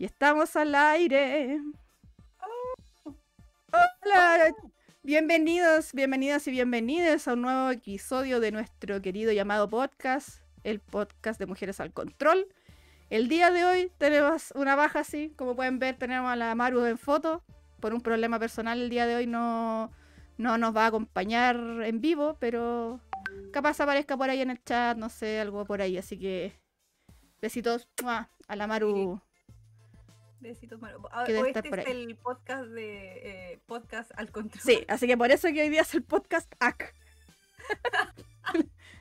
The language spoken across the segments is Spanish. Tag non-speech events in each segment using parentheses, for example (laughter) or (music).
Y estamos al aire. Hola, bienvenidos, bienvenidas y bienvenidos a un nuevo episodio de nuestro querido llamado podcast, el podcast de Mujeres al Control. El día de hoy tenemos una baja así, como pueden ver tenemos a la Maru en foto. Por un problema personal el día de hoy no, no nos va a acompañar en vivo, pero capaz aparezca por ahí en el chat, no sé, algo por ahí. Así que besitos ¡mua! a la Maru. Besitos, Maru. Ah, debe estar este por es ahí. el podcast de eh, podcast al control. Sí, así que por eso que hoy día es el podcast AC. (laughs)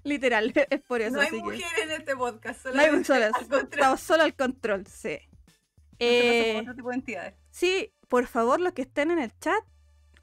Literal, es por eso. no hay así que- en este podcast, No hay control. estamos solo al control, sí. Eh, otro tipo de entidades. sí, por favor, los que estén en el chat,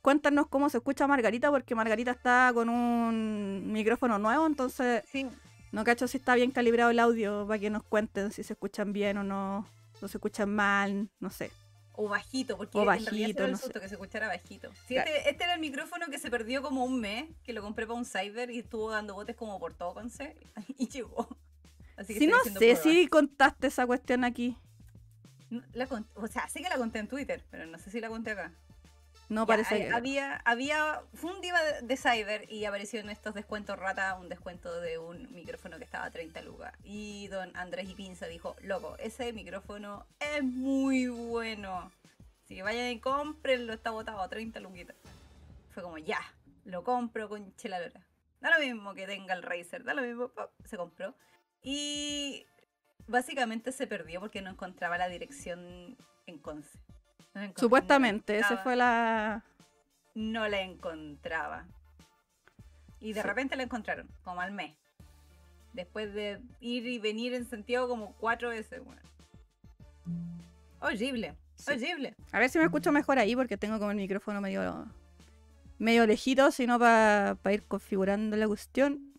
cuéntanos cómo se escucha Margarita, porque Margarita está con un micrófono nuevo, entonces Sí, no cacho si está bien calibrado el audio para que nos cuenten si se escuchan bien o no, se escuchan mal, no sé. o bajito, porque O en realidad bajito, era el no sé. susto que se escuchara bajito. Sí, Claro. este, este era el micrófono que se perdió como un mes, que lo compré para un cyber y estuvo dando botes como por todo con C (laughs) y llegó. Así que Si estoy no sé si contaste esa cuestión aquí, No, la o sea, sé que la conté en Twitter, pero no sé si la conté acá. No parece que... había, había, fue un día de, Cyber y apareció en estos descuentos rata un descuento de un micrófono que estaba a 30 lucas. Y don Andrés y Pinza dijo, loco, ese micrófono es muy bueno. Así que vayan y cómprenlo, está botado a 30 luquitas. Fue como, ya, lo compro con chelalora. Da lo mismo que tenga el Razer, da lo mismo, pop, se compró. Y básicamente se perdió porque no encontraba la dirección en Conce. No encon- no Supuestamente, esa fue la... no la encontraba. Y de Sí. repente la encontraron, como al mes. Después de ir y venir en Santiago como cuatro veces, weón. Horrible, Sí. horrible. A ver si me escucho mejor ahí porque tengo como el micrófono medio medio lejito, sino para ir configurando la cuestión.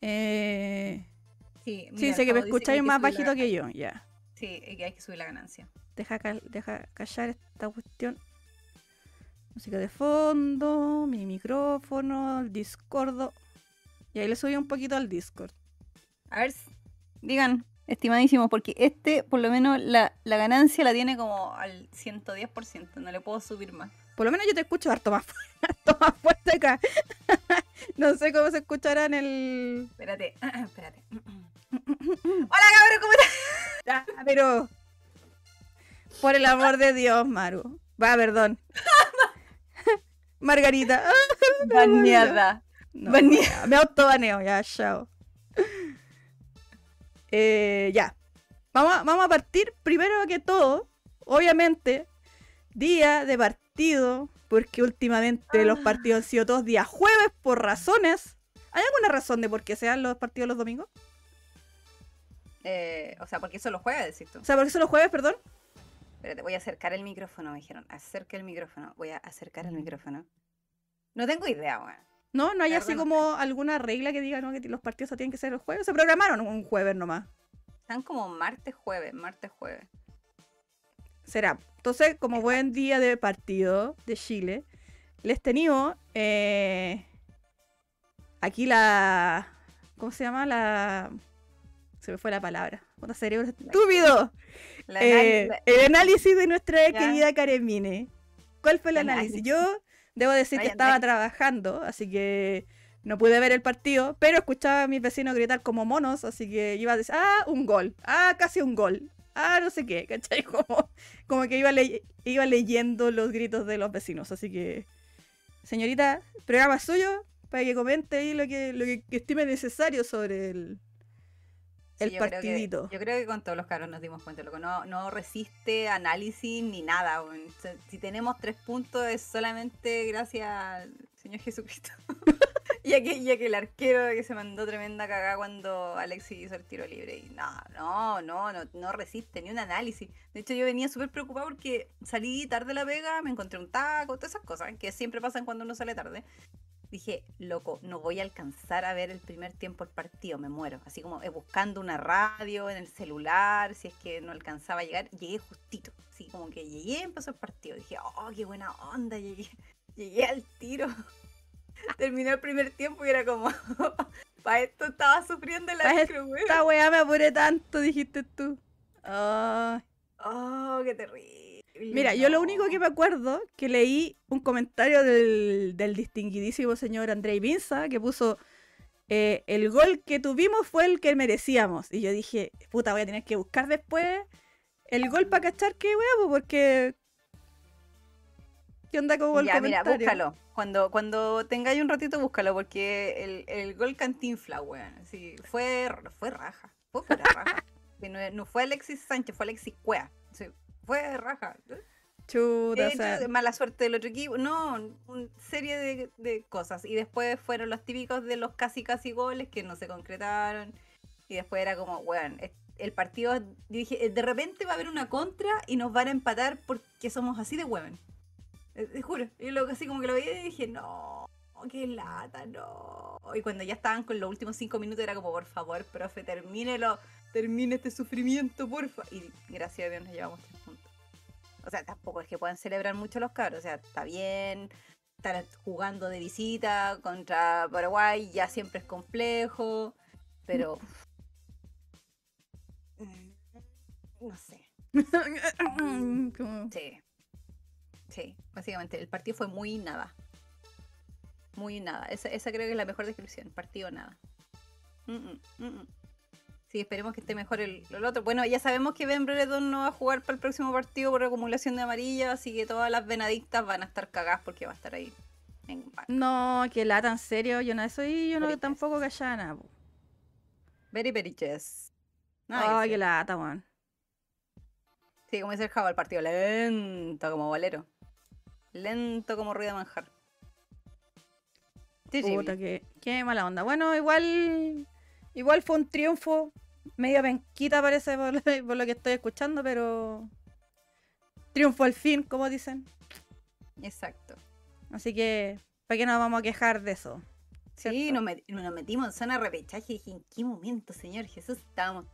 Eh, Sí, sí, mira, sé que me escucháis más bajito que yo, ya. Sí, y que hay que subir la ganancia. Deja, cal- deja callar esta cuestión. Música de fondo, mi micrófono, el Discordo. Y ahí le subí un poquito al Discord. A ver, digan, estimadísimo, porque este, por lo menos, la, la ganancia la tiene como al 110%, no le puedo subir más. Por lo menos yo te escucho harto más, (laughs) harto más fuerte acá. (laughs) no sé cómo se escuchará en el... Espérate, (clears throat) espérate. (clears throat) Hola, cabrón, ¿cómo estás? (laughs) Ah, pero. Por el amor de Dios, Maru. Va, perdón. (laughs) Margarita. (laughs) Baneada. no, Banea- ya, me autobaneo, ya, chao. Eh, ya. Vamos a, vamos a partir primero que todo. Obviamente, día de partido. Porque últimamente los Ah. partidos han sido todos días jueves por razones. ¿Hay alguna razón de por qué sean los partidos los domingos? Eh, o sea, porque eso lo juega, decís tú. O sea, ¿por qué son los jueves, perdón? Espérate, voy a acercar el micrófono, me dijeron. Acerca el micrófono. Voy a acercar el micrófono. No tengo idea, weón. No, no hay así no como alguna regla que diga ¿no? que los partidos tienen que ser los jueves. Se programaron un jueves nomás. Están como martes, jueves, martes, jueves. Será. Entonces, como buen día de partido de Chile, les tenemos eh, aquí la. ¿Cómo se llama? La. Se me fue la palabra. Puta cerebro estúpido. La Eh, la- el análisis de nuestra Ya. querida Karemine. ¿Cuál fue el análisis? análisis. Yo debo decir que estaba trabajando, así que no pude ver el partido, pero escuchaba a mis vecinos gritar como monos, así que iba a decir, ah, un gol, ah, casi un gol, ah, no sé qué, (laughs) ¿cachai? Como, como que iba, le- iba leyendo los gritos de los vecinos, así que, señorita, programa suyo para que comente ahí lo que, lo que estime necesario sobre el, sí, el yo creo que- partidito. yo creo que con todos los caros nos dimos cuenta, loco. No, no resiste análisis ni nada, Si tenemos tres puntos es solamente gracias al Señor Jesucristo. (laughs) ya, que, ya que el arquero que se mandó tremenda cagada cuando Alexis hizo el tiro libre. Y no, no, no, no, no resiste ni un análisis. De hecho, yo venía súper preocupada porque salí tarde de la pega, me encontré un taco, todas esas cosas que siempre pasan cuando uno sale tarde. Dije, loco, no voy a alcanzar a ver el primer tiempo el partido, me muero. Así como eh, buscando una radio en el celular, si es que no alcanzaba a llegar, llegué justito. Así como que llegué, empezó el partido. Dije, oh, qué buena onda, llegué, llegué al tiro. (laughs) Terminó el primer tiempo y era como, (laughs) para esto estaba sufriendo arquero, güey. Esta weá me apuré tanto, dijiste tú. Ah, Oh, qué terrible. Mira, yo lo único que me acuerdo que leí un comentario del, del distinguidísimo señor Andrei Vinza que puso eh, el gol que tuvimos fue el que merecíamos. Y yo dije, puta, voy a tener que buscar después el gol para cachar qué huevo, porque. ¿Qué onda con el Ya, mira, búscalo. Cuando, cuando tengáis un ratito, búscalo, porque el, el gol cantinfla, weón. Sí, fue, fue raja. Fue (laughs) no, no fue Alexis Sánchez, fue Alexis Cuea. Sí, fue raja. Chuta, o sea, yo- mala suerte del otro equipo. No, una serie de, de cosas. Y después fueron los típicos de los casi casi goles que no se concretaron. Y después era como, weón, el partido, dije, eh, de repente va a haber una contra y nos van a empatar porque somos así de hueven. Eh, Te juro. Y luego así como que lo veía y dije, no, qué lata, no. Y cuando ya estaban con los últimos cinco minutos era como, por favor, profe, termínelo, termine este sufrimiento, porfa. Y gracias a Dios nos llevamos tres puntos. O sea, tampoco es que puedan celebrar mucho los cabros. O sea, está bien. Estar jugando de visita contra Paraguay ya siempre es complejo. Pero. mm, No sé. (laughs) como- Sí. Sí, básicamente. El partido fue muy nada. Muy nada. Esa, esa creo que es la mejor descripción. Partido nada. Mm, mm. Sí, esperemos que esté mejor el, el otro. Bueno, ya sabemos que Ben Brereton no va a jugar para el próximo partido por acumulación de amarilla, así que todas las venadictas van a estar cagadas porque va a estar ahí. En. No, que lata, en serio. Yo no soy, yo no tampoco callada nada. po. Very, very que Ay, qué lata, weón. Sí, como dice el Java, el partido lento como bolero. Lento como ruido de manjar. Puta, qué, qué mala onda. Bueno, igual igual fue un triunfo. Medio penquita parece por, lo- (laughs) por lo que estoy escuchando, pero triunfo al fin, como dicen. Exacto. Así que, ¿para qué nos vamos a quejar de eso? Sí, ¿Cierto? nos, met- nos metimos en zona de repechaje y dije, ¿en qué momento, señor Jesús, estábamos?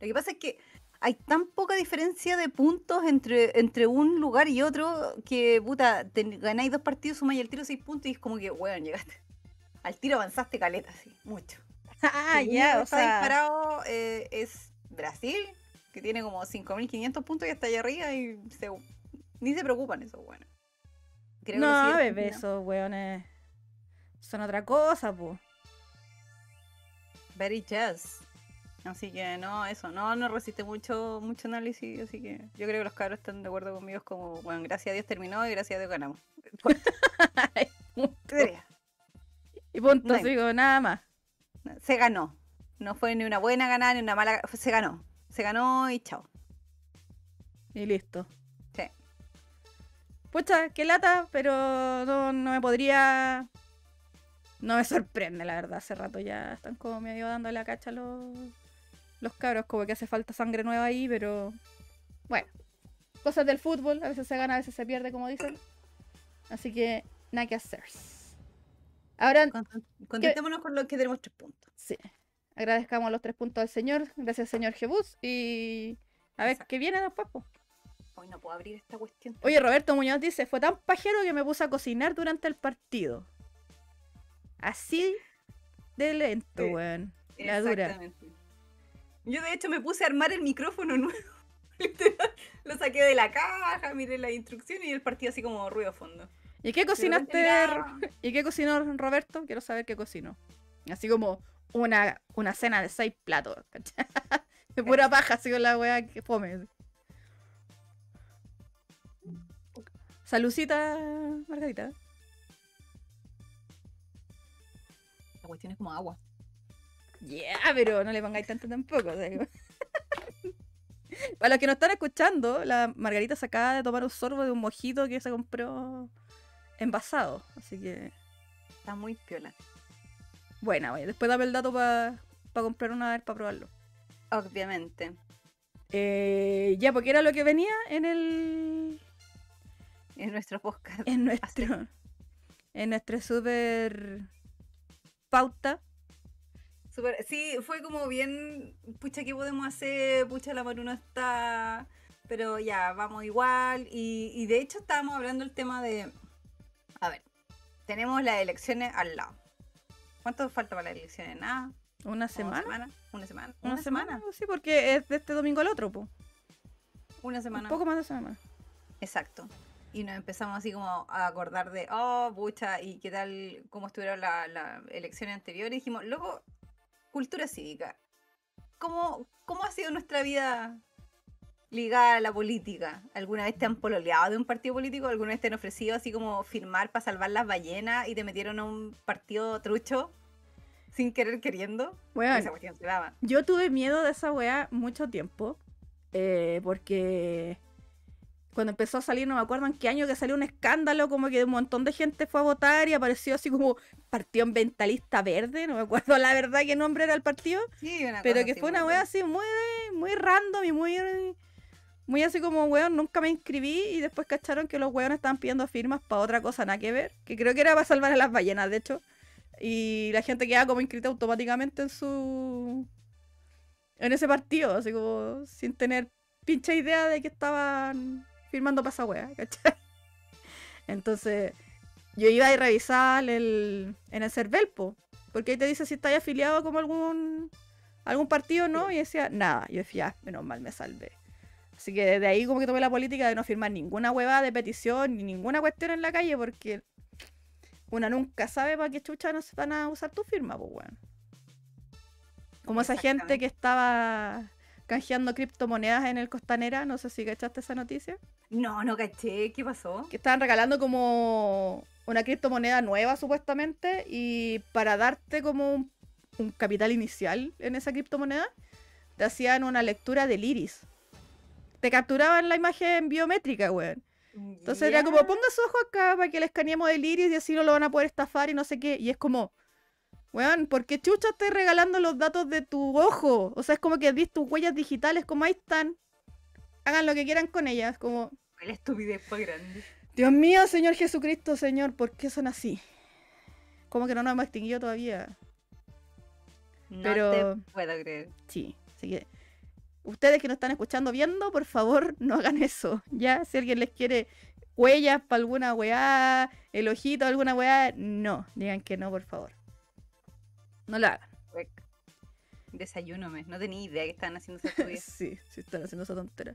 Lo que pasa es que hay tan poca diferencia de puntos entre, entre un lugar y otro que, puta, te ganáis dos partidos, sumáis el tiro seis puntos y es como que, weón, llegaste. Al tiro avanzaste caleta, sí, mucho. (laughs) Ah, ya, o está sea. disparado eh, es Brasil, que tiene como 5.500 puntos y está allá arriba y se- ni se preocupan eso, bueno. Creo que lo No, bebé, esos weones son otra cosa, pues. Very jazz. Así que no, eso, no, no resiste mucho, mucho análisis, así que yo creo que los cabros están de acuerdo conmigo, es como, bueno, gracias a Dios terminó y gracias a Dios ganamos. (laughs) y punto, No. como nada más. Se ganó. No fue ni una buena ganada ni una mala, se ganó. Se ganó y chao. Y listo. Sí. Pucha, qué lata, pero no, no me podría. No me sorprende, la verdad. Hace rato ya están como medio dando la cacha los, los cabros, como que hace falta sangre nueva ahí, pero. Bueno, cosas del fútbol, a veces se gana, a veces se pierde, como dicen. Así que, nada que hacer. Ahora, Con- Contentémonos con lo que tenemos tres puntos. sí, agradezcamos los tres puntos al señor. Gracias, señor Jebus. Y a ver Exacto. qué viene después. Hoy no puedo abrir esta cuestión. Oye, Roberto Muñoz dice, fue tan pajero que me puse a cocinar durante el partido. Así de lento, Sí, weón. La dura. Exactamente. Yo de hecho me puse a armar el micrófono (laughs) nuevo. Lo saqué de la caja, miré las instrucciones y el partido así como ruido fondo. ¿Y qué cocinaste? (laughs) ¿Y qué cocinó Roberto? Quiero saber qué cocinó. Así como una, una cena de seis platos, (laughs) ¿cachai? De pura paja, así con la weá que fome. Salucita, Margarita. La cuestión es como agua. Yeah, pero no le pongáis tanto tampoco. (laughs) Para los que nos están escuchando, la Margarita se acaba de tomar un sorbo de un mojito que se compró envasado. Así que, Está muy piola. bueno, oye, después dame el dato para comprar una vez para probarlo. Obviamente. Eh, ya, porque era lo que venía en el. En nuestro podcast. En nuestro. En nuestra super pauta. Súper- sí, fue como bien, pucha, ¿qué podemos hacer? Pucha, la Maru no está, pero ya, vamos igual. Y, y de hecho estábamos hablando el tema de, a ver, tenemos las elecciones al lado. ¿Cuánto falta para las elecciones? Nada. Una ¿Una semana. semana? ¿Una semana? Una, semana, sí, porque es de este domingo al otro, po. una semana. Un poco más de semana. Exacto. Y nos empezamos así como a acordar de, oh, pucha, y qué tal, cómo estuvieron las la elecciones anteriores. Y dijimos, loco, cultura cívica. ¿Cómo, ¿Cómo ha sido nuestra vida ligada a la política? ¿Alguna vez te han pololeado de un partido político? ¿Alguna vez te han ofrecido así como firmar para salvar las ballenas y te metieron a un partido trucho? Sin querer queriendo. Bueno, Esa cuestión se daba. yo tuve miedo de esa weá mucho tiempo. eh, porque cuando empezó a salir, no me acuerdo en qué año que salió un escándalo, como que un montón de gente fue a votar y apareció así como Partido Ambientalista Verde, no me acuerdo la verdad qué nombre era el partido. Sí, una Pero que fue una wea así muy, muy random y muy, muy así como, weón, nunca me inscribí y después cacharon que los weones estaban pidiendo firmas para otra cosa, nada que ver, que creo que era para salvar a las ballenas, de hecho. Y la gente quedaba como inscrita automáticamente en su... en ese partido, así como sin tener pinche idea de que estaban firmando para esa wea, (laughs) ¿cachai? Entonces, yo iba a revisar el, en el Cervelpo, porque ahí te dice si estás afiliado como algún algún partido no, y decía nada. Yo decía, "Ah, menos mal me salvé. Así que desde ahí como que tomé la política de no firmar ninguna hueva de petición ni ninguna cuestión en la calle, porque una nunca sabe para qué chucha no se van a usar tu firma, pues bueno. Como esa gente que estaba canjeando criptomonedas en el Costanera, no sé si cachaste esa noticia No, no caché. ¿Qué pasó? que estaban regalando como una criptomoneda nueva supuestamente y para darte como un, un capital inicial en esa criptomoneda te hacían una lectura del iris. Te capturaban la imagen biométrica, weón. Entonces era como, ponga su ojo acá para que le escaneemos el iris y así no lo van a poder estafar y no sé qué. Y es como, weón, ¿por qué chucha estás regalando los datos de tu ojo? O sea, es como que viste tus huellas digitales, como ahí están. Hagan lo que quieran con ellas, como... La estupidez fue grande. Dios mío, Señor Jesucristo, Señor, ¿por qué son así? Como que no nos hemos extinguido todavía. No Pero- te puedo creer. Sí, así que ustedes que nos están escuchando, viendo, por favor, (laughs) no hagan eso. Ya, si alguien les quiere huellas para alguna weá, el ojito, alguna weá, no, digan que no, por favor. No lo hagan. Desayúnome. No tenía idea que estaban haciendo esa estupidez. (laughs) Sí, sí están haciendo esa tontera.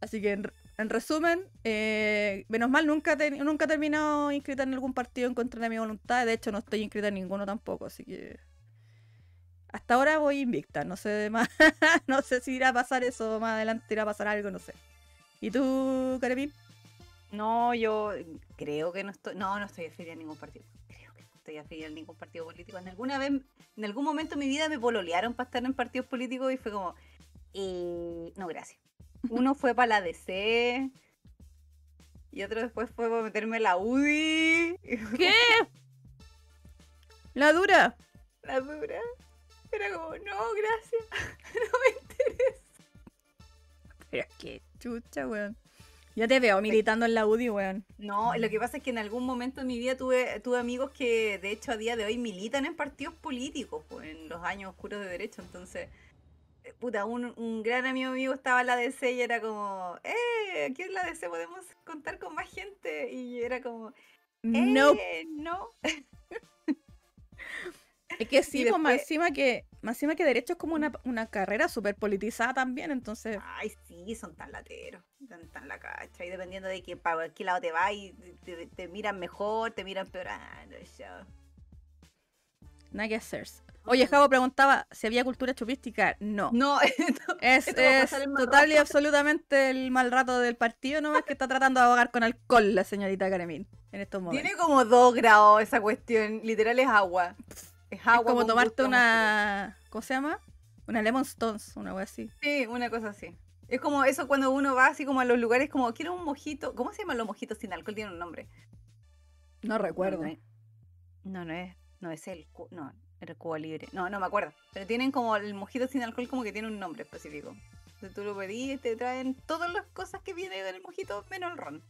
Así que en, en resumen, eh, menos mal nunca, te- nunca he terminado inscrita en algún partido en contra de mi voluntad. De hecho, no estoy inscrita en ninguno tampoco, así que hasta ahora voy invicta. No sé más, (laughs) no sé si irá a pasar eso más adelante, irá a pasar algo, no sé. ¿Y tú, Carepín? No, yo creo que no estoy. No, no estoy afiliada a ningún partido. Creo que no estoy afiliada a ningún partido político. En alguna vez, en algún momento de mi vida me pololearon para estar en partidos políticos y fue como. eh, no, gracias. Uno fue para la DC. Y otro después fue para meterme en la UDI. ¿Qué? La dura. La dura. Era como, no, gracias. (laughs) no me interesa. Pero que chucha, weón. Ya te veo militando en la UDI, weón. No, lo que pasa es que en algún momento de mi vida tuve, tuve amigos que de hecho a día de hoy militan en partidos políticos, pues, en los años oscuros de derecho. Entonces, eh, puta, un, un gran amigo mío estaba en la DC y era como, eh, aquí en la DC podemos contar con más gente. Y era como, No. eh, no. (laughs) Es que sí, pues más después- encima que, más encima que derecho es como una, una carrera súper politizada también, entonces. Ay, sí, son tan lateros, tan, tan la cacha. Y dependiendo de que para qué lado te vas, y te, te- miran mejor, te miran peor. Ah, no, ya. Nada que hacer. Oye, Javo preguntaba si había cultura chupística. No. No, (laughs) Es, esto es total y absolutamente el mal rato del partido, nomás que está tratando de ahogar con alcohol la señorita Karemín en estos momentos. Tiene como dos grados esa cuestión. Literal es agua. Es Es agua. como tomarte una. ¿Cómo se llama? Una Lemon Stones, una wea así. Sí, una cosa así. Es como eso cuando uno va así como a los lugares como quiero un mojito. ¿Cómo se llaman los mojitos sin alcohol? Tiene un nombre. No recuerdo. No, no es. No, es, el, no, el Cuba Libre. No, no me acuerdo. Pero tienen como el mojito sin alcohol como que tiene un nombre específico. Entonces tú lo pedís te traen todas las cosas que vienen en el mojito menos el ron.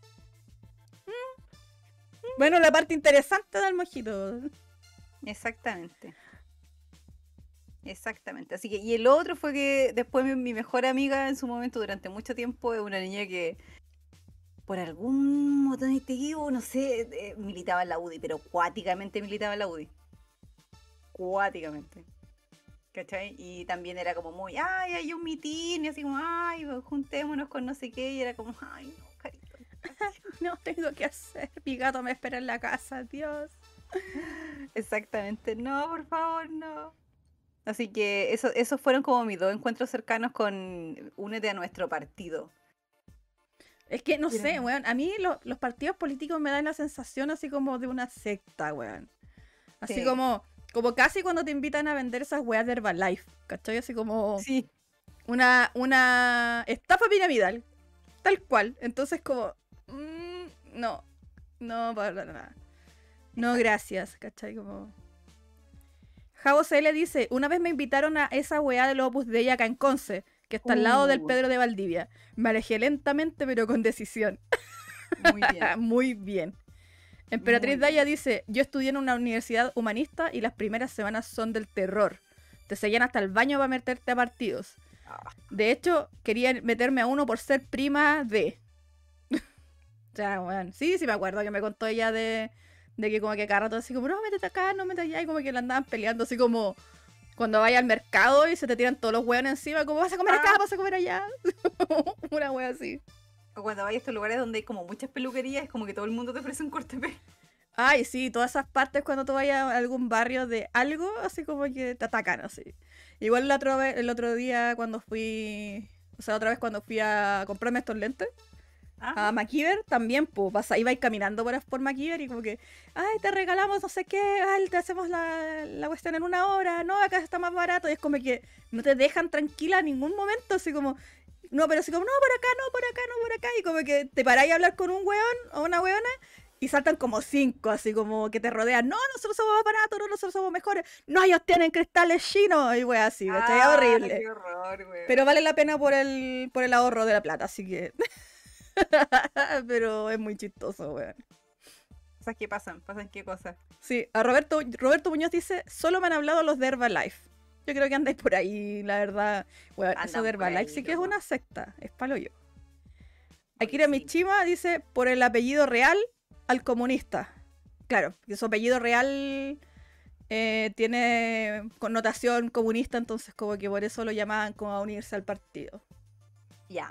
Bueno, la parte interesante del mojito. Exactamente. Exactamente. Así que, y el otro fue que después mi, mi mejor amiga en su momento, durante mucho tiempo, es una niña que por algún motivo, no sé, eh, militaba en la UDI, pero cuáticamente militaba en la UDI. Cuáticamente. ¿Cachai? Y también era como muy, ay, hay un mitin, y así como, ay, juntémonos con no sé qué, y era como, ay, no, carito. (laughs) No tengo que hacer. Mi gato me espera en la casa, Dios. (laughs) Exactamente, no, por favor, no. Así que eso, esos fueron como mis dos encuentros cercanos con Únete a nuestro partido. Es que no sé, weón. A mí los partidos políticos me dan la sensación así como de una secta, weón. Así como, como casi cuando te invitan a vender esas weas de Herbalife. ¿Cachai? Así como. Sí. Una, una estafa piramidal. Tal cual. Entonces, como. Mm, no. No, para nada. No, gracias. ¿Cachai? Como. Javo le dice: Una vez me invitaron a esa wea del Opus Dei acá en Conce que está al lado del uh. Pedro de Valdivia. Me alejé lentamente, pero con decisión. Muy bien. (laughs) Muy bien. Emperatriz Daya dice, yo estudié en una universidad humanista y las primeras semanas son del terror. Te sellan hasta el baño para meterte a partidos. Ah. De hecho, quería meterme a uno por ser prima de... (laughs) ya, bueno, sí, sí me acuerdo que me contó ella de, de que como que cada rato así como, no, métete acá, no métete allá, y como que la andaban peleando así como cuando vaya al mercado y se te tiran todos los hueones encima, como vas a comer acá, ah. vas a comer allá. (laughs) Una hueá así. O cuando vayas a estos lugares donde hay como muchas peluquerías, es como que todo el mundo te ofrece un corte de Ay, sí, todas esas partes cuando tú vayas a algún barrio de algo, así como que te atacan así. Igual el otro, el otro día cuando fui, o sea, otra vez cuando fui a comprarme estos lentes, a ah. McKeever también, pues, vas, ibais caminando por, por McKeever y como que, ay, te regalamos no sé qué, ay, te hacemos la, la cuestión en una hora, no, acá está más barato, y es como que no te dejan tranquila en ningún momento, así como, no, pero así como, no, por acá, no, por acá, no, por acá, y como que te paráis a hablar con un weón o una weona y saltan como cinco, así como que te rodean. No, nosotros somos más baratos, no, nosotros somos mejores. No, ellos tienen cristales chinos y weón así, ah, horrible. Qué horror, Pero vale la pena por el, por el ahorro de la plata, así que. (laughs) (laughs) Pero es muy chistoso, weón. ¿Sabes qué pasan? ¿Pasan qué cosas? Sí, a Roberto, Roberto Muñoz dice, solo me han hablado los de Herbalife. Yo creo que andáis por ahí, la verdad. Bueno, eso de Herbalife sí que es una secta, es palo yo. Akira Michima dice, por el apellido real al comunista. Claro, que su apellido real eh, tiene connotación comunista, entonces como que por eso lo llamaban como a unirse al partido. Ya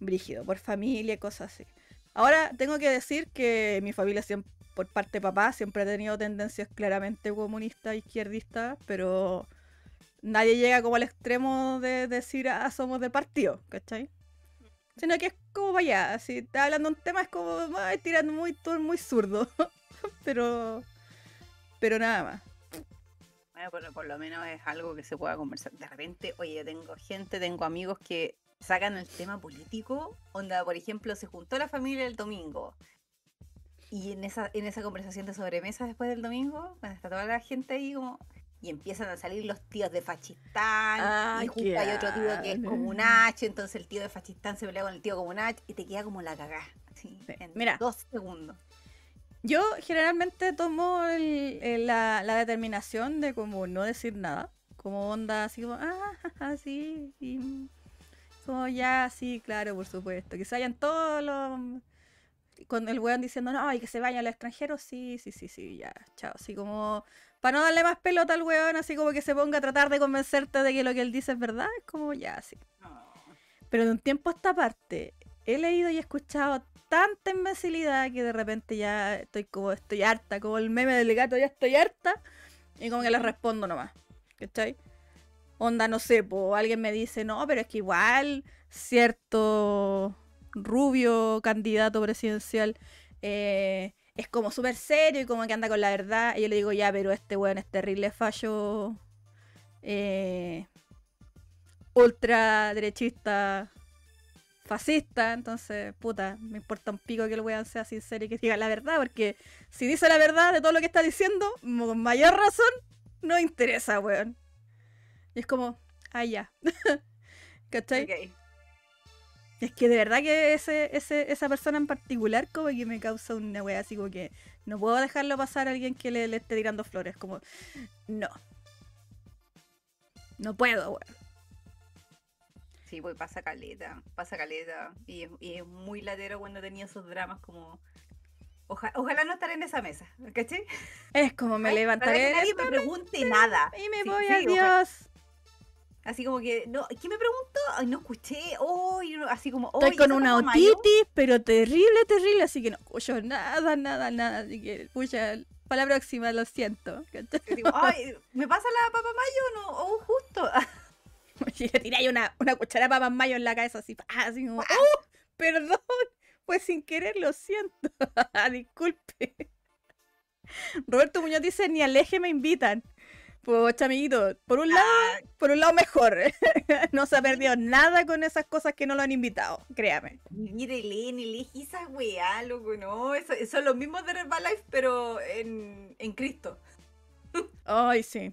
brígido, por familia, cosas así. Ahora tengo que decir que mi familia siempre, por parte de papá siempre ha tenido tendencias claramente comunistas, izquierdistas, pero nadie llega como al extremo de decir, ah, somos de partido, ¿cachai? Sino que es como vaya, si está hablando un tema es como, ay, tirando muy, muy zurdo, (laughs) pero, pero nada más. Bueno, por, por, lo menos es algo que se pueda conversar. De repente, oye, tengo gente, tengo amigos que sacan el tema político, onda, por ejemplo, se juntó la familia el domingo. Y en esa, en esa conversación de sobremesa después del domingo, cuando está toda la gente ahí como... Y empiezan a salir los tíos de Fachistán. y justo hay otro tío que es como un H. Entonces el tío de Fachistán se pelea con el tío como un H. Y te queda como la cagá. En Mira, dos segundos. Yo generalmente tomo la, la, determinación de como no decir nada. Como onda así como, ah, así. Y ya, sí, claro, por supuesto. Que se vayan todos los. Con el weón diciendo, no, y que se vayan al extranjero, sí, sí, sí, sí, ya, chao. Así como, para no darle más pelota al weón, así como que se ponga a tratar de convencerte de que lo que él dice es verdad, es como ya, así. Pero de un tiempo a esta parte, he leído y escuchado tanta imbecilidad que de repente ya estoy como, estoy harta, como el meme del gato, ya estoy harta, y como que le respondo nomás, ¿cachai? Onda, no sé, pues alguien me dice, no, pero es que igual cierto rubio candidato presidencial eh, es como súper serio y como que anda con la verdad. Y yo le digo, ya, pero este weón es terrible fallo eh, ultra fascista. Entonces, puta, me importa un pico que el weón sea sincero y que diga la verdad, porque si dice la verdad de todo lo que está diciendo, con mayor razón, no interesa, weón. Y es como, ah, ya. (laughs) ¿Cachai? Es que de verdad que ese, ese, esa persona en particular como que me causa una wea así como que no puedo dejarlo pasar a alguien que le, esté tirando flores. Como, no. No puedo, weón. Sí, pues pasa caleta, pasa caleta. Y, y, es muy latero cuando tenía esos dramas como Oja- ojalá no estar en esa mesa, ¿cachai? Es como me Ay, levantaré para que nadie me pregunte nada. y me Sí, voy sí, a ojalá. Así como que, no, ¿quién me preguntó? Ay, no escuché. Oh, así como, Estoy "Oye, con ¿esa una Papá Mayo?". otitis, pero terrible, terrible, así que no escucho nada, nada, nada. Así que, pucha, para la próxima, lo siento. Ay, (laughs) ¿me pasa la papa mayo? No, oh, justo. (laughs) Y le tiráis una, una cuchara de papas mayo en la cabeza, así, así como, ¡oh! Perdón, pues sin querer, lo siento. (laughs) Disculpe. Roberto Muñoz dice, ni al eje me invitan. Pues, amiguito, por un lado, Ah, por un lado mejor. (laughs) no se ha perdido nada con esas cosas que no lo han invitado, créame. mire, Lenny, elegí esa weá, loco, no. Eso, son los mismos de Herbalife, pero en, en Cristo. Ay, sí,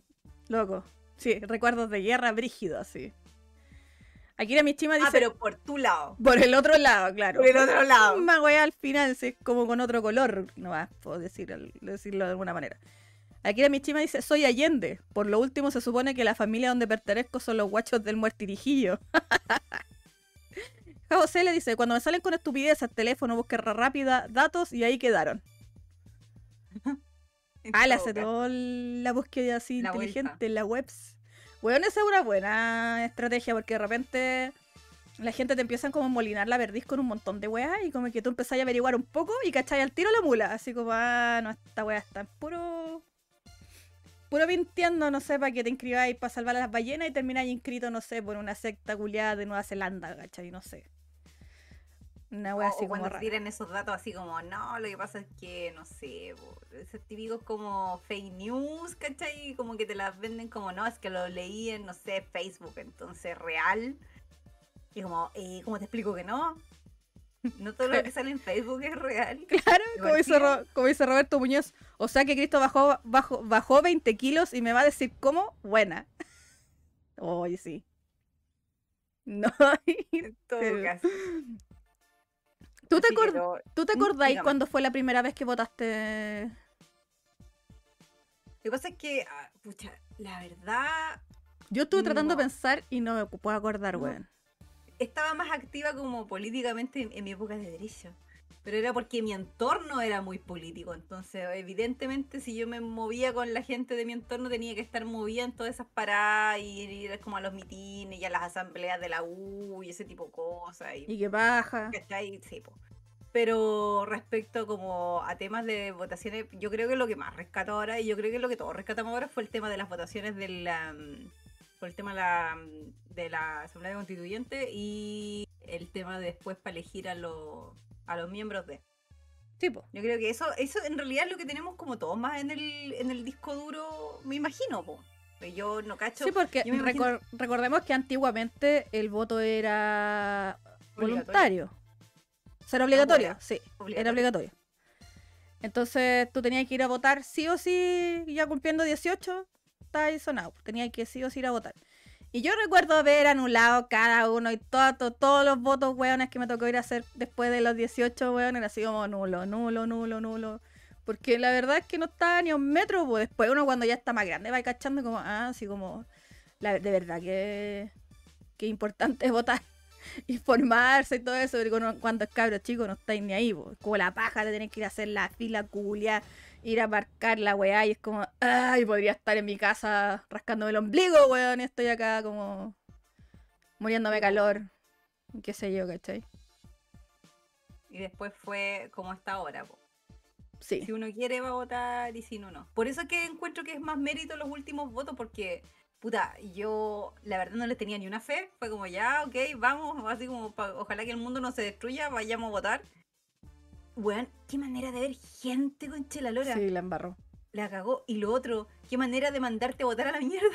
loco. Sí, recuerdos de guerra brígidos, sí. Akira Mishima dice, Ah, pero por tu lado. por el otro lado, claro. Por el otro lado. Más wea al final, sí, es como con otro color, no más, puedo decir, decirlo de alguna manera. Akira Mishima dice, soy Allende. Por lo último, se supone que la familia donde pertenezco son los guachos del muertirijillo. (laughs) José le dice, cuando me salen con estupidez al teléfono, búsqueda rápida, datos y ahí quedaron. Ah, le hace toda la búsqueda así La inteligente en la webs. Bueno, esa es una buena estrategia porque de repente la gente te empiezan como a molinar la verdiz con un montón de weas y como que tú empezás a averiguar un poco y cachai al tiro la mula. Así como, ah, no, esta wea está en puro. Puro mintiendo, no sé, para que te inscribáis para salvar a las ballenas y termináis inscrito, no sé, por una secta culiada de Nueva Zelanda, ¿cachai? No sé. Una wea O- así o como cuando tiran esos datos así como, no, lo que pasa es que, no sé, esos típicos como fake news, ¿cachai? Como que te las venden como, no, es que lo leí en, no sé, Facebook, entonces real. Y como, eh, ¿cómo te explico que no? (laughs) No todo lo que (laughs) sale en Facebook es real. Claro, como dice, Divertido. Ro- como dice Roberto Muñoz. O sea que Cristo bajó, bajó, bajó 20 kilos y me va a decir cómo, buena. (laughs) Oye, sí. No. En todo Pero- caso. ¿Tú te, Así que acor- lo- ¿Tú te Mm, acordáis dígame. cuando fue la primera vez que votaste? Lo que pasa es que, ah, pucha, la verdad, Yo estuve tratando de pensar y no me puedo acordar, No. weón. Estaba más activa como políticamente en, en mi época de derecho. Pero era porque mi entorno era muy político. Entonces, evidentemente, si yo me movía con la gente de mi entorno, tenía que estar movida en todas esas paradas y ir como a los mitines y a las asambleas de la U y ese tipo de cosas. Y, Y que baja. ¿cachai? Sí. Pero respecto como a temas de votaciones, yo creo que lo que más rescato ahora, y yo creo que lo que todos rescatamos ahora fue el tema de las votaciones del um, por el tema de la, de la Asamblea Constituyente y el tema de después para elegir a los a los miembros de. Tipo. Yo creo que eso, eso en realidad es lo que tenemos como todos más en el, en el disco duro, me imagino, po. Pero Yo no cacho. Sí, porque imagino- recordemos que antiguamente el voto era voluntario. O sea, era obligatorio, sí. Era obligatorio. obligatorio. Entonces tú tenías que ir a votar sí o sí, ya cumpliendo 18, está ahí sonado. Tenías que sí o sí ir a votar. Y yo recuerdo haber anulado cada uno y todo- to- todos los votos, weones, que me tocó ir a hacer después de los 18, weón, era así como nulo, nulo, nulo, nulo. Porque la verdad es que no estaba ni un metro, pues después uno cuando ya está más grande va cachando como, ah, así como, la- de verdad que, que importante es (laughs) votar informarse y todo eso, pero cuando- es cabro chico no estáis ni ahí, po. como la paja de tener que ir a hacer la fila culia, ir a marcar la weá y es como, ay, podría estar en mi casa rascándome el ombligo, weón, estoy acá como muriéndome de calor, qué sé yo, ¿cachai? Y después fue como está ahora, po. Sí, Si uno quiere va a votar y si no, no. Por eso es que encuentro que es más mérito los últimos votos porque, puta, yo la verdad no le tenía ni una fe. Fue como ya, ok, vamos, así como pa- ojalá que el mundo no se destruya, vayamos a votar. Weón, qué manera de ver gente con Chela Lora. sí, la embarró. La cagó. Y lo otro, qué manera de mandarte a votar a la mierda.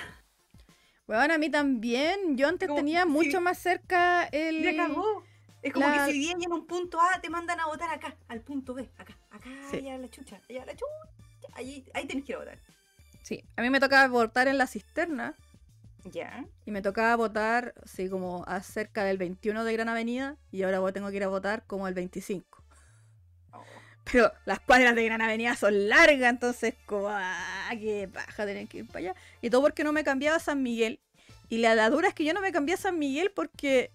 Bueno, a mí también, yo antes Como, tenía sí. mucho más cerca el... La cagó. Es como La- que si vivían en un punto A, te mandan a votar acá, al punto B, acá, acá, Sí. allá a la chucha, allá a la chucha. Ahí, ahí tenés que ir a votar. Sí, a mí me tocaba votar en la cisterna Ya. Y me tocaba votar, así como a cerca del 21 de Gran Avenida, y ahora tengo que ir a votar como el 25. Pero las cuadras de Gran Avenida son largas, entonces, como, ah, qué paja tener que ir para allá. Y todo porque no me cambiaba a San Miguel. Y la, la dura es que yo no me cambié a San Miguel porque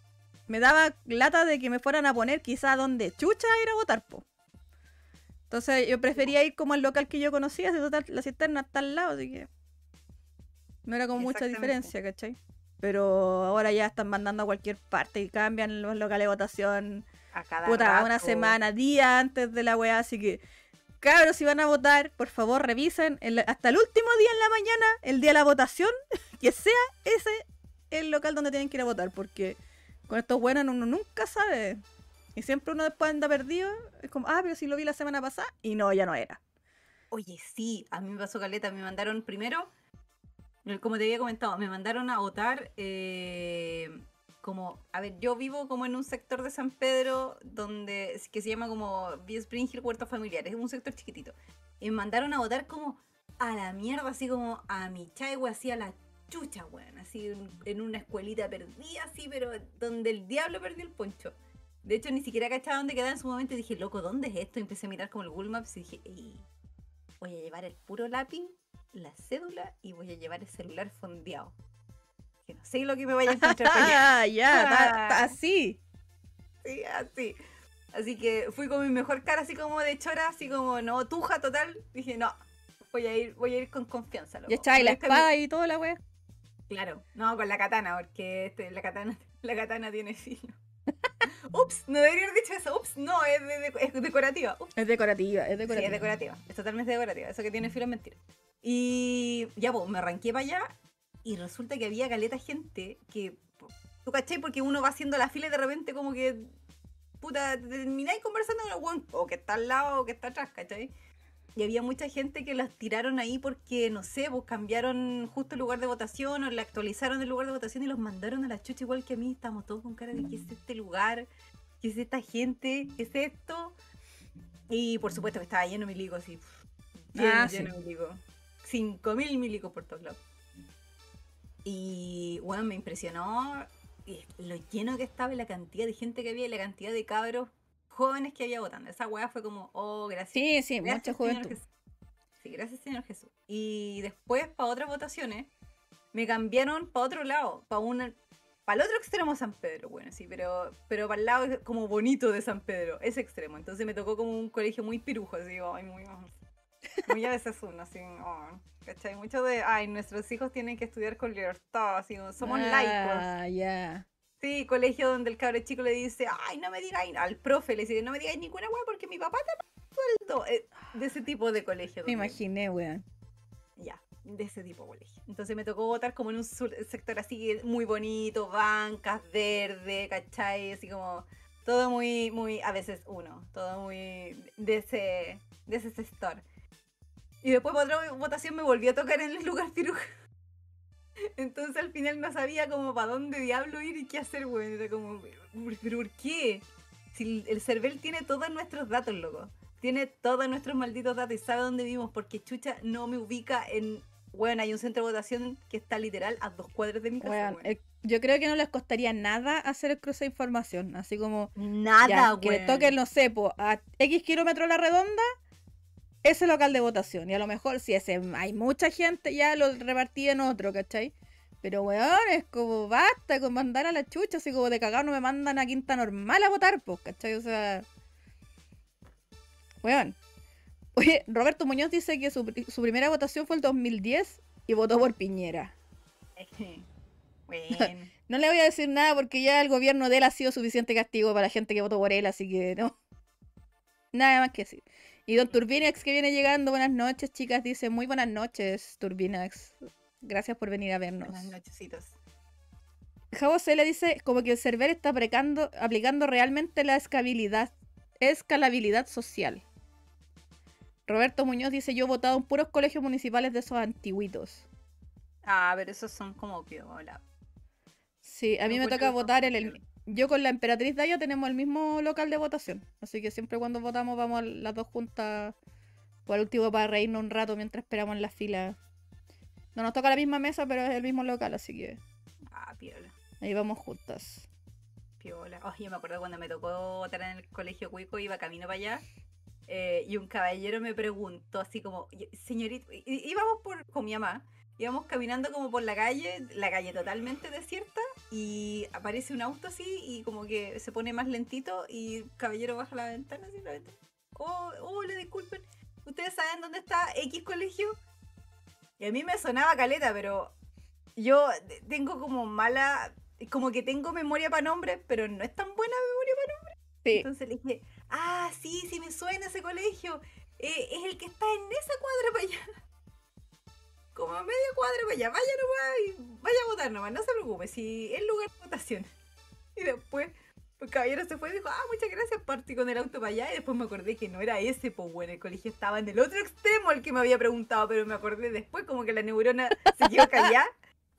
me daba lata de que me fueran a poner quizá donde chucha a ir a votar, po. Entonces yo prefería ir como al local que yo conocía, si total, la cisterna está al lado, así que no era como mucha diferencia, ¿cachai? Pero ahora ya están mandando a cualquier parte y cambian los locales de votación, A cada puta, una semana, día antes de la weá, así que cabros, si van a votar, por favor revisen el- hasta el último día en la mañana, el día de la votación, (laughs) que sea ese el local donde tienen que ir a votar, porque con estos buenos uno nunca sabe. Y siempre uno después anda perdido, es como, ah, pero si lo vi la semana pasada, y no, ya no era. Oye, sí, a mí me pasó caleta, me mandaron primero, como te había comentado, me mandaron a votar eh, como, a ver, yo vivo como en un sector de San Pedro donde, que se llama como Vía Spring Hill Huertos Familiares, es un sector chiquitito. Y me mandaron a votar como a la mierda, así como a mi chaigua, así a la chucha, weón, así en, en una escuelita perdida, así, pero donde el diablo perdió el poncho. De hecho, ni siquiera cachaba dónde quedaba en su momento y dije, loco, ¿dónde es esto? Y empecé a mirar como el Google Maps y dije, "Ey, voy a llevar el puro lápiz, la cédula y voy a llevar el celular fondeado. Que no sé lo que me vaya a encontrar. (laughs) Ah, ya, ta- así. Sí, así. Así que fui con mi mejor cara, así como de chora, así como no, tuja total. Dije, no, voy a ir, voy a ir con confianza. loco. Y echáis la Voy a estar- espada y toda la wea. Claro, no, con la katana, porque este, la katana, (laughs) la katana tiene filo. (laughs) Ups, no debería haber dicho eso. Ups, no, es, de- de- es decorativa. Ups. Es decorativa, es Sí, decorativa. es decorativa. Es totalmente decorativa. Eso que tiene filo es mentira. Y ya, pues, me arranqué para allá y resulta que había caleta gente que. ¿Tú cachai? Porque uno va haciendo la fila y de repente como que. Puta, termináis conversando con el weón, o que está al lado o que está atrás, ¿cachai? Y había mucha gente que las tiraron ahí porque, no sé, pues cambiaron justo el lugar de votación o le actualizaron el lugar de votación y los mandaron a la chucha igual que a mí. Estamos todos con cara de qué es este lugar, qué es esta gente, qué es esto. Y por supuesto que estaba lleno de milicos, así. Lleno, Ah, lleno de milicos. 5.000 milicos por todos lados. Y bueno, me impresionó lo lleno que estaba y la cantidad de gente que había y la cantidad de cabros jóvenes que había votando. Esa weá fue como, oh, gracias. Sí, sí, Gracias, mucha Señor juventud. Jesús. Sí, gracias, Señor Jesús. Y después, para otras votaciones, me cambiaron para otro lado, para una. Para el otro extremo de San Pedro, bueno, sí, pero, pero para el lado como bonito de San Pedro, ese extremo. Entonces me tocó como un colegio muy pirujo, así, ay, muy, muy a veces uno, así, oh, ¿cachai? Mucho de, ay, nuestros hijos tienen que estudiar con libertad, así, somos laicos. Ah, ya. Sí, colegio donde el cabro chico le dice, ay, no me digáis, al profe le dice, no me digáis ninguna weá porque mi papá te sueldo. Eh, de ese tipo de colegio. Me imaginé, weón. Ya, de ese tipo de colegio. Entonces me tocó votar como en un sector así muy bonito, bancas, verde, ¿cachai? Así como todo muy, muy, a veces uno, todo muy de ese, de ese sector. Y después para otra votación me volvió a tocar en el lugar piruja. (laughs) Entonces al final no sabía como para dónde diablo ir y qué hacer, güey. Era como, ¿pero por qué? Si el CERVEL tiene todos nuestros datos, loco. Tiene todos nuestros malditos datos y sabe dónde vivimos porque Chucha no me ubica en... Bueno, hay un centro de votación que está literal a dos cuadras de mi casa. Weón, weón. eh, yo creo que no les costaría nada hacer el cruce de información. Así como Nada, ya, que le weón. toquen, no sé, po, a X kilómetros a la redonda, ese local de votación. Y a lo mejor si ese hay mucha gente, ya lo repartí en otro, ¿cachai? Pero weón, es como basta con mandar a la chucha, así como de cagado no me mandan a Quinta Normal a votar, pues, ¿cachai? O sea. Weón. Oye, Roberto Muñoz dice que su, pri- su primera votación fue el 2010 y votó por Piñera. (laughs) Bueno. (laughs) No le voy a decir nada porque ya el gobierno de él ha sido suficiente castigo para la gente que votó por él, así que no. Nada más que decir. Y don Turbinax que viene llegando, buenas noches, chicas, dice muy buenas noches, Turbinax. Gracias por venir a vernos. Buenas nochecitos. Javo le dice como que el server está aplicando, aplicando realmente la escalabilidad, escalabilidad social. Roberto Muñoz dice yo he votado en puros colegios municipales de esos antiguitos. Ah, pero esos son como piola. Sí, a mí me toca que votar en el... Yo con la emperatriz Daya tenemos el mismo local de votación. Así que siempre cuando votamos vamos las dos juntas por último para reírnos un rato mientras esperamos en la fila. No nos toca la misma mesa, pero es el mismo local, así que Ah, piola. ahí vamos juntas. Piola. Oh, yo me acuerdo cuando me tocó votar en el colegio Cuico, iba camino para allá. eh, y un caballero me preguntó así como, "Y- señorita, íbamos por, con mi mamá, íbamos caminando como por la calle, la calle totalmente desierta, y aparece un auto así, y como que se pone más lentito, y el caballero baja la ventana así, la ventana. oh, hola, disculpen, ¿ustedes saben dónde está X colegio? Y a mí me sonaba caleta, pero yo tengo como mala, como que tengo memoria para nombres, pero no es tan buena memoria para nombres. Sí. Entonces le dije, ah, sí, sí me suena ese colegio. Eh, es el que está en esa cuadra para allá. Como a media cuadra para allá. Vaya nomás y vaya a votar nomás, no se preocupe, si es lugar de votación. Y después, el caballero se fue y dijo, ah, muchas gracias, partí con el auto para allá. Y después me acordé que no era ese, pues bueno, el colegio estaba en el otro extremo al que me había preguntado, pero me acordé después como que la neurona se quedó (laughs) callada.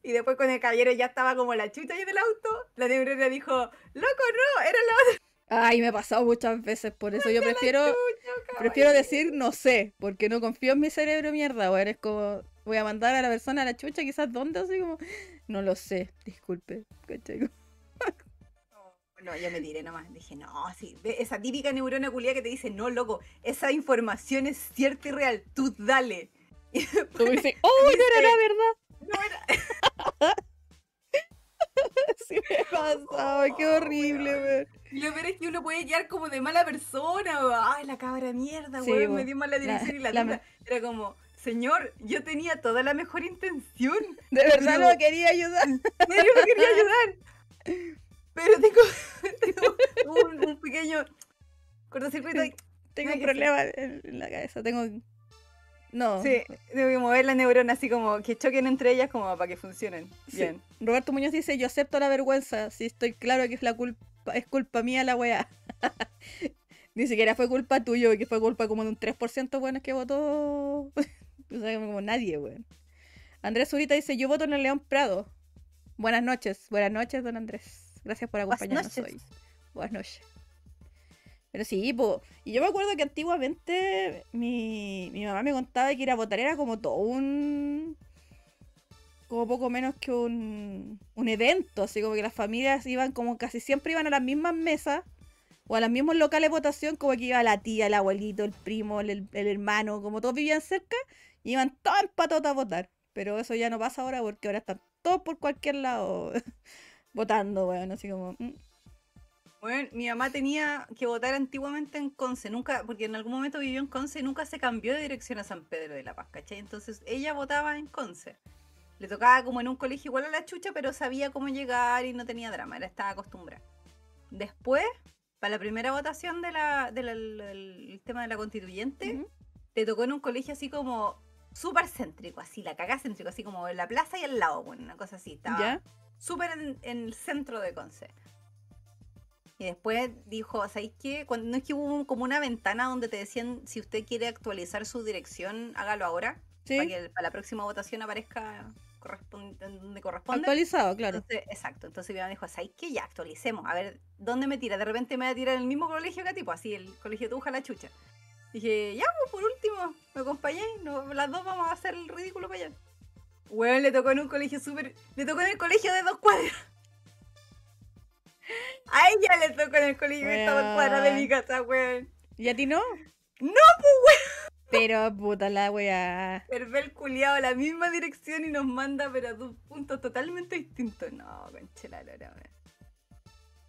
Y después con el caballero ya estaba como la chucha ahí del auto, la neurona dijo, loco, no, era la otra Ay, me ha pasado muchas veces, por eso yo prefiero, chucha, prefiero caballero". decir no sé, porque no confío en mi cerebro mierda, weón. Es como, voy a mandar a la persona a la chucha, quizás dónde, así como, no lo sé, disculpe. ¿cachai? No, yo me tiré nomás. Dije, no, sí. Esa típica neurona culia que te dice, no, loco, esa información es cierta y real. Tú dale. (laughs) Y Tú me dices, oh, no era la verdad. no era. (laughs) Sí me pasado, ay, qué Oh, horrible, weón. weón. Lo peor es que uno puede quedar como de mala persona. o, Ay, la cabra mierda, Sí, weón, me dio mala dirección y la, la-. Era como, señor, yo tenía toda la mejor intención. De verdad Pero- no quería ayudar. En serio, no quería ayudar. Pero tengo, (laughs) tengo un, un pequeño cortocircuito y Tengo un problema en en la cabeza, tengo... No. Sí, tengo que mover la neurona así como que choquen entre ellas como para que funcionen. Sí. Bien. Roberto Muñoz dice, yo acepto la vergüenza, si estoy claro que es la culpa, es culpa mía la weá. (laughs) Ni siquiera fue culpa tuya, que fue culpa como de un 3% bueno que votó. (laughs) o sea, como nadie, weón. Andrés Zurita dice, yo voto en el León Prado. Buenas noches, buenas noches, don Andrés. Gracias por acompañarnos hoy. Buenas noches. Pero sí, po. y yo me acuerdo que antiguamente mi, mi mamá me contaba que ir a votar era como todo un... como poco menos que un, un evento, así como que las familias iban como casi siempre iban a las mismas mesas o a los mismos locales de votación, como que iba la tía, el abuelito, el primo, el, el hermano, como todos vivían cerca, iban todos en patota a votar. Pero eso ya no pasa ahora porque ahora están todos por cualquier lado (laughs) votando, weón, así como... mm. Bueno, mi mamá tenía que votar antiguamente en Conce, nunca, porque en algún momento vivió en Conce y nunca se cambió de dirección a San Pedro de la Paz, ¿cachai? Entonces ella votaba en Conce. Le tocaba como en un colegio igual a la chucha, pero sabía cómo llegar y no tenía drama, era estaba acostumbrada. Después, para la primera votación de la, del tema de la constituyente, le tocó en un colegio así como súper céntrico, así, la cagá céntrico, así como en la plaza y al lado, bueno, una cosa así. Estaba súper en, en el centro de Conce. Y después dijo, ¿sabéis qué? Cuando, no es que hubo como una ventana donde te decían, si usted quiere actualizar su dirección, hágalo ahora, Sí, para que para la próxima votación aparezca correspon- en donde corresponde. actualizado, claro. Entonces, exacto, entonces mi mamá dijo, ¿sabéis qué? Ya, actualicemos, a ver, ¿dónde me tira? De repente me va a tirar en el mismo colegio que a ti, pues así, el colegio Tuja la chucha. Dije, ya, pues por último, me acompañé, no, las dos vamos a hacer el ridículo para allá. Weón, le tocó en un colegio súper. Le tocó en el colegio de dos cuadras. A ella le tocó en el colegio de dos Weón. cuadras de mi casa, weón. ¿Y a ti no? No, pues Pero puta la weá. weón. el culiado la misma dirección y nos manda, pero a dos puntos totalmente distintos. No, conche la lora, weón.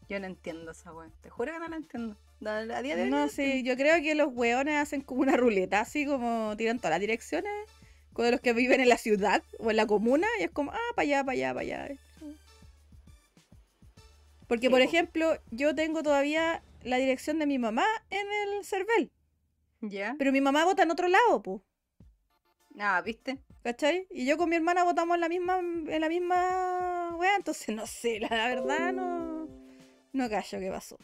Yo no entiendo esa weón. Te juro que no la entiendo. No, a día de hoy. No, la sí, yo creo que los weones hacen como una ruleta, así como tiran todas las direcciones. Con los que viven en la ciudad o en la comuna, y es como, ah, para allá, para allá, para allá. Porque, por po. ejemplo, yo tengo todavía la dirección de mi mamá en el CERVEL. ¿Ya? Pero mi mamá vota en otro lado, pues. Ah, ¿viste? ¿Cachai? Y yo con mi hermana votamos en la misma, en la misma weá, entonces no sé, la verdad no, no callo qué pasó.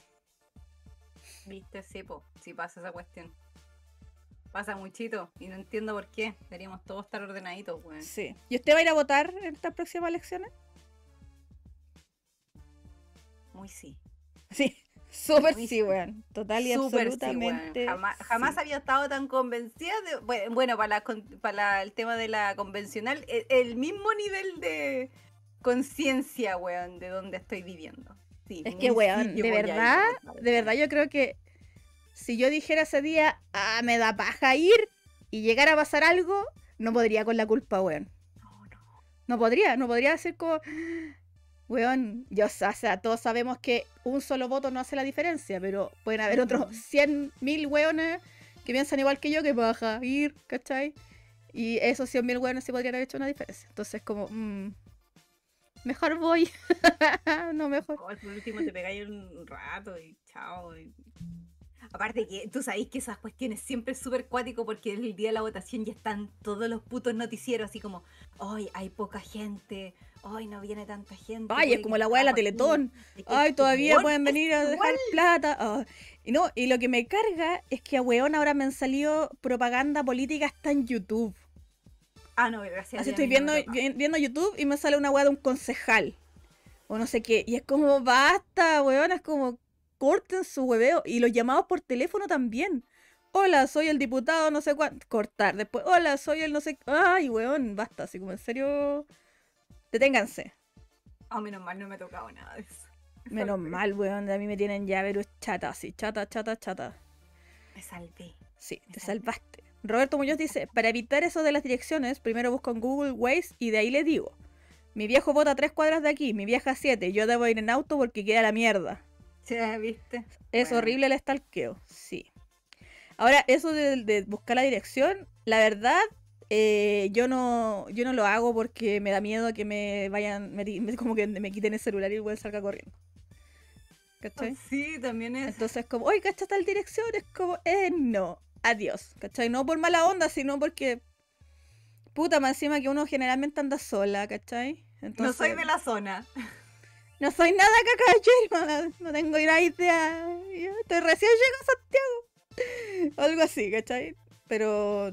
¿Viste? Sí, po. Sí pasa esa cuestión. Pasa muchito y no entiendo por qué. Deberíamos todos estar ordenaditos, weón. Sí. ¿Y usted va a ir a votar en estas próximas elecciones? Muy sí. Sí, (laughs) súper sí, weón. Total y Súper sí, weón. absolutamente. Jamás, jamás sí. había estado tan convencida de. bue- Bueno, para, la para el tema de la convencional, e- el, mismo nivel de conciencia, weón, de donde estoy viviendo. Sí, Es que, weón, de verdad, de verdad yo creo que si yo dijera ese día, ah, me da paja ir y llegara a pasar algo, no podría con la culpa, weón. No, no. No podría, no podría decir como, weón, yo, o sea, todos sabemos que un solo voto no hace la diferencia, pero pueden haber otros Ujú. 100 mil weones que piensan igual que yo, que baja, ir, ¿cachai? Y esos 100 mil weones sí podrían haber hecho una diferencia. Entonces, como, mm, mejor voy. (laughs) no, mejor. Oh, por último te pegáis un rato y chao. y- Aparte que tú sabéis que esas cuestiones siempre es súper cuático porque el día de la votación ya están todos los putos noticieros así como, hoy hay poca gente, hoy no viene tanta gente. Ay, es como la weá de la estamos aquí". Teletón. Ay, todavía pueden venir a dejar igual. plata. ah. Y no, y lo que me carga es que a weón ahora me han salido propaganda política hasta en YouTube. Ah, no, gracias. Así estoy viendo, viendo YouTube y me sale una weá de un concejal. O no sé qué. Y es como, basta, weón. Es como, corten su hueveo. Y los llamados por teléfono también. Hola, soy el diputado, no sé cuánto. Cortar. Después, hola, soy el no sé. Ay, weón, basta. Así como, en serio. Deténganse. Ah, menos mal, no me ha tocado nada de eso. Menos mal, weón. A mí me tienen ya, pero es chata, así. Chata, chata, chata. Me salvé. Sí, te salvaste. Roberto Muñoz dice, para evitar eso de las direcciones, primero busco en Google Waze y de ahí le digo, mi viejo vota a tres cuadras de aquí, mi vieja a siete, yo debo ir en auto porque queda la mierda. Sí, ¿viste? Es Bueno. horrible el estalqueo, sí. Ahora, eso de, de buscar la dirección, la verdad, eh, yo no yo no lo hago porque me da miedo que me vayan, me, como que me quiten el celular y el salga corriendo. ¿Cachai? Sí, también es. Entonces, como, oye, ¿cachai tal dirección? Es como, eh, no, adiós, ¿cachai? No por mala onda, sino porque, puta, más encima que uno generalmente anda sola, ¿cachai? no soy de la zona. No soy nada caca, (laughs) no, no tengo ni idea. Yo estoy recién llego a Santiago. (laughs) Algo así, ¿cachai? Pero,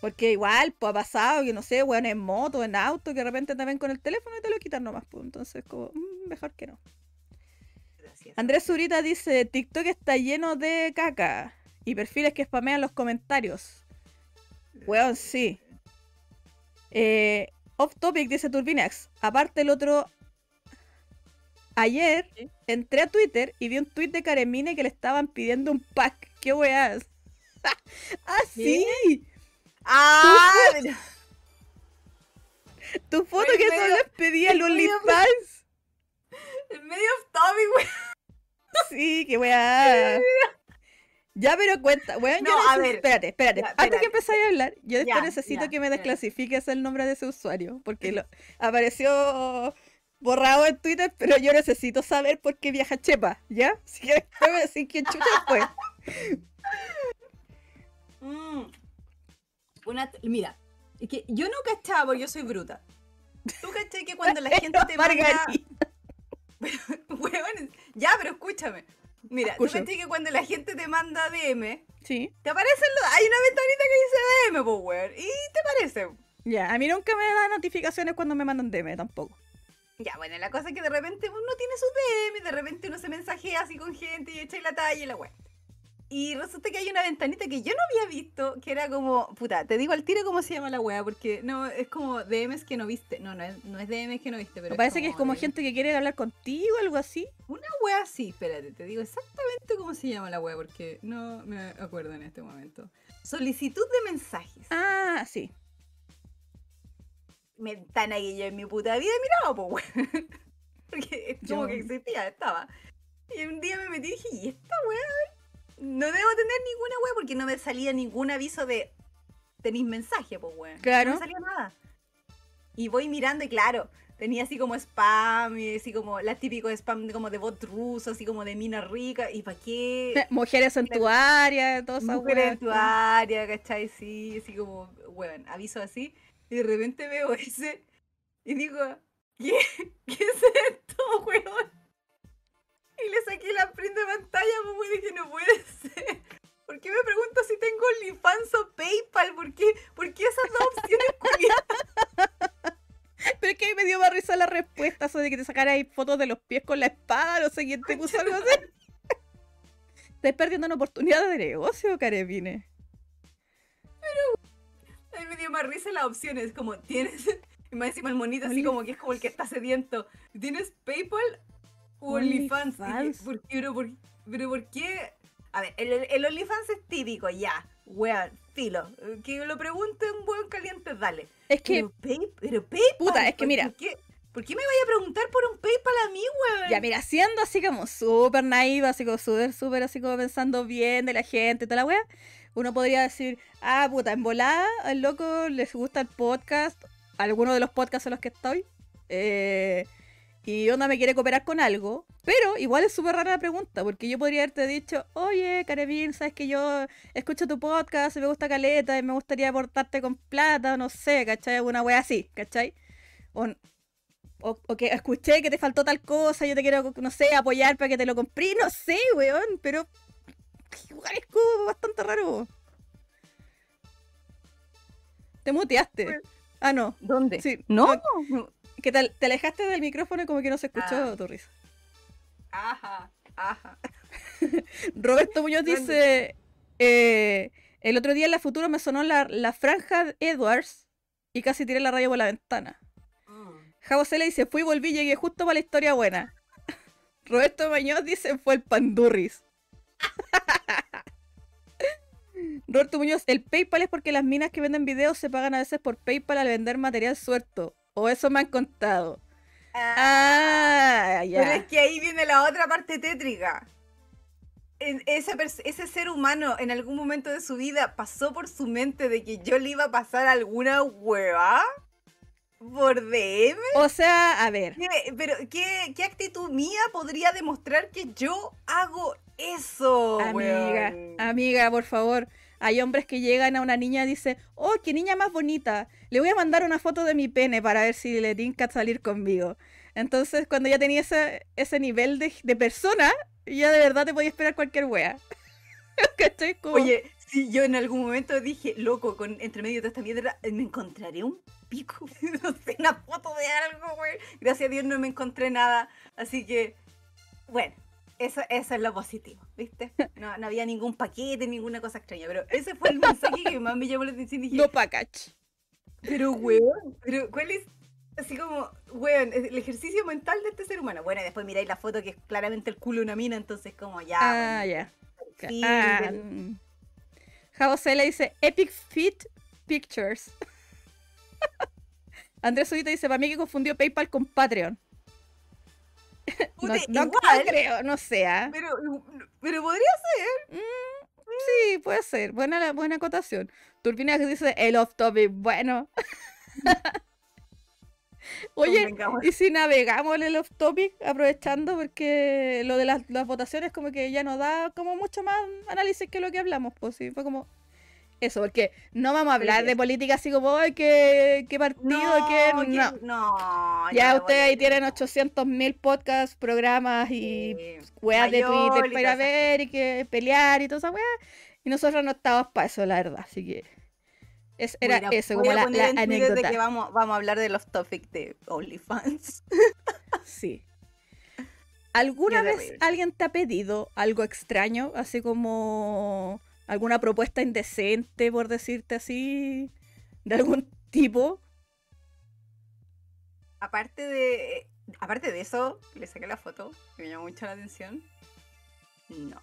porque igual, pues ha pasado, que no sé, weón, en moto, en auto, que de repente te ven con el teléfono y te lo quitan nomás, pues. Entonces, como, mm, mejor que no. Gracias. Andrés Zurita dice, TikTok está lleno de caca y perfiles que spamean los comentarios. Weón, sí. Eh, off topic dice Turbinax. Aparte el otro... Ayer entré a Twitter y vi un tweet de Karemine que le estaban pidiendo un pack. ¿Qué weas? (laughs) ¡Ah, sí! ¡Ah! Tu foto que medio- solo les pedía el OnlyFans. En medio of topic, güey. Sí, qué weá. Ya, pero cuenta, weón, yo No, a neces- ver. espérate, espérate. Ya, Antes que empezáis a hablar, yo después Ya, necesito ya, que me desclasifiques el nombre de ese usuario, porque lo, apareció borrado en Twitter, pero yo necesito saber por qué viaja Chepa, ¿ya? (laughs) Que después me decís quién chucha fue. Mm. Una, mira, es que yo no cachaba porque yo soy bruta. Tú cachai que cuando la (laughs) gente te manda. Margarita. (laughs) Weón, ya, pero escúchame. Mira, tú cachai que cuando la gente te manda DM, Sí, te aparecen los. Hay una ventanita que dice DM, weón. Y te aparece. ya. A mí nunca me da notificaciones cuando me mandan DM tampoco. Ya, bueno, la cosa es que de repente uno tiene su DM, de repente uno se mensajea así con gente y echa la talla y la weá. Y resulta que hay una ventanita que yo no había visto, que era como, puta, te digo al tiro cómo se llama la weá, porque no, es como DMs que no viste. No, no es, no es DMs que no viste, pero. Me parece que es como gente que quiere hablar contigo, algo así. Una weá así, espérate, te digo exactamente cómo se llama la weá, porque no me acuerdo en este momento. Solicitud de mensajes. Ah, sí. Ventana que yo en mi puta vida he mirado, pues weón. (laughs) Porque es como Yo- que existía, estaba. Y un día me metí y dije, ¿y esta weá? No debo tener ninguna weá porque no me salía ningún aviso de tenéis mensaje, pues weón. Claro. No me salía nada. Y voy mirando y claro, tenía así como spam y así como las típicos spam de, como de bot ruso, así como de mina rica. ¿Y para qué? Mujeres en tu área, todas esas Mujeres en tu área, ¿cachai? Sí, así como, weón, aviso así. Y de repente veo ese y digo, ¿qué? (laughs) ¿Qué es esto, weón? Y le saqué la print de pantalla, pues, y dije, no puede ser. ¿Por qué me pregunto si tengo OnlyFans o PayPal? ¿Por qué, ¿Por qué esas dos opciones? (laughs) Pero es que ahí me dio más risa la respuesta, eso de que te sacara ahí fotos de los pies con la espada, no sé quién te puso algo así. (laughs) Estás perdiendo una oportunidad de negocio, Carepine. A mí me dio más risa las opciones, como, ¿tienes...? (laughs) Y más encima el monito así como que es como el que está sediento. ¿Tienes PayPal OnlyFans? ¿Por qué? Por, pero ¿por qué? A ver, el, el OnlyFans es típico, ya. Weón, filo. Que lo pregunte un buen caliente, dale. Es que, Pero, pay, pero PayPal. Puta, es que ¿por- mira. ¿por qué, ¿Por qué me vaya a preguntar por un PayPal a mí, weón? ya mira, siendo así como súper naiva, así como súper, súper, así como pensando bien de la gente y toda la wea, uno podría decir, ah, puta, en volada, al loco les gusta el podcast, alguno de los podcasts en los que estoy, eh, y onda me quiere cooperar con algo, pero igual es súper rara la pregunta, porque yo podría haberte dicho, oye, Carevin, sabes que yo escucho tu podcast, me gusta caleta, y me gustaría aportarte con plata, o no sé, ¿cachai? Alguna wea así, ¿cachai? O, o, o que escuché que te faltó tal cosa, yo te quiero, no sé, apoyar para que te lo compré, no sé, weón, pero igual es como bastante raro. Te muteaste. Pues, Ah, no. ¿Dónde? Sí, No. (laughs) Que te, te alejaste del micrófono y como que no se escuchó Ah. tu risa. Ajá, ajá. (laughs) Roberto Muñoz dice: eh, El otro día en la futuro me sonó la, la franja de Edwards y casi tiré la raya por la ventana. Mm. Javo le dice: Fui, volví, llegué justo para la historia buena. (laughs) Roberto Muñoz dice: Fue el pandurris. Roberto Muñoz: El PayPal es porque las minas que venden videos se pagan a veces por PayPal al vender material suelto. O eso me han contado. Ah, Pero ya. es que ahí viene la otra parte tétrica. En- Ese, ese ser humano en algún momento de su vida pasó por su mente de que yo le iba a pasar alguna hueva por DM. O sea, a ver. ¿Qué- pero ¿qué, qué actitud mía podría demostrar que yo hago eso? Amiga, weón? amiga, por favor. Hay hombres que llegan a una niña y dicen, oh, qué niña más bonita. Le voy a mandar una foto de mi pene para ver si le tinca salir conmigo. Entonces, cuando ya tenía ese, ese nivel de, de persona, ya de verdad te podía esperar cualquier wea. (laughs) Como- Oye, si yo en algún momento dije, loco, con entre medio de esta eh, me encontraré un pico. (laughs) una foto de algo, güey. Gracias a Dios no me encontré nada. Así que, bueno, eso, eso es lo positivo, ¿viste? (laughs) No, no había ningún paquete, ninguna cosa extraña. Pero ese fue el mensaje que más me llamó la atención. Dije, no package. pero, weón, pero ¿cuál es? Así como, weón, el ejercicio mental de este ser humano. Bueno, y después miráis la foto que es claramente el culo de una mina, entonces como ya. Ah, ya. Ah, mm. Javo le dice Epic Fit Pictures. (laughs) Andrés Zurita dice, para mí que confundió PayPal con Patreon. (laughs) Puta, no, no- no igual, creo, no sé. ¿ah? Pero, pero podría Sí, puede ser. Buena, la- buena acotación. Turbina que dice el off topic. Bueno. (laughs) Oye. ¿y si navegamos en el off topic? Aprovechando porque lo de las, las votaciones como que ya nos da como mucho más análisis que lo que hablamos. Pues sí, fue como eso, porque no vamos a hablar de política así como, ay, qué, qué partido, qué... que- No. no, Ya ustedes ahí tienen 800 mil podcasts, programas y Sí, weas de Twitter para ver y que pelear y toda esa wea. Y nosotros no estábamos para eso, la verdad. Así que es, era a- eso, como la, la de anécdota. que vamos, vamos a hablar de los topics de OnlyFans. (laughs) Sí. ¿Alguna Qué vez alguien te ha pedido algo extraño? Así como alguna propuesta indecente, por decirte así, de algún tipo. aparte de aparte de eso, le saqué la foto, que me llamó mucho la atención. No.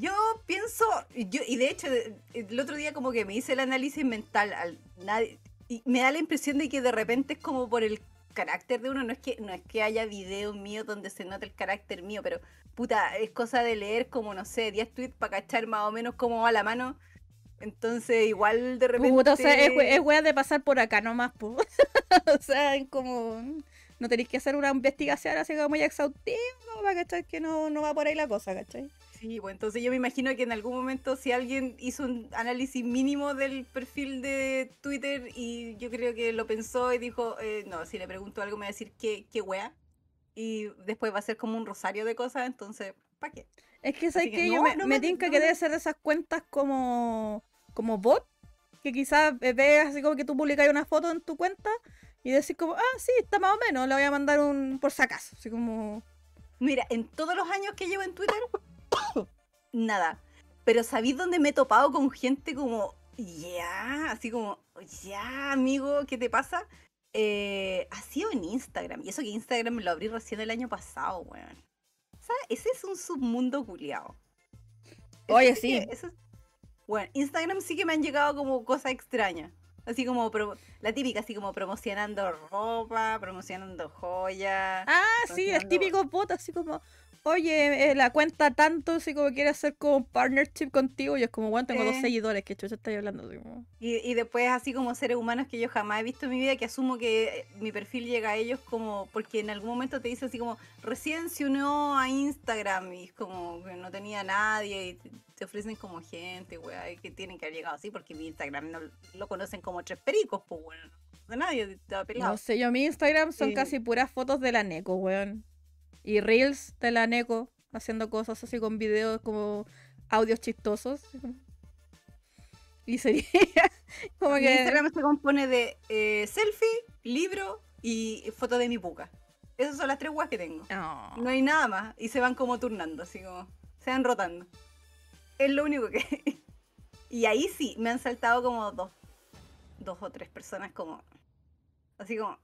Yo pienso, yo, y de hecho, el otro día como que me hice el análisis mental al nadie, y me da la impresión de que de repente es como por el carácter de uno, no es que, no es que haya videos míos donde se note el carácter mío, pero puta, es cosa de leer como, no sé, 10 tweets para cachar más o menos cómo va la mano. Entonces, igual de repente. Puta, o sea, es, we- es wea de pasar por acá nomás, po. (laughs) o sea, es como. No tenéis que hacer una investigación así como muy exhaustiva para cachar que no, no va por ahí la cosa, ¿cachai? Sí, pues entonces yo me imagino que en algún momento si alguien hizo un análisis mínimo del perfil de Twitter y yo creo que lo pensó y dijo, eh, no, si le pregunto algo me va a decir qué, qué wea. Y después va a ser como un rosario de cosas, entonces, ¿para qué? Es que sabes que que yo no, me, no me tinca no que debe ser de esas cuentas como, como bot, que quizás veas así como que tú publicas una foto en tu cuenta y decís como, ah, sí, está más o menos, le voy a mandar un por si acaso, así como... Mira, en todos los años que llevo en Twitter, nada. Pero ¿sabéis dónde me he topado con gente como, ya, así como, ya, amigo, ¿qué te pasa? Eh, ha sido en Instagram. Y eso que Instagram lo abrí recién el año pasado, weón. O sea, ese es un submundo culiao. Ese Oye, sí. eso es- Bueno, Instagram sí que me han llegado como cosas extrañas. Así como pro- la típica, así como promocionando ropa, promocionando joyas. Ah, sí, el típico bot, así como, oye, eh, la cuenta tanto, así como quiere hacer como un partnership contigo, y es como, bueno, tengo dos seguidores, que chucha estoy hablando. Así como, Y, y después así como seres humanos que yo jamás he visto en mi vida, que asumo que eh, mi perfil llega a ellos como, porque en algún momento te dice así como, recién se unió a Instagram y es como que no tenía nadie y te, te ofrecen como gente, weá, que tienen que haber llegado así porque mi Instagram no lo conocen como tres pericos, pues bueno, no de nadie, estaba pelado. No sé, yo mi Instagram son casi puras fotos de la Neko, weón. Y reels de la Neko, haciendo cosas así con videos como audios chistosos. Y sería (laughs) como Mi que... Instagram se compone de eh, selfie, libro y foto de mi puca. Esas son las tres weas que tengo. No. No hay nada más. Y se van como turnando, así como. Se van rotando. Es lo único que. (laughs) y ahí sí, me han saltado como dos. Dos o tres personas como. Así como.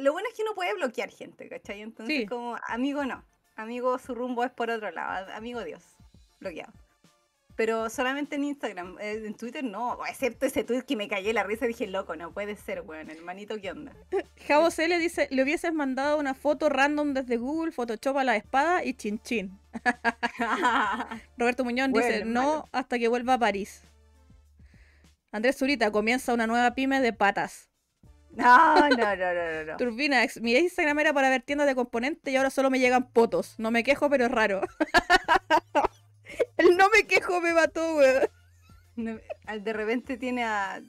Lo bueno es que uno puede bloquear gente, ¿cachai? Entonces, Sí. como, amigo no. Amigo, su rumbo es por otro lado. Amigo Dios. Bloqueado. Pero solamente en Instagram. eh, En Twitter no. Excepto ese tweet que me callé la risa y dije, loco, no puede ser, weón. Hermanito, ¿qué onda? (laughs) Javo C le dice, le hubieses mandado una foto random desde Google, Photoshop a la espada y chin chin. (laughs) Roberto Muñoz Bueno, dice, no hasta que vuelva a París. Andrés Zurita comienza una nueva pyme de patas. No, no, no, no, no, no. Turbina, ex- mi Instagram era para ver tiendas de componentes y ahora solo me llegan fotos. No me quejo, pero es raro. (laughs) El no me quejo me mató, weón. No, de repente tiene a.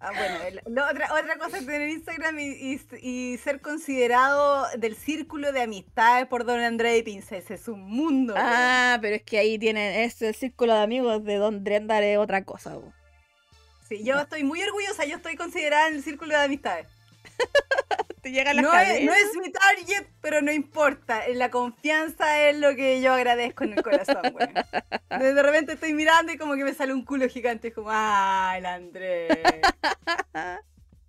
a, bueno, el- otra, otra cosa es tener Instagram y, y- y ser considerado del círculo de amistades por Don André Pinza. Ese es un mundo. Ah, pero es que ahí tienen ese círculo de amigos de Don Drendar es otra cosa, weón. Sí, yo estoy muy orgullosa, yo estoy considerada en el círculo de amistades. (laughs) Te llegan las No es, no es mi target, pero no importa. La confianza es lo que yo agradezco en el corazón. De repente estoy mirando y como que me sale un culo gigante. Es como, ¡ay, el Andrés!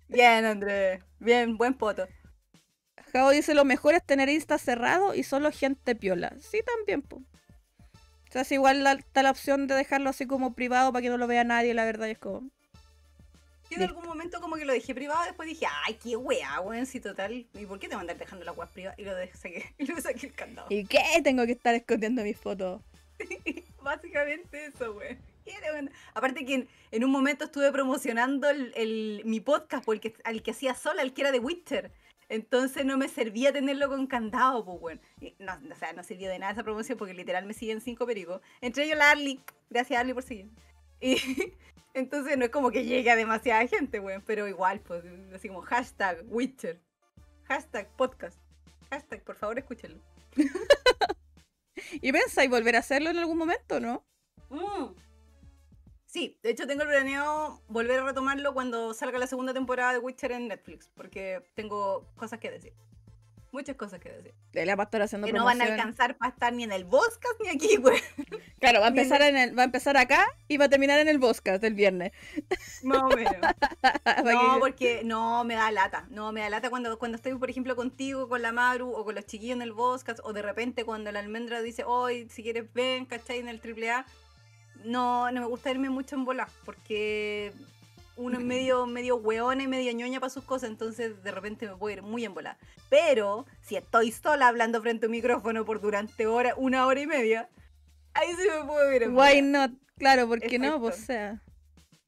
Bien, Andrés. Bien, buen poto. Javo dice, lo mejor es tener Insta cerrado y solo gente piola. Sí, también, po. O sea, si igual la- está la opción de dejarlo así como privado para que no lo vea nadie, la verdad es como... Yo en algún momento como que lo dejé privado, después dije, ay, qué weá, weón, si total, ¿y por qué te mandar dejando la weá privada? Y lo saqué, (laughs) y lo saqué el candado. ¿Y qué? Tengo que estar escondiendo mis fotos. (laughs) Básicamente eso, weón. Aparte que en, en un momento estuve promocionando el, el- mi podcast porque al que hacía sola, el que era de Witcher. Entonces no me servía tenerlo con candado, pues, weón. Y No, o sea, no sirvió de nada esa promoción porque literal me siguen cinco pericos. Entre ellos la Arly. Gracias, Arly, por seguir. Y (laughs) entonces no es como que llegue a demasiada gente, weón. Pero igual, pues, así como hashtag Witcher. Hashtag podcast. Hashtag, por favor, escúchenlo. (laughs) ¿Y pensáis volver a hacerlo en algún momento, no? Mm. Sí, de hecho tengo el planeado volver a retomarlo cuando salga la segunda temporada de Witcher en Netflix, porque tengo cosas que decir. Muchas cosas que decir. De la pastora haciendo Que no van a alcanzar para estar ni en el podcast ni aquí, güey. (laughs) Claro, va a empezar en el, va a empezar acá y va a terminar en el podcast del viernes. Más o menos. No, que- porque no me da lata. No me da lata cuando, cuando estoy, por ejemplo, contigo, con la Maru o con los chiquillos en el podcast, o de repente cuando la almendra dice, hoy, si quieres ven, ¿cachai? En el AAA. No, no me gusta irme mucho en bola, porque uno es medio, medio hueona y medio ñoña para sus cosas, entonces de repente me puedo ir muy en bola. Pero si estoy sola hablando frente a un micrófono por durante hora, una hora y media, ahí sí me puedo ir Why not? Claro, porque no, pues o sea.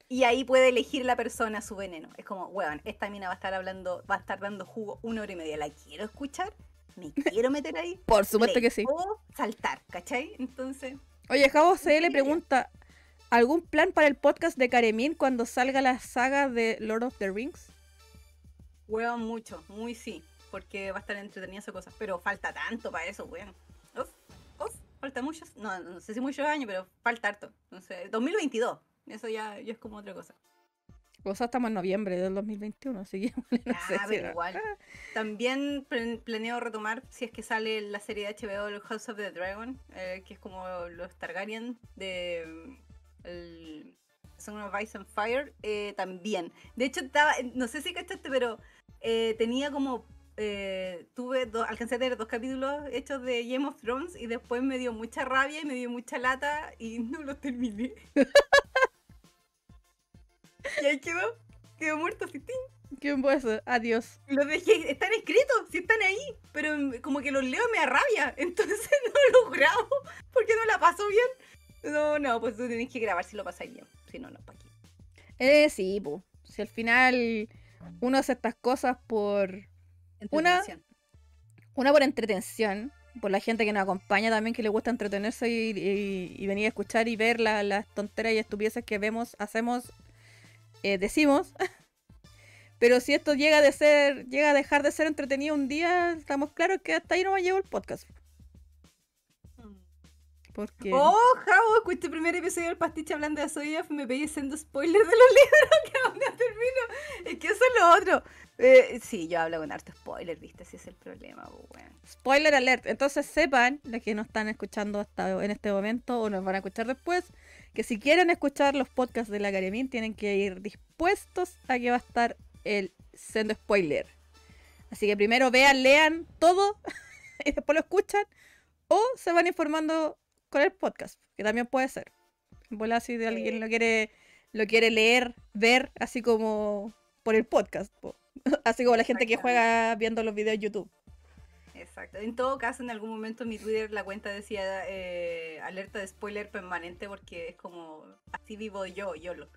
Y ahí puede elegir la persona su veneno. Es como, weón, esta mina va a estar hablando, va a estar dando jugo una hora y media. ¿La quiero escuchar? ¿Me quiero meter ahí? Por supuesto que sí. O saltar, ¿cachai? Entonces, Oye, Javo C le pregunta: ¿algún plan para el podcast de Karemin cuando salga la saga de Lord of the Rings? weón, mucho, muy sí. Porque va a estar entretenida esa cosa. Pero falta tanto para eso, weón. Uf, uf, falta muchos, no, no sé si muchos años, pero falta harto. Entonces, 2022. Eso ya, ya es como otra cosa. O sea, estamos en noviembre del 2021, así que (laughs) no sé Ah, si pero era- igual. También plan- planeo retomar, si es que sale la serie de HBO, House of the Dragon, eh, que es como los Targaryen de el Song of Ice and Fire, eh, también. De hecho, estaba, no sé si cachaste, pero eh, tenía como. eh, tuve dos, alcancé a tener dos capítulos hechos de Game of Thrones y después me dio mucha rabia y me dio mucha lata y (laughs) no los terminé. (laughs) y ahí quedó, quedó muerto. ¿Quién puede ser? Adiós. Los dejé, están escritos, sí están ahí, pero como que los leo y me da rabia, (laughs) entonces no los grabo porque no la paso bien. No, no, pues tú tenés que grabar si lo pasáis bien, si no, no, ¿para qué? Eh, sí, po. Si al final uno hace estas cosas por. Una-. Una por entretención, por la gente que nos acompaña también, que le gusta entretenerse y, y- y venir a escuchar y ver la- las tonteras y estupideces que vemos, hacemos, eh, decimos. (laughs) Pero si esto llega de ser, llega a dejar de ser entretenido un día, estamos claros que hasta ahí no me llevo el podcast. Porque Oh, Javo, escuché el primer episodio del pastiche hablando de Soy F, me pegué siendo spoiler de los (laughs) libros que aún no termino. Es que eso es lo otro. Eh, sí, yo hablo con harto spoiler, viste, ese es el problema, pues, weón. Spoiler alert. Entonces sepan, los que no están escuchando hasta en este momento o nos van a escuchar después, que si quieren escuchar los podcasts de la Karemín, tienen que ir dispuestos a que va a estar el sendo spoiler. Así que primero vean, lean todo (laughs) y después lo escuchan o se van informando con el podcast, que también puede ser. Bola si de alguien lo quiere lo quiere leer, ver, así como por el podcast, po. (laughs) así como la gente que juega viendo los videos de YouTube. Exacto. En todo caso, en algún momento en mi Twitter la cuenta decía eh, alerta de spoiler permanente porque es como así vivo yo, yo lo.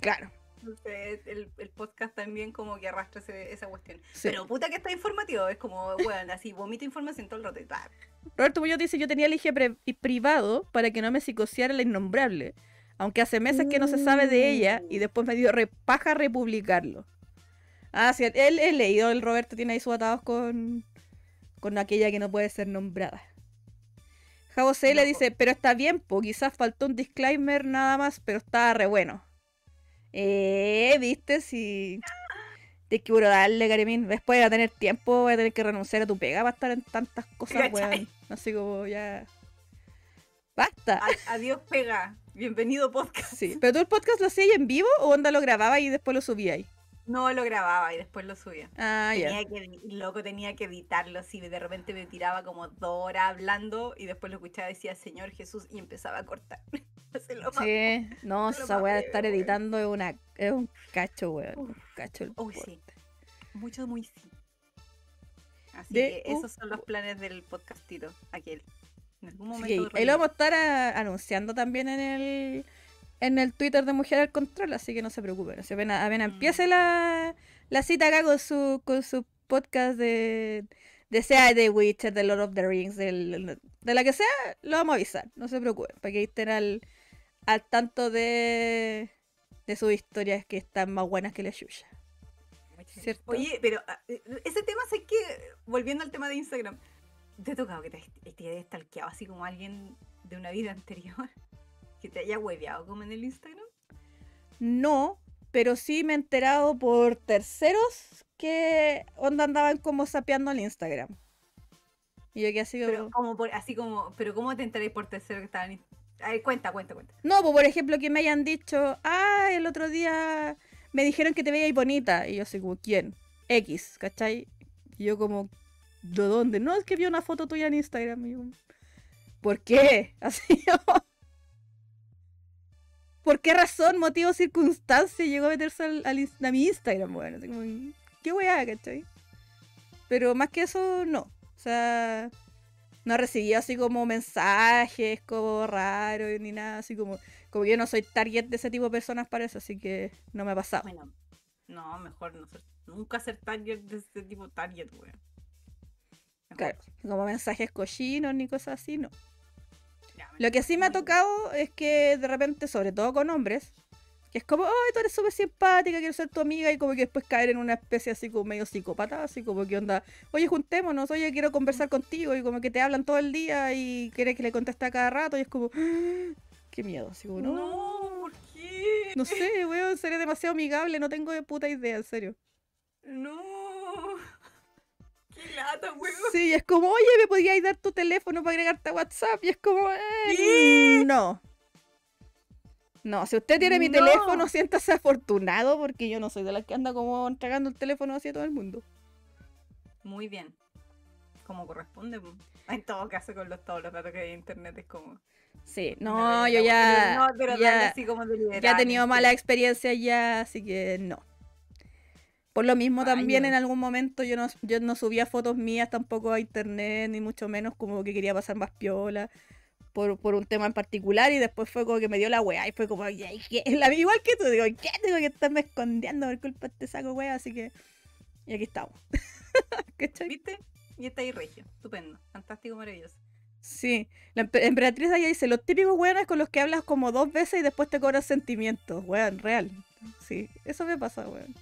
Claro. Entonces, el, el podcast también como que arrastra ese- esa cuestión. Sí. Pero puta que está informativo, es como, bueno, así vomito información todo el rato y tal. Roberto Muñoz dice, yo tenía el IG privado para que no me psicoseara la innombrable. Aunque hace meses que no se sabe de ella y después me dio repaja republicarlo. Ah, sí, él he leído, el Roberto tiene ahí sus atados con, con aquella que no puede ser nombrada. Javo C le dice, pero está bien, po, quizás faltó un disclaimer nada más, pero estaba re bueno. Eh, viste, si... Que puro darle, Karemín. Después de tener tiempo, voy a tener que renunciar a tu pega para estar en tantas cosas, weón. Así como ya. Basta. A- adiós, pega. Bienvenido podcast. Sí. ¿Pero tú el podcast lo hacías en vivo o onda lo grababa y después lo subías? No lo grababa y después lo subía. Ah, ya. Tenía que, edi- loco, tenía que editarlo así. De repente me tiraba como dos horas hablando y después lo escuchaba y decía Señor Jesús y empezaba a cortar. (laughs) Lo Sí, no, esa weá estar editando es una es un cacho, weón. Un cacho el sí. porte. Mucho, muy sí. Así De que esos son los planes del podcastito, aquel. En algún momento. que ahí lo vamos a estar ah, anunciando también en el en el Twitter de Mujer al Control, así que no se preocupen. Si apenas, apenas Mm. empiece la, la cita acá con su, con su podcast de, de sea de Witcher, de Lord of the Rings, del- de la que sea, lo vamos a avisar. No se preocupen, para que estén al, al tanto de, de sus historias que están más buenas que la suya. ¿Cierto? Oye, pero ah, ese tema sé que, volviendo al tema de Instagram, ¿te ha tocado que te, te hayas stalkeado así como alguien de una vida anterior? Que te haya hueveado como en el Instagram. No, pero sí me he enterado por terceros que onda andaban como sapeando el Instagram. Y yo que así como... Pero como por, así como, pero ¿cómo te enteráis por tercero que estaban? en- A ver, cuenta, cuenta, cuenta. No, pues por ejemplo que me hayan dicho, ah, el otro día me dijeron que te veías bonita. Y yo así como, ¿quién? X, ¿cachai? Y yo como, ¿de dónde? No, es que vi una foto tuya en Instagram. Y yo, ¿por qué? (laughs) Así ¿Por qué razón, motivo, circunstancia llegó a meterse al, a mi Instagram? Bueno, así como, ¿qué weá, cachai? Pero más que eso, no. O sea, no recibí así como mensajes como raros ni nada, así como, como yo no soy target de ese tipo de personas para eso, así que no me ha pasado. Bueno, no, mejor no ser, nunca ser target de este tipo target, weón. Claro, como mensajes cochinos ni cosas así, no. Lo que sí me ha tocado es que de repente, sobre todo con hombres, que es como, ay, tú eres súper simpática, quiero ser tu amiga, y como que después caer en una especie así como medio psicópata, así como que onda, oye, juntémonos, oye, quiero conversar contigo, y como que te hablan todo el día y quieres que le conteste a cada rato, y es como, "Ah, qué miedo, así como, no, No, ¿por qué? no sé, weón, seré demasiado amigable, no tengo de puta idea, en serio. No. Qué lata, weón. Sí, es como, oye, ¿me podrías dar tu teléfono para agregarte a WhatsApp? Y es como, eh, no. No, si usted tiene mi No. teléfono, siéntase afortunado porque yo no soy de las que anda como entregando el teléfono hacia todo el mundo. Muy bien. Como corresponde. po. En todo caso, con los, todos los datos que hay en internet es como. Sí, no, yo ya, No, pero ya, así como ya he tenido mala experiencia ya, así que no. Por lo mismo también Rayos. en algún momento yo no, yo no subía fotos mías tampoco a internet, ni mucho menos como que quería pasar más piola por, por un tema en particular y después fue como que me dio la weá y fue como, "Ya, ¿y qué?". La- igual que tú, digo, ¿qué tengo que estarme escondiendo por culpa de este saco weá? Así que, y aquí estamos. (laughs) ¿Cachai? ¿Viste? Y está ahí regio. Estupendo. Fantástico, maravilloso. Sí, la empe- emperatriz de allá dice, los típicos weones con los que hablas como dos veces y después te cobran sentimientos, weón, real. Sí, eso me pasa, weón.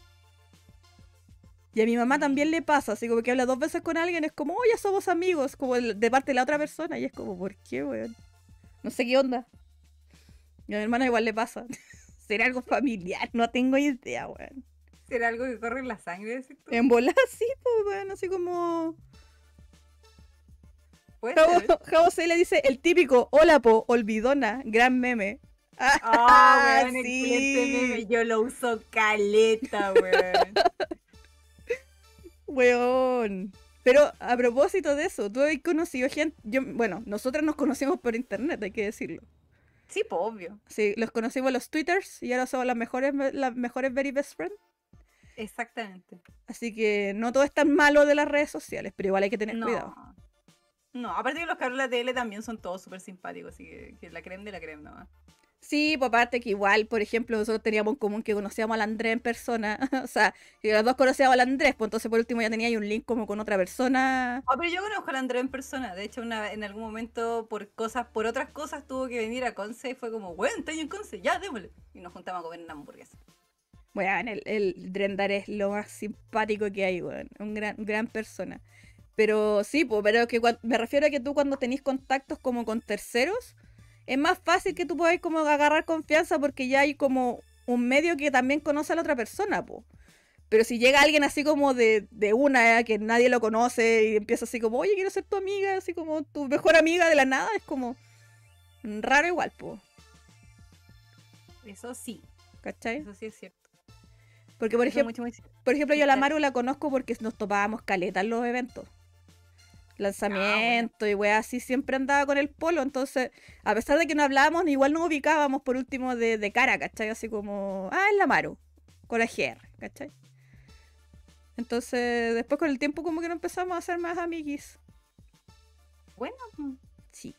Y a mi mamá también le pasa, así como que habla dos veces con alguien, es como, oh, ya somos amigos, como de parte de la otra persona, y es como, ¿por qué, weón? No sé qué onda. Y a mi hermana igual le pasa. (laughs) ¿Será algo familiar? No tengo idea, weón. ¿Será algo que corre en la sangre? tú? En volar (laughs) sí, pues, weón, así como... (laughs) Javo C le dice el típico, hola po, olvidona, gran meme. Ah, weón, sí. meme. Yo lo uso caleta, weón. Weón. Pero a propósito de eso, tú has conocido gente, yo, bueno, nosotras nos conocimos por internet, hay que decirlo. Sí, pues obvio. Sí, los conocimos los twitters y ahora somos las mejores, las mejores very best friends. Exactamente. Así que no todo es tan malo de las redes sociales, pero igual hay que tener No. cuidado. No, aparte que los cabros de la tele también son todos súper simpáticos, así que, que la creme de la creme nomás. Sí, por aparte que igual, por ejemplo, nosotros teníamos en común que conocíamos al Andrés en persona. (laughs) o sea, que los dos conocíamos al Andrés, pues entonces por último ya tenía ahí un link como con otra persona. Ah, pero yo conozco al Andrés en persona. De hecho, una, en algún momento, por cosas, por otras cosas, tuvo que venir a Conce y fue como, weón, estoy en Conce, ya, démosle. Y nos juntamos a comer una hamburguesa. Bueno, el, el Drendar es lo más simpático que hay, weón. Un gran, gran persona. Pero sí, pues, pero que me refiero a que tú cuando tenés contactos como con terceros, es más fácil que tú podáis como agarrar confianza porque ya hay como un medio que también conoce a la otra persona, pues. Pero si llega alguien así como de, de una eh, que nadie lo conoce y empieza así como, oye, quiero ser tu amiga, así como tu mejor amiga de la nada, es como raro igual, pues. Eso sí, ¿Cachai? eso sí es cierto. Porque, por ejemplo. Por ejemplo, yo a la. Maru la conozco porque nos topábamos caleta en los eventos. Lanzamiento y weá, así siempre andaba con el polo. Entonces, a pesar de que no hablábamos, igual nos ubicábamos por último de, de cara, ¿cachai? Así como, ah, es la Maru, con la GR, ¿cachai? Entonces, después con el tiempo, como que nos empezamos a hacer más amiguis. Bueno, Sí.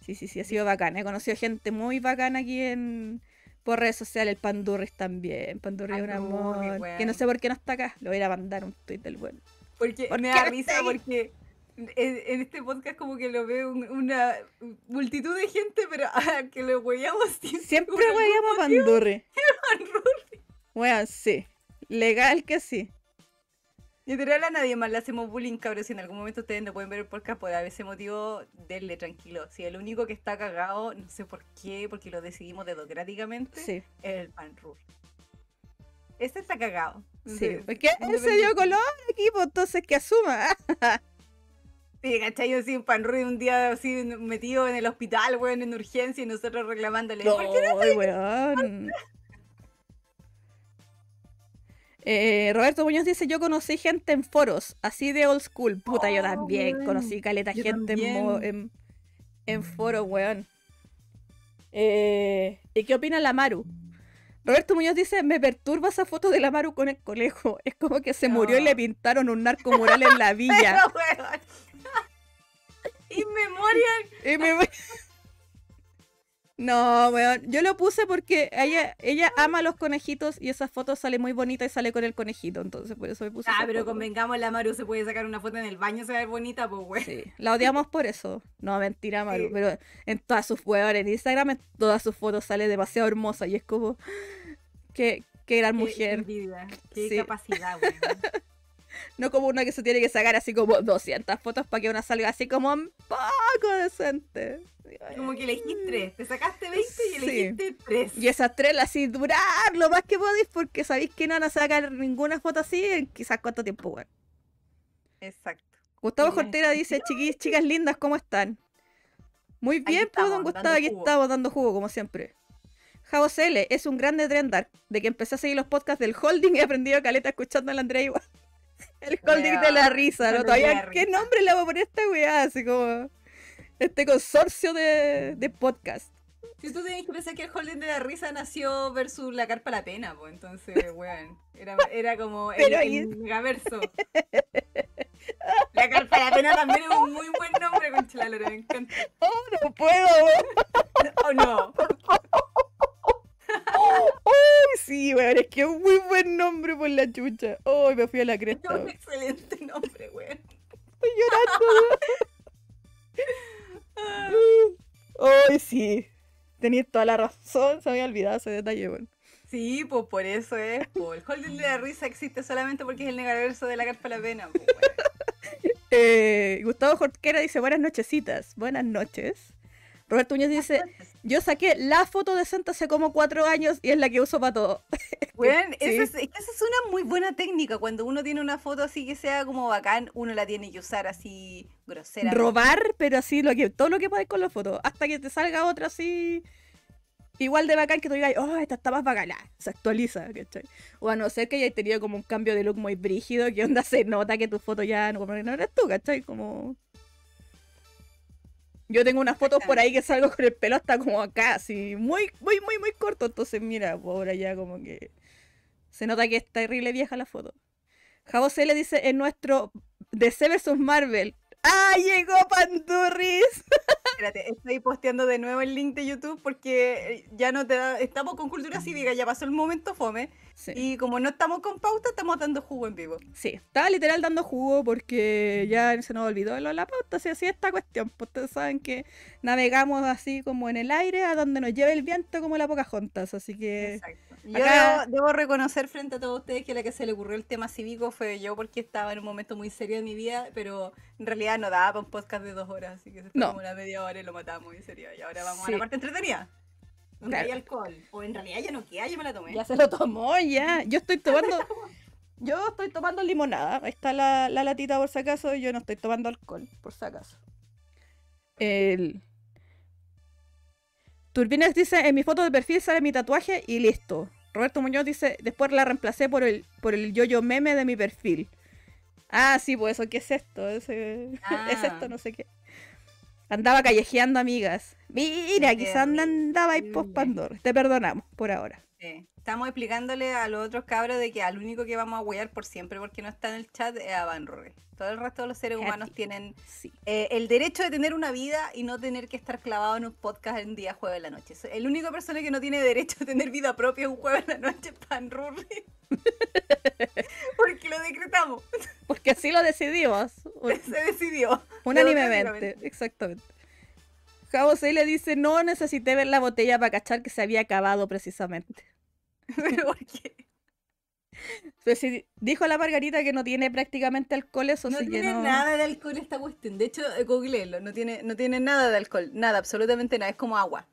Sí, sí, sí, ha sido bacán. He conocido gente muy bacana aquí en por redes sociales. El Pandurris también. Pandurris es un amor. Que no sé por qué no está acá. Le voy a ir a mandar un tweet del bueno. Porque ¿Por me da risa ahí? porque en, en este podcast como que lo veo un- una multitud de gente, pero (laughs) ah, que lo hueamos siempre. Weamos a. Pandurris. Weón, sí. Legal que sí. Literal a nadie más le hacemos bullying, cabros. Si en algún momento ustedes no pueden ver el podcast por ese motivo, denle tranquilo. Si el único que está cagado, no sé por qué, porque lo decidimos democráticamente, Sí, es el pan Rur. Este está cagado. Sí. Porque él se dio color aquí, pues entonces que asuma. (laughs) Sí, ¿cachai? Yo así, pan Rur un día así metido en el hospital, weón, en urgencia y nosotros reclamándole. ¿Por qué no? Weón. Eh, Roberto Muñoz dice, yo conocí gente en foros, así de old school. Puta, yo Oh, también weón. conocí caleta Yo gente en, en, en foros, weón. Eh, ¿Y qué opina la Maru? Roberto Muñoz dice, me perturba esa foto de la Maru con el conejo. (laughs) Es como que se murió y le pintaron un narco mural en la (laughs) villa. Pero. (laughs) Y me- No, weón. Yo lo puse porque ella, ella ama los conejitos y esa foto sale muy bonita y sale con el conejito. Entonces por eso me puse. Ah, pero foto. convengamos, la Maru se puede sacar una foto en el baño, se va a ver bonita, pues, weón. Sí, la odiamos por eso. No, mentira, Maru. Sí. Pero en todas sus weón, en Instagram, en todas sus fotos sale demasiado hermosa y es como. Qué, qué gran Qué mujer. envidia, qué Sí. capacidad, weón. (laughs) No como una que se tiene que sacar así como 200 fotos para que una salga así como un poco decente. Como que elegís tres, te sacaste 20 y Sí. elegiste tres. Y esas tres las así durar lo más que podéis porque sabéis que no van a sacar ninguna foto así en quizás cuánto tiempo, weón. Exacto. Gustavo. Cortera dice, chiquis, chicas lindas, ¿cómo están? Muy bien, pues, don Gustavo, aquí jugo. estamos dando jugo, como siempre. Javo CL es un grande trendar, de que empecé a seguir los podcasts del holding y he aprendido caleta escuchando al Andrea igual. El holding de la Weón, risa, ¿no? Todavía, ¿qué nombre le voy a poner a esta weá? Así como este consorcio de, de podcast. Si tú tenías que pensar que el holding de la risa nació versus la carpa la pena, pues entonces, weón, era, era como el, el megaverso. La carpa la pena también es un muy buen nombre, lora, me encanta. (laughs) ¡Oh, no puedo! (laughs) ¿O no? (laughs) ¡Uy, sí, weón! Es que es un muy buen nombre por la chucha. ¡Oh, me fui a la Es cresta! un weón. excelente nombre, weón. Estoy llorando, weón. ¡Ay, sí! Tenías toda la razón, se me había olvidado ese detalle, weón. Sí, pues por eso es. po. El holding de la risa existe solamente porque es el megaverso de la carpa la pena. (laughs) Eh, Gustavo Jorquera dice, buenas nochecitas. Buenas noches. Roberto Muñoz dice, yo saqué la foto de Santa hace como cuatro años y es la que uso para todo. (laughs) Sí. es, que esa es una muy buena técnica. Cuando uno tiene una foto así que sea como bacán, uno la tiene que usar así grosera. Robar, pero así lo que, todo lo que podáis con la foto. Hasta que te salga otra así. Igual de bacán que tú digas, oh, esta está más bacana. Se actualiza, ¿cachai? O a no ser que hayas tenido como un cambio de look muy brígido, que onda se nota que tu foto ya no, no eres tú, ¿cachai? Como. Yo tengo unas fotos por ahí que salgo con el pelo hasta como acá, así, muy, muy, muy, muy corto. Entonces, mira, por ahora ya como que. Se nota que es terrible vieja la foto. Javo C le dice en nuestro DC vs Marvel. ¡Ah, llegó Pandurris! (laughs) Espérate, estoy posteando de nuevo el link de YouTube porque eh, ya no te da. Estamos con cultura cívica, ya pasó el momento fome. Sí. Y como no estamos con pauta, estamos dando jugo en vivo. Sí, estaba literal dando jugo porque ya se nos olvidó lo de la pauta, así así esta cuestión. Pues ustedes saben que navegamos así como en el aire a donde nos lleve el viento como la Pocahontas, así que Exacto. Yo acá- debo, debo reconocer frente a todos ustedes que la que se le ocurrió el tema cívico fue yo porque estaba en un momento muy serio de mi vida, pero en realidad no daba para un podcast de dos horas, así que se fue No. como una media hora y lo matamos en serio. Y ahora vamos Sí. a la parte entretenida. Donde Claro. hay alcohol. O en realidad ya no queda, yo me la tomé. ya se lo tomó, ya. Yo estoy (laughs) tomando, yo estoy tomando limonada. Ahí está la, la latita por si acaso, yo no estoy tomando alcohol, por si acaso. El... Turbinex dice, en mi foto de perfil sale mi tatuaje y listo. Roberto Muñoz dice, después la reemplacé por el, por el yoyo meme de mi perfil. Ah, sí, pues eso, ¿qué es esto? (laughs) Es esto, Ah. no sé qué. Andaba callejeando amigas. Mira, quizás andaba post Pandora. Te perdonamos por ahora. Sí. Estamos explicándole a los otros cabros de que al único que vamos a huear por siempre porque no está en el chat es a Van Rory. Todo el resto de los seres humanos tienen Sí. eh, el derecho de tener una vida y no tener que estar clavado en un podcast en día jueves de la noche. El único persona que no tiene derecho a tener vida propia un jueves de la noche es Pan Rurri. Porque lo decretamos. Porque así lo decidimos. (laughs) Se decidió. Unánimemente, exactamente. Javo C le dice, no necesité ver la botella para cachar que se había acabado precisamente. (laughs) Pero ¿por qué? Pero sí, dijo la Margarita que no tiene prácticamente alcohol, eso No sí que tiene no. nada de alcohol esta cuestión. De hecho, eh, googleelo. No tiene, no tiene nada de alcohol. Nada, absolutamente nada. Es como agua.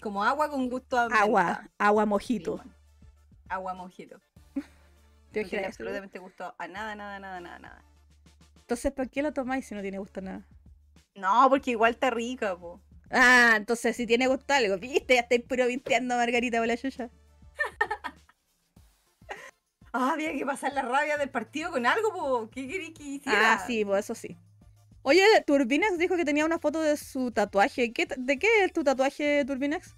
Como agua con gusto a. Agua, agua Sí, mojito. bueno. Agua mojito. ¿Te No tiene absolutamente gusto a nada, nada, nada, nada, nada. Entonces, ¿para qué lo tomáis si no tiene gusto a nada? No, porque igual está rica, po. Ah, entonces si tiene gusto a algo, viste, ya estáis puro vinteando Margarita por la chucha. (laughs) Ah, había que pasar la rabia del partido con algo, po. ¿Qué queréis que hiciera? Ah, sí, pues eso sí. Oye, Turbinex dijo que tenía una foto de su tatuaje. ¿Qué ¿De qué es tu tatuaje, Turbinex?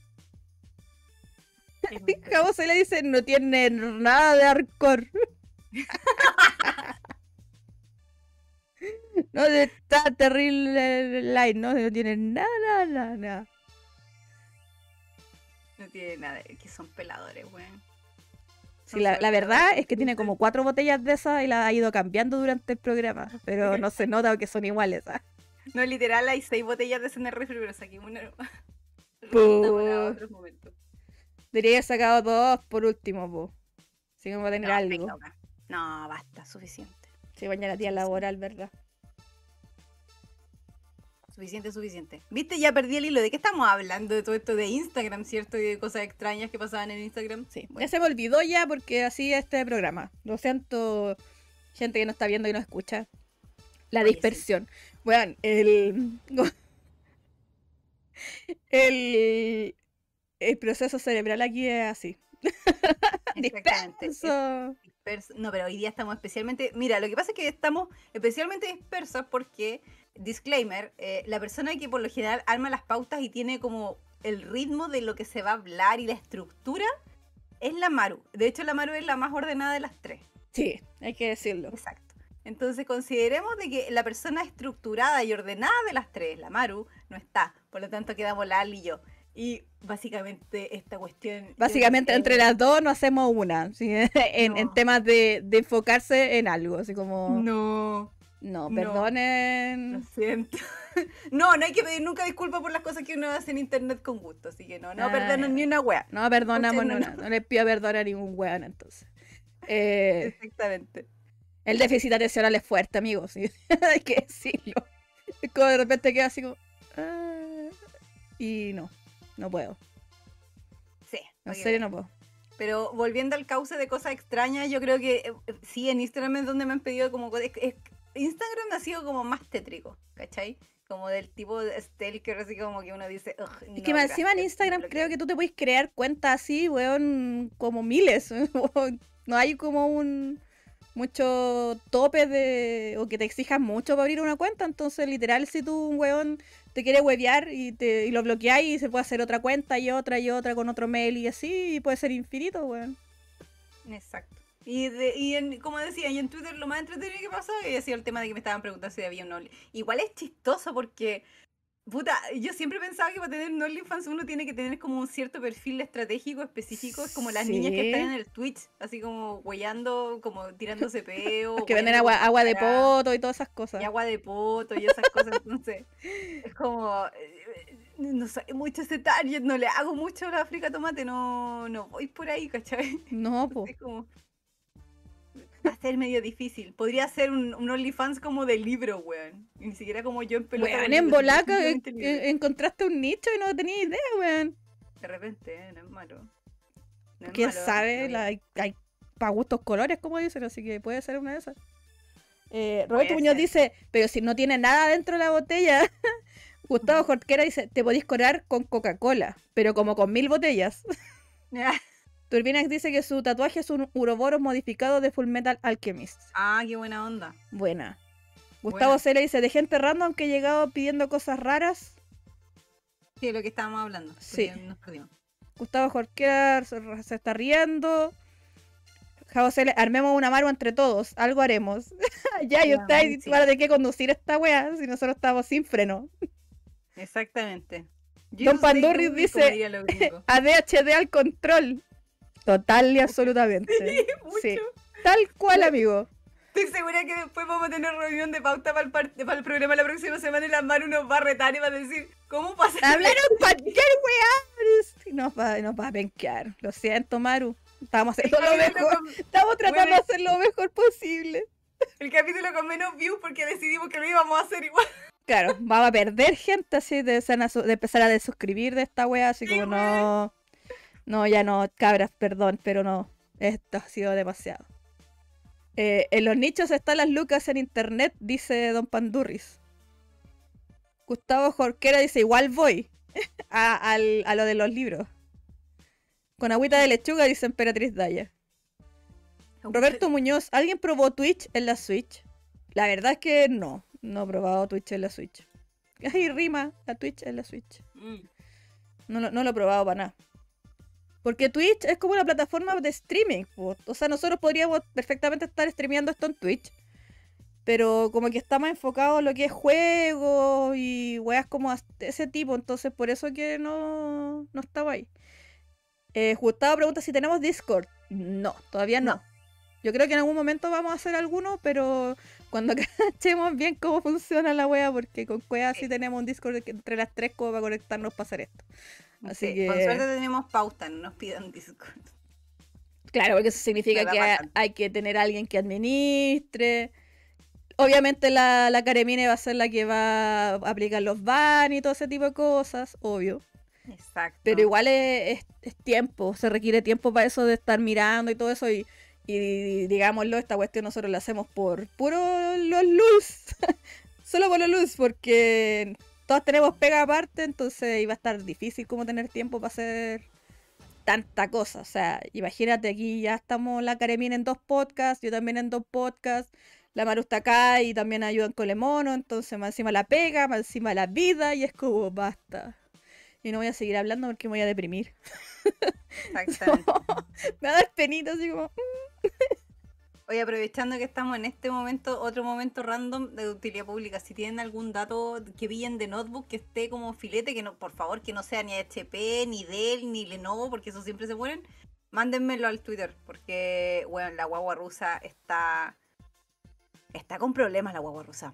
Cabo (laughs) se le dice, no tiene nada de hardcore. (laughs) no está terrible light, ¿no? No tiene nada, nada, nada, nada. No tiene nada, es que son peladores, weón. Sí, la, verdad es que tiene como cuatro botellas de esas y las ha ido cambiando durante el programa, (laughs) pero no se nota que son iguales. ¿ah? No, literal, hay seis botellas de ese en el refri, pero saqué una. Para otros momentos. Debería haber sacado dos por último, po. Así como tener No, algo. No, basta, suficiente. Sí, mañana día laboral, ¿verdad? Suficiente, suficiente. ¿Viste? Ya perdí el hilo. ¿De qué estamos hablando? De todo esto de Instagram, ¿cierto? Y de cosas extrañas que pasaban en Instagram. Sí, Bueno, ya se me olvidó ya porque así es este programa. Lo siento, gente que no está viendo y no escucha. La Oye, sí. dispersión. Bueno, el, (laughs) el. El proceso cerebral aquí es así. (laughs) exactamente. Disperso. Dispers- No, pero hoy día estamos especialmente. Mira, lo que pasa es que estamos especialmente dispersos porque, disclaimer, eh, la persona que por lo general arma las pautas y tiene como el ritmo de lo que se va a hablar y la estructura es la Maru. De hecho, la Maru es la más ordenada de las tres. Sí, hay que decirlo. Exacto. Entonces consideremos de que la persona estructurada y ordenada de las tres, la Maru, no está. Por lo tanto, quedamos Lali y yo. Y básicamente esta cuestión... Básicamente entre las dos no hacemos una, ¿sí? (laughs) en, temas de, de enfocarse en algo, así como... No, No, No. perdonen. lo siento. (laughs) No, no hay que pedir nunca disculpas por las cosas que uno hace en internet con gusto. Así que no, no Ah, perdonan ni una wea. No perdonamos, no, no, no, no les pido perdón a ningún weón entonces. Eh, Exactamente. el déficit atencional es fuerte, amigos, ¿sí? (laughs) hay que decirlo. Como de repente queda así como... "Ah", y no, no puedo. Sí. En serio no puedo. Pero volviendo al cauce de cosas extrañas, yo creo que eh, sí, en Instagram es donde me han pedido como... co- es- es- Instagram ha sido como más tétrico, ¿cachai? Como del tipo de stalker, así como que uno dice... "Ugh, Es que no, más encima en Instagram no creo quiero". que tú te puedes crear cuentas así, weón, como miles. (laughs) No hay como un mucho tope de. o que te exijas mucho para abrir una cuenta. Entonces, literal, si tú, un weón, te quiere huevear y, te, y lo bloqueáis y se puede hacer otra cuenta y otra y otra con otro mail y así, y puede ser infinito, weón. Exacto. Y, de- y en- como decía, y en Twitter lo más entretenido que pasó había sido el tema de que me estaban preguntando si había un Only. Igual es chistoso porque, puta, yo siempre pensaba que para tener un OnlyFans uno tiene que tener como un cierto perfil estratégico específico. Es como las niñas que están Sí. en el Twitch, así como huellando, como tirándose peo. (laughs) Que venden agua, agua de poto y todas esas cosas. Y agua de poto y esas cosas. Entonces, es como. eh, No sé, mucho ese target, no le hago mucho a la África Tomate, no, no voy por ahí, ¿cachai? No, po. Va a ser medio difícil. Podría ser un, un OnlyFans como de libro, weón. Ni siquiera como yo en pelota. Weón, en Bolaca eh, eh, encontraste un nicho y no tenía idea, weón. De repente, eh, no es malo. No es quién malo, sabe, no la- hay- hay, para gustos colores, como dicen, así que puede ser una de esas. Eh, Roberto Muñoz dice, pero si no tiene nada dentro de la botella. (laughs) Gustavo Jorquera dice, te podéis corar con Coca-Cola, pero como con mil botellas. (laughs) (laughs) Turbinax dice que su tatuaje es un Uroboros modificado de Full Metal Alchemist. ah, qué buena onda. Buena. Gustavo Buena. Cele dice, de gente random que ha llegado pidiendo cosas raras. Sí, lo que estábamos hablando. Sí. porque Nos perdimos. Gustavo Jorquera se, se está riendo. Javo Cele, armemos una marua entre todos, algo haremos. (laughs) ya, y ustedes van a tener que conducir esta wea si nosotros estamos sin freno. Exactamente. Don the Pandurris dice-. ADHD (laughs) al control. Total y absolutamente. (laughs) Mucho. Sí. Tal cual, amigo. Estoy segura que después vamos a tener reunión de pauta para el, par- para el programa la próxima semana y la Maru nos va a retar y va a decir, ¿cómo pasa? Hablaron cualquier wea. Y Nos va, nos va a penquear. Lo siento, Maru. Estamos haciendo lo mejor. con- Estamos tratando Bueno. de hacer lo mejor posible. El capítulo con menos views porque decidimos que lo íbamos a hacer igual. Claro, vamos a perder gente así de, empezar a su- de empezar a desuscribir de esta wea, así Sí, como no. No, ya no, cabras, perdón, pero no. Esto ha sido demasiado. Eh, en los nichos están las lucas en internet, dice Don Pandurris. Gustavo Jorquera dice, igual voy (laughs) a, al- a lo de los libros. Con agüita de lechuga, dice Emperatriz Daya. Roberto Muñoz, ¿alguien probó Twitch en la Switch? La verdad es que no, no he probado Twitch en la Switch. (laughs) Ay, rima la Twitch en la Switch. Mm. No, lo- no lo he probado para nada. Porque Twitch es como una plataforma de streaming. po. O sea, nosotros podríamos perfectamente estar streameando esto en Twitch. Pero como que está más enfocado en lo que es juegos y weas como ese tipo. Entonces por eso que no, no estaba ahí. Eh, Gustavo pregunta si tenemos Discord. No, todavía no. No. Yo creo que en algún momento vamos a hacer alguno, pero cuando (laughs) cachemos bien cómo funciona la wea, porque con Cueva sí tenemos un Discord entre las tres como para conectarnos para hacer esto. Así Sí, que... Con suerte tenemos pauta, no nos pidan Discord. Claro, porque eso significa que hay que tener a alguien que administre. Obviamente la, la Caremine va a ser la que va a aplicar los ban y todo ese tipo de cosas, obvio. Exacto. Pero igual es, es- es tiempo, se requiere tiempo para eso de estar mirando y todo eso. Y, y digámoslo, esta cuestión nosotros la hacemos por puro los luz. (laughs) Solo por los luz, porque todos tenemos pega aparte, entonces iba a estar difícil como tener tiempo para hacer tanta cosa. O sea, imagínate aquí ya estamos la Caremina en dos podcasts, yo también en dos podcasts. La Maru está acá y también ayudan con el mono, entonces más encima la pega, más encima la vida y es como basta. Y no voy a seguir hablando porque me voy a deprimir. (laughs) Exactamente. (laughs) me va a dar penita así como. "Mm". (laughs) Oye, aprovechando que estamos en este momento, otro momento random de utilidad pública, si tienen algún dato que pillen de notebook que esté como filete, que no, por favor, que no sea ni HP, ni Dell, ni Lenovo, porque eso siempre se ponen, mándenmelo al Twitter, porque, bueno, la guagua rusa está, está con problemas la guagua rusa.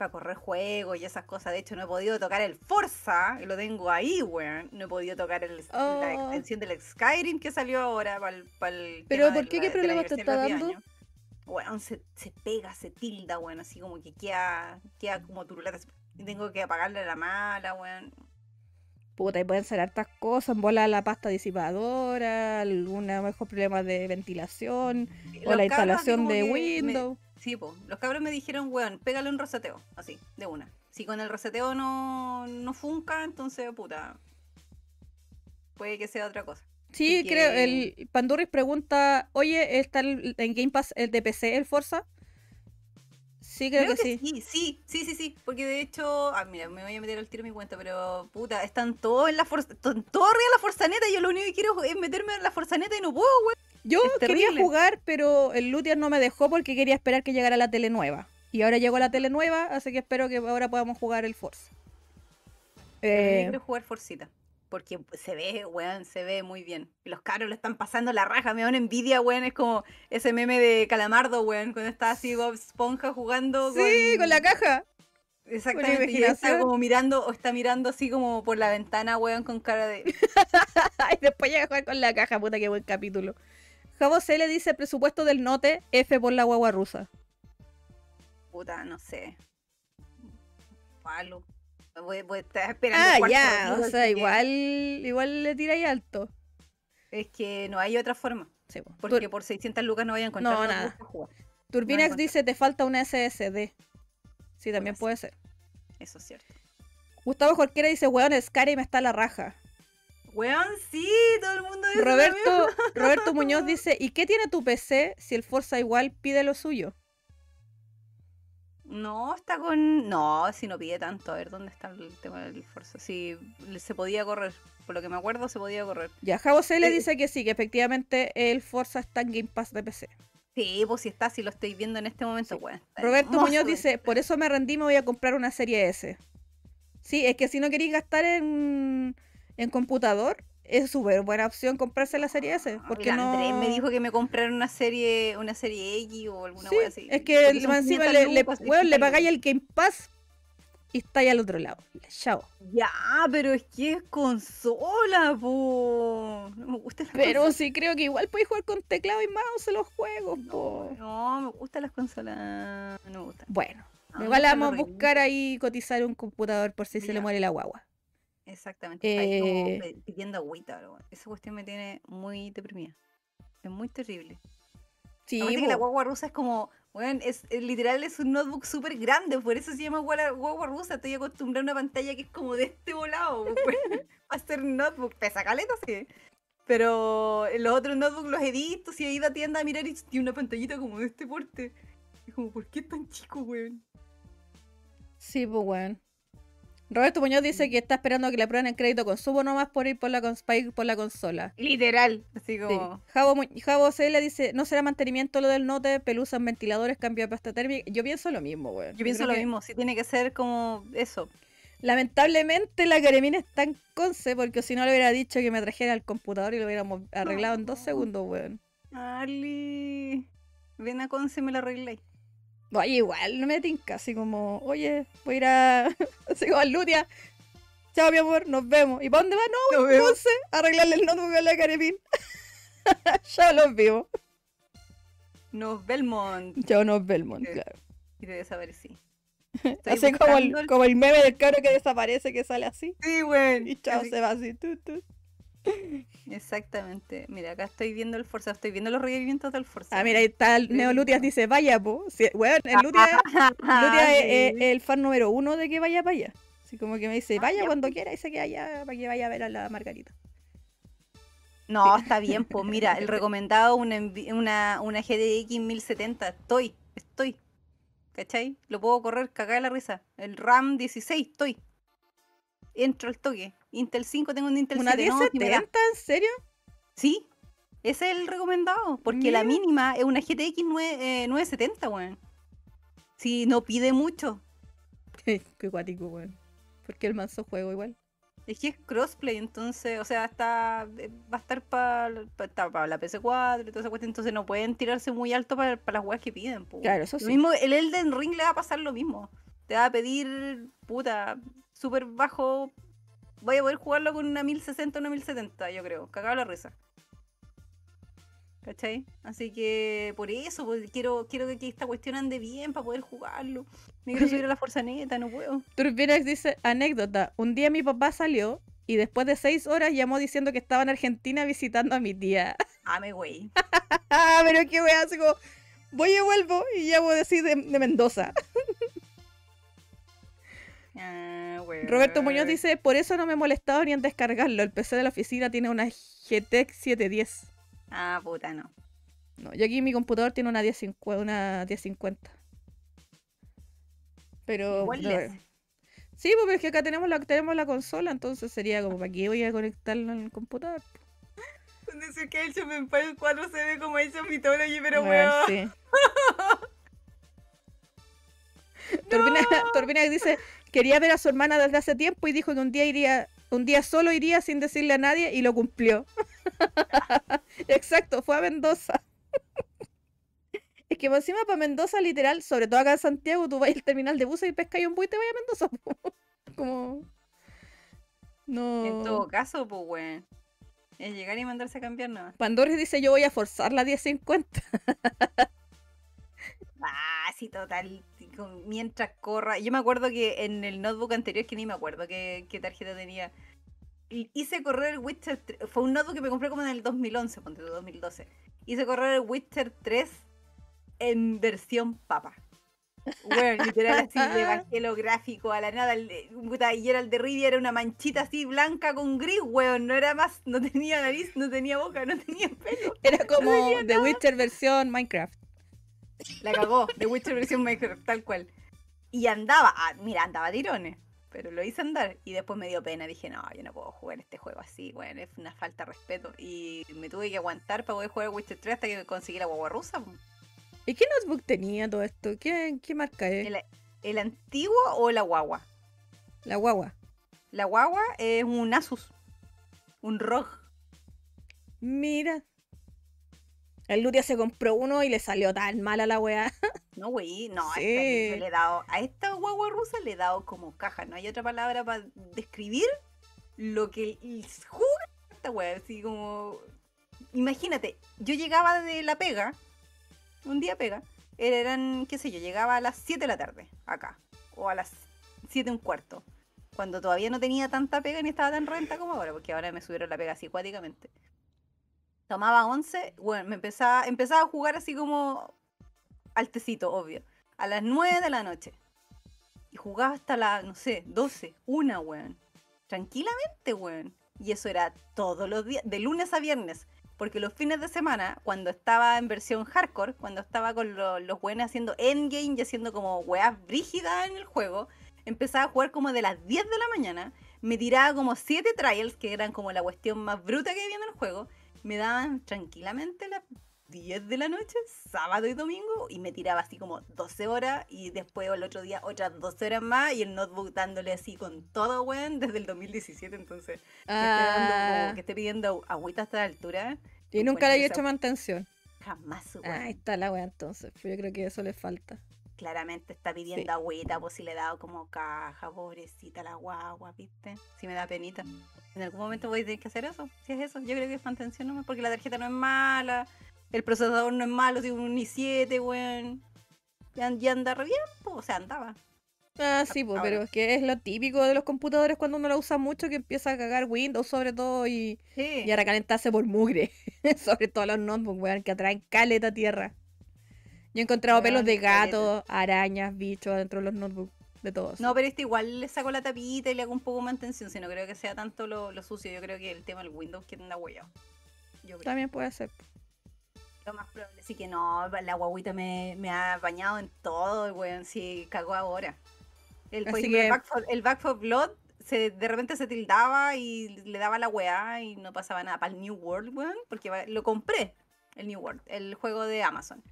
Para correr juegos y esas cosas. De hecho, no he podido tocar el Forza, y lo tengo ahí, weón. No he podido tocar el- la Oh. extensión del Skyrim que salió ahora para el, Pero, ¿por qué? ¿Qué problema te está dando? Weón, se, se pega, se tilda, weón, así como que queda, queda como turulata. Y tengo que apagarle la mala, weón. Puta, y pueden ser hartas cosas, volar la pasta disipadora, alguna mejor problema de ventilación, o la instalación de me- Windows. Sí, po. Los cabros me dijeron, weón, pégale un reseteo, así, de una. Si con el reseteo no, no funca, entonces, puta. Puede que sea otra cosa. Sí, creo, el Pandurris pregunta, oye, ¿está el- en Game Pass el de PC, el Forza? Sí, creo, que, sí. sí. Sí, sí, sí, sí. Porque de hecho, ah, mira, me voy a meter al tiro en mi cuenta, pero puta, están todos en la forza, están todos arriba de la forzaneta. Yo lo único que quiero es meterme en la forzaneta y no puedo, weón. Yo quería jugar, pero el Luthier no me dejó porque quería esperar que llegara la tele nueva. Y ahora llegó la tele nueva, así que espero que ahora podamos jugar el Forza. Eh, quiero jugar Forcita. Porque se ve, weón, se ve muy bien. Los caros lo están pasando la raja, me da una envidia, weón. Es como ese meme de Calamardo, weón, cuando está así Bob Esponja jugando sí, con la caja. Exactamente, y está como mirando, o está mirando así como por la ventana, weón, con cara de... (laughs) y después llega a jugar con la caja, puta, qué buen capítulo. Javo C le dice presupuesto del note F por la guagua rusa. Puta, no sé. Palo. Voy, voy a estar esperando Ah, ya, o sea, que igual, igual le tira ahí alto. Es que no hay otra forma. Sí, po. Porque Tur- por 600 lucas no vayan a encontrar No, nada. Turbinax dice, te falta una SSD. Sí, también puede ser. Eso es cierto. Gustavo Jorquera dice, weón, Skyrim está a la raja. Weón, sí, todo el mundo dice Roberto, (laughs) Roberto Muñoz dice, ¿y qué tiene tu PC si el Forza igual pide lo suyo? No, está con. No, si no pide tanto. A ver, ¿dónde está el tema del Forza? Si se podía correr. Por lo que me acuerdo, se podía correr. Ya, Javo C le Eh, dice que sí, que efectivamente el Forza está en Game Pass de PC. Sí, pues si está, si lo estoy viendo en este momento, Sí. weón. Roberto hermoso, Muñoz dice, por eso me rendí, me voy a comprar una serie S. Sí, es que si no queréis gastar en, en computador, es súper buena opción comprarse la serie S. Ah, Porque no... Andrés me dijo que me comprara una serie, una serie X o alguna Sí, wea así. es que encima 500 le, weón, le 600 pagáis el Game Pass y estáis al otro lado. Chao. Ya, pero es que es consola, po. No me gusta la Pero sí creo que igual podéis jugar con teclado y mouse en los juegos, po. No, me gustan las consolas. No me gustan. Bueno, igual vamos a buscar ahí cotizar un computador por si se le muere la guagua. Exactamente. Está ahí como Eh, pe- pidiendo agüita, bro. Esa cuestión me tiene muy deprimida. Es muy terrible. Sí, Aparte que la guagua rusa es como, bueno, es, es- literal es un notebook súper grande, por eso se llama guagua, guagua rusa. Estoy acostumbrada a una pantalla que es como de este volado, (laughs) pues, a ser notebook, pesa caleta, sí. Pero los otros notebooks los he visto, si he ido a tienda a mirar y tiene una pantallita como de este porte. Es como, ¿por qué es tan chico, weón? Sí, pues weón. Roberto Muñoz dice que está esperando que le aprueben el crédito con subo nomás por ir por la, cons- ir por la consola. Literal, así Sí. como... Javo, Mu- Javo le dice, no será mantenimiento lo del note, pelusas, ventiladores, cambio de pasta térmica. Yo pienso lo mismo, weón. Yo pienso lo que, mismo, si tiene que ser como eso. Lamentablemente la Caremina está en conce, porque si no le hubiera dicho que me trajera el computador y lo hubiéramos arreglado en dos segundos, weón. Ali, ven a Conce, me lo arreglé. Oye, igual, no me tinca, así como, oye, voy a ir a. así como al Lutia. Chao, mi amor, nos vemos. ¿Y para dónde va? No, a. Conce a arreglarle el notebook a la Caremín. (laughs) ya los vimos. Nos Belmont. Chao, nos Belmont, Sí. claro. Y te desaparecí. Estoy Así como el, buscando el- como el meme del cabro que desaparece, que sale así. Sí, weón. Y chao, Así- se va así. tu. Exactamente. Mira, acá estoy viendo el Forza, estoy viendo los requerimientos del Forza. Ah, mira, ahí está el Neo Lutias, dice, vaya, po. Sí, weón, el Lutias, (laughs) es, el fan número uno de que vaya para allá. Así como que me dice, Ah, vaya ya, cuando quiera y se queda allá para que vaya a ver a la Margarita. No, está bien, pues mira, el recomendado una, una, una GDX 1070. Estoy, estoy. ¿Cachai? Lo puedo correr, cagar la risa. El RAM 16, estoy. Entro al toque. Intel 5, tengo un Intel ¿Una 7. no, sí me da. 1070? ¿En serio? Sí, ese es el recomendado. Porque la mínima es una GTX 9, eh, 970, weón. Si no pide mucho. (laughs) Qué guático, weón. Porque el manso juego igual. Es que es crossplay, entonces, o sea, está eh, va a estar para la PC4 y toda esa cuestión, entonces no pueden tirarse muy alto para, las weas que piden. po. Claro, eso Lo sí. mismo, el Elden Ring le va a pasar lo mismo. Te va a pedir, puta, súper bajo. Voy a poder jugarlo con una 1060 o una 1070, yo creo. Cagado la risa. ¿Cachai? Así que por eso, pues, quiero, quiero que esta cuestión ande bien para poder jugarlo. Me quiero subir a la (laughs) fuerza neta, no puedo. Turbinax dice, anécdota, un día mi papá salió y después de seis horas llamó diciendo que estaba en Argentina visitando a mi tía. (laughs) Ame, güey. Ah, (laughs) pero qué wea, así como, voy y vuelvo y llamo decir de, de Mendoza. Ah, güey. Roberto Muñoz dice, por eso no me he molestado ni en descargarlo. El PC de la oficina tiene una GTX 710. Ah, puta, no. No, yo aquí mi computador tiene una 1050. Una 1050. Pero... No, hace. Sí, pues es que acá tenemos la, tenemos la consola, entonces sería como, ¿para qué voy a conectarlo el computador? Con decir que el of Empires 4 se ve como Age of Mythology, pero Bueno, weón. sí. (laughs) Turbina, Turbina dice, quería ver a su hermana desde hace tiempo y dijo que un día iría, un día solo iría sin decirle a nadie y lo cumplió. (laughs) Exacto, fue a Mendoza. es que por encima para Mendoza, literal, sobre todo acá en Santiago, tú vas al terminal de buses y pescas un bus y te vas a Mendoza. (laughs) Como... No. En todo caso, pues weón. Es llegar y mandarse a cambiar nada. Pandores dice, yo voy a forzar la 1050. Ah, sí, total. Mientras corra. Yo me acuerdo que en el notebook anterior, que ni me acuerdo qué, qué tarjeta tenía. Hice correr el Witcher 3. Fue un notebook que me compré como en el 2011, ponte tú, 2012. Hice correr el Witcher 3 en versión papa. Bueno, literal así, le bajé lo gráfico a la nada. y era el de Rivia, era una manchita así blanca con gris, weón. No era más, no tenía nariz, no tenía boca, no tenía pelo. Era como The Witcher versión Minecraft. La cagó, The Witcher versión Minecraft, tal cual. Y andaba, ah, mira, andaba a tirones, pero lo hice andar y después me dio pena. Dije, no, yo no puedo jugar este juego así, bueno, es una falta de respeto. Y me tuve que aguantar para poder jugar Witcher 3 hasta que conseguí la guagua rusa. ¿Y qué notebook tenía todo esto? ¿Qué, qué marca es? ¿El, el antiguo o la guagua? La guagua. La guagua es un Asus, un ROG. Mira. El Luria se compró uno y le salió tan mal a la weá. (laughs) No, güey, no, a, esta, yo le he dado, a esta guagua rusa le he dado como caja. No hay otra palabra para describir lo que juega esta wea. Así como. Imagínate, yo llegaba de la pega, un día pega, eran, qué sé yo, llegaba a las 7 de la tarde acá, o a las 7 un cuarto, cuando todavía no tenía tanta pega ni estaba tan renta como ahora, porque ahora me subieron la pega así cuáticamente. Tomaba 11, bueno, me empezaba, empezaba a jugar así como altecito, obvio, a las 9 de la noche. Y jugaba hasta las, no sé, 12, una, weón. Tranquilamente, weón. Y eso era todos los días, de lunes a viernes. Porque los fines de semana, cuando estaba en versión hardcore, cuando estaba con lo- los weones haciendo endgame y haciendo como weas brígidas en el juego, empezaba a jugar como de las 10 de la mañana, me tiraba como 7 trials, que eran como la cuestión más bruta que había en el juego, me daban tranquilamente las 10 de la noche, sábado y domingo, y me tiraba así como 12 horas, y después el otro día otras 12 horas más, y el notebook dándole así con todo, weón, desde el 2017, entonces, Ah, que esté pidiendo agüita hasta la altura, y nunca le había esa- hecho mantención. jamás, weón. Ah, ahí está la weá entonces. Yo creo que eso le falta. Claramente está pidiendo Sí. agüita, pues si le he dado como caja, pobrecita la guagua, ¿viste? Si me da penita. En algún momento voy a tener que hacer eso, si es eso. Yo creo que es mantención nomás, porque la tarjeta no es mala, el procesador no es malo, tiene un i7, weón. Y an- y anda re bien, pues, o sea, andaba. Ah, sí, pues, pero es que es lo típico de los computadores cuando uno lo usa mucho que empieza a cagar Windows sobre todo y, Sí. y a recalentarse por mugre. (laughs) sobre todo los notebooks, weón, que atraen caleta tierra. Yo he encontrado pelos de caleta. gato, arañas, bichos dentro de los notebooks, de todos. No, pero este igual le saco la tapita y le hago un poco de mantención, si no creo que sea tanto lo, lo sucio. Yo creo que el tema del Windows que anda huellado. También puede ser. Lo más probable. Así que no, la guaguita me, me ha bañado en todo, weón. Sí, cagó ahora. El, que- Back for, el Back for Blood se, de repente se tildaba y le daba la weá y no pasaba nada. Para el New World, weón, porque lo compré, el New World, el juego de Amazon.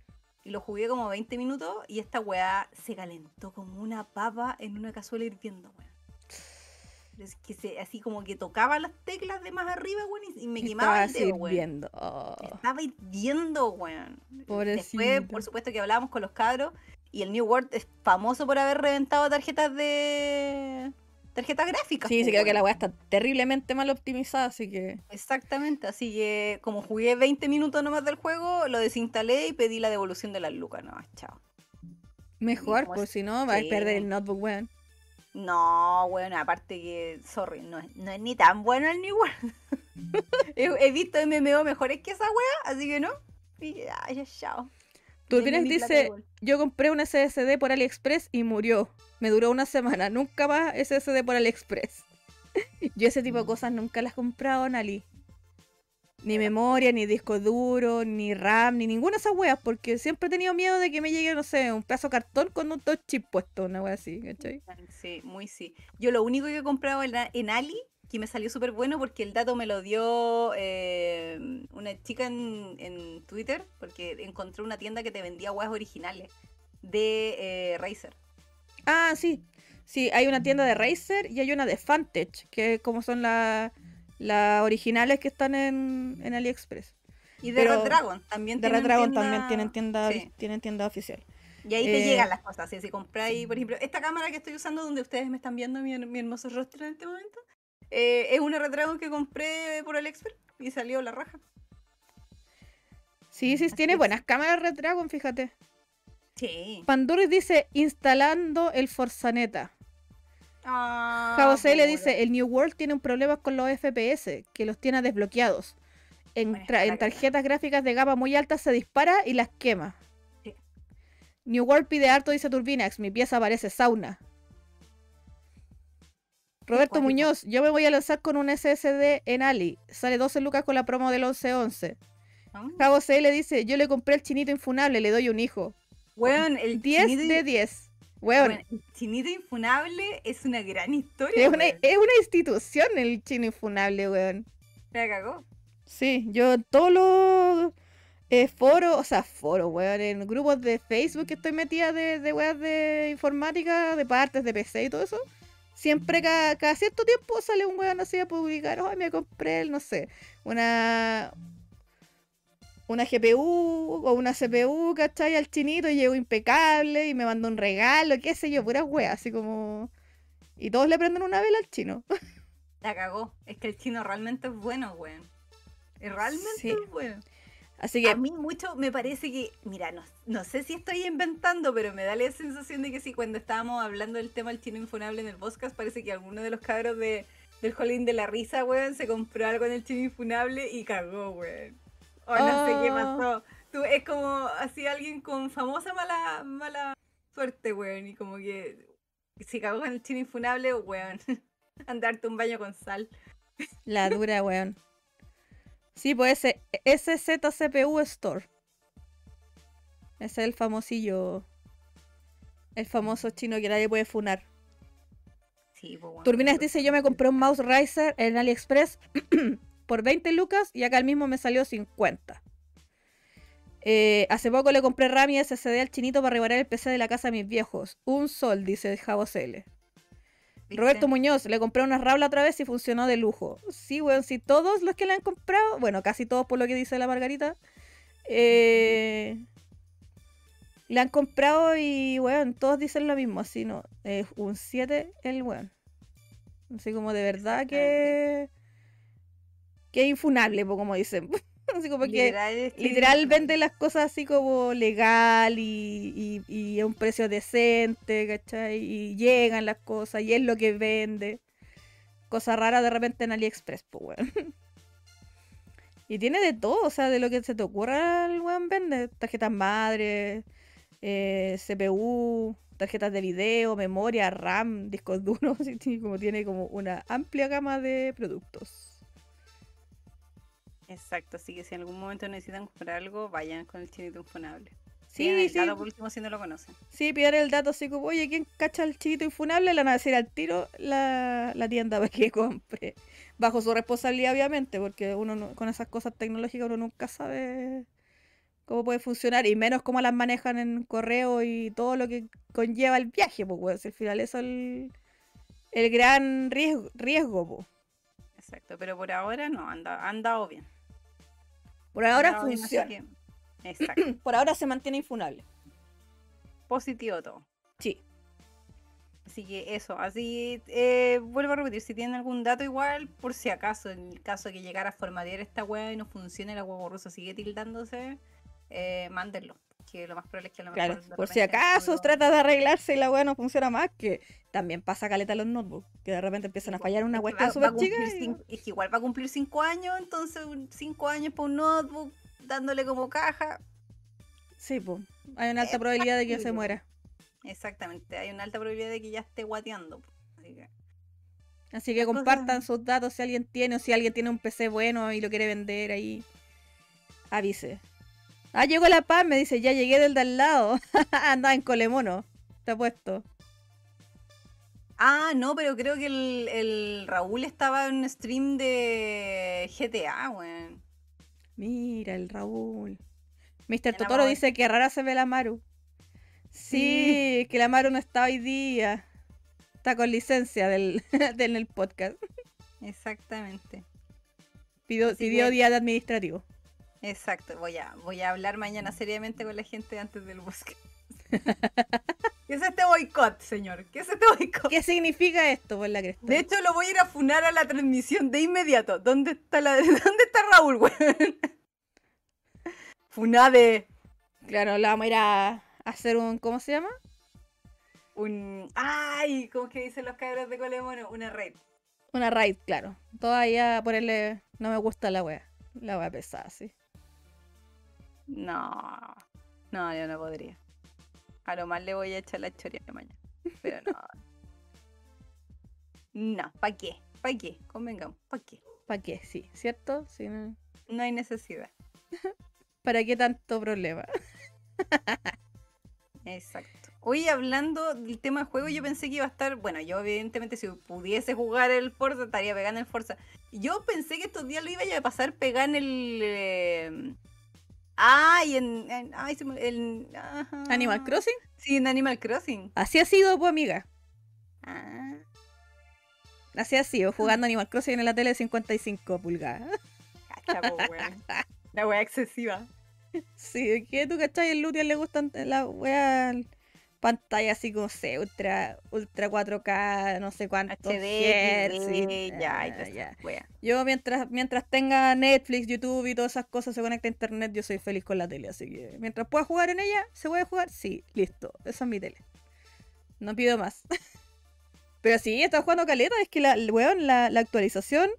Y lo jugué como 20 minutos y esta weá se calentó como una papa en una cazuela hirviendo, weón. Es que se, así como que tocaba las teclas de más arriba, weón, y, me quemaba Estaba el dedo. Oh, Estaba hirviendo, weón. Después, Pobrecito. por supuesto que hablábamos con los cabros y el New World es famoso por haber reventado tarjetas de... tarjetas gráficas. Sí, sí, creo que la weá está terriblemente mal optimizada, así que. Exactamente, así que como jugué 20 minutos nomás del juego, lo desinstalé y pedí la devolución de las lucas. No, chao. Mejor, pues es- si no, va a perder el notebook, weón. No, bueno, aparte que, sorry, no, es- no es ni tan bueno el New World. (laughs) he, he visto MMO mejores que esa wea, así que no. Y ya, chao. Plata dice, yo compré un SSD por AliExpress y murió. Me duró una semana. (laughs) Nunca más SSD por AliExpress. (laughs) yo ese tipo de cosas nunca las he comprado en Ali. Ni memoria, ni disco duro, ni RAM, ni ninguna de esas weas, porque siempre he tenido miedo de que me llegue, no sé, un pedazo de cartón con un touch chip puesto, una wea así, ¿cachai? Sí, muy sí. Yo lo único que he comprado en, en Ali, que me salió súper bueno porque el dato me lo dio eh, una chica en, en Twitter, porque encontré una tienda que te vendía weas originales de eh, Razer. Ah, sí. Sí, hay una tienda de Razer y hay una de Fantech, que como son las originales que están en, en AliExpress. Y de Pero Red Dragon también De tienen Red Dragon tienda- también tienen tienda, Sí. tienen tienda oficial. Y ahí te Eh, llegan las cosas. Si, si compráis, por ejemplo, esta cámara que estoy usando, donde ustedes me están viendo mi, mi hermoso rostro en este momento, eh, es una Red Dragon que compré por AliExpress y salió la raja. Sí, sí, Así tiene es. buenas cámaras Red Dragon, fíjate. Sí. Panduris dice, instalando el Forzaneta. Ah, Jabose le dice, el New World tiene un problema con los FPS, que los tiene desbloqueados. En, Bueno, tra- tarjetas gráficas de gama muy alta se dispara y las quema. Sí. New World pide harto, dice Turbinax, mi pieza parece sauna. Roberto. Muñoz, yo me voy a lanzar con un SSD en Ali. Sale 12 lucas con la promo del 1111. Ah. Javo le dice, yo le compré el chinito infunable, le doy un hijo. Weón, el 10 chinito, de 10. Weón, weón, el chinito infunable es una gran historia. es, una, weón. es una institución el chino infunable, weón. Me cagó. Sí, yo en todos los eh, foros, o sea, foros, weón, en grupos de Facebook que estoy metida de, de weas de informática, de partes de PC y todo eso, siempre cada, cada cierto tiempo sale un weón así a publicar, ay, me compré, el, no sé, una una GPU o una CPU, ¿cachai? Al chinito y llegó impecable y me mandó un regalo, qué sé yo, puras weas, así como... Y todos le prenden una vela al chino. La cagó. Es que el chino realmente es bueno, weón. Realmente Sí. es bueno. Así que A mí mucho me parece que, mira, no, no sé si estoy inventando, pero me da la sensación de que sí, cuando estábamos hablando del tema del chino infunable en el podcast, parece que alguno de los cabros de, del Jolín de la Risa, weón, se compró algo en el chino infunable y cagó, weón. O no sé qué Oh. pasó. Tú, es como así alguien con famosa mala, mala suerte, weón, y como que si cagó con el chino infunable, weón, (laughs) andarte un baño con sal. La dura, weón. Sí, pues ese SZCPU Store. Ese es el famosillo. El famoso chino que nadie puede funar. Sí, pues. Turbinas pero- dice: Yo me compré un mouse Riser en AliExpress (clears throat) por 20 lucas y acá el mismo me salió 50. Eh, hace poco le compré RAM y SSD al chinito para reparar el PC de la casa de mis viejos. Un sol, dice Javo CL. ¿Viste? Roberto Muñoz, le compré una rabla otra vez y funcionó de lujo. Sí, weón, si todos los que la han comprado, bueno, casi todos por lo que dice la Margarita, eh, la han comprado y, weón, todos dicen lo mismo, así, ¿no? Es un 7 el weón. Así como de verdad que... Que es infunable, como dicen. (laughs) (laughs) así como que... Literal, es que- Literal vende las cosas así como legal y, y, y a un precio decente, ¿cachai? Y llegan las cosas y es lo que vende. Cosa rara de repente en AliExpress, pues, weón. (laughs) Y tiene de todo, o sea, de lo que se te ocurra el weón vende. Tarjetas madre, eh, CPU, tarjetas de video, memoria, RAM, discos duros, (laughs) como, tiene como una amplia gama de productos. Exacto, así que si en algún momento necesitan comprar algo, vayan con el chinito infunable. Sí, el sí. dato por último si no lo conocen. Sí, pillar el dato así como, oye, ¿quién cacha el chiquito infunable? Le van a decir al tiro la, la tienda para que compre. Bajo su responsabilidad, obviamente, porque uno no- con esas cosas tecnológicas uno nunca sabe cómo puede funcionar, y menos cómo las manejan en correo y todo lo que conlleva el viaje, pues. Si al final eso es el, el gran riesgo, riesgo po. Exacto, pero por ahora no, anda, ha andado bien. Por ahora funciona. Exacto, (clears throat) Por ahora se mantiene infunable. positivo todo. Sí. Así que eso, así eh, vuelvo a repetir, si tienen algún dato igual, por si acaso, en el caso de que llegara a formatear esta web y no funcione, la huevo rusa sigue tildándose, eh, mándenlo. Que lo más probable es que a lo Claro, mejor por si acaso futuro- trata de arreglarse y la weá no funciona más, que también pasa caleta en los notebooks, que de repente empiezan a fallar una va súper a chica. y- Es que igual va a cumplir 5 años, entonces 5 años para un notebook, dándole como caja. Sí, pues. Hay una alta probabilidad de que se muera. Exactamente, hay una alta probabilidad de que ya esté guateando. po. Así que, Así que cosas- compartan sus datos si alguien tiene o si alguien tiene un PC bueno y lo quiere vender ahí. Avise. Ah, llegó la paz, me dice, ya llegué del de al lado. (laughs) Andaba en Colemono. Te puesto. Ah, no, pero creo que el, el Raúl estaba en un stream de GTA, weón. Mira, el Raúl. Mr. Totoro dice que rara se ve la Maru. Sí, que la Maru no está hoy día. Está con licencia del, (laughs) del el podcast. Exactamente. Pidió, Así pidió que- día de administrativo. Exacto, voy a, voy a hablar mañana seriamente con la gente antes del bosque. (laughs) ¿Qué es este boicot, señor? ¿Qué es este boicot? ¿Qué significa esto por la cresta? De hecho, lo voy a ir a funar a la transmisión de inmediato. ¿Dónde está la (laughs) ¿Dónde está Raúl, weón? Funade. Claro, la vamos a ir a hacer un. ¿Cómo se llama? Un. ¡Ay! ¿Cómo es que dicen los cabros de Colemono? Una red. Una raid, claro. Todavía ponerle. No me gusta la wea. La wea pesada, sí. No. No, yo no podría. A lo más le voy a echar la choria mañana. Pero no. No, ¿para qué? ¿Para qué? Convengamos, ¿para qué? ¿Para qué? Sí, ¿cierto? Sí, no. No hay necesidad. (laughs) ¿Para qué tanto problema? Exacto. Hoy hablando del tema de juego, yo pensé que iba a estar, bueno, yo evidentemente si pudiese jugar el Forza, estaría pegando el Forza. Yo pensé que estos días lo iba a pasar pegar en el... eh, Ay, en... en- ay, ajá. Animal Crossing. Sí, en Animal Crossing. Así ha sido, pues, amiga. Ah, Así ha sido, jugando Animal Crossing en la tele de 55 pulgadas. cacha, po, weón. (laughs) La wea excesiva. Sí, que tú, cachai? El Lutian le gustan la wea pantalla así como sé, ultra, ultra 4K, no sé cuántos HD, ya, Ah, y esa ya. wea. Yo mientras, mientras tenga Netflix, YouTube y todas esas cosas se conecta a internet, yo soy feliz con la tele. Así que mientras pueda jugar en ella, ¿se puede jugar? Sí, listo. Esa es mi tele. No pido más. (laughs) Pero sí, estado jugando caleta, es que la, weón, la, la actualización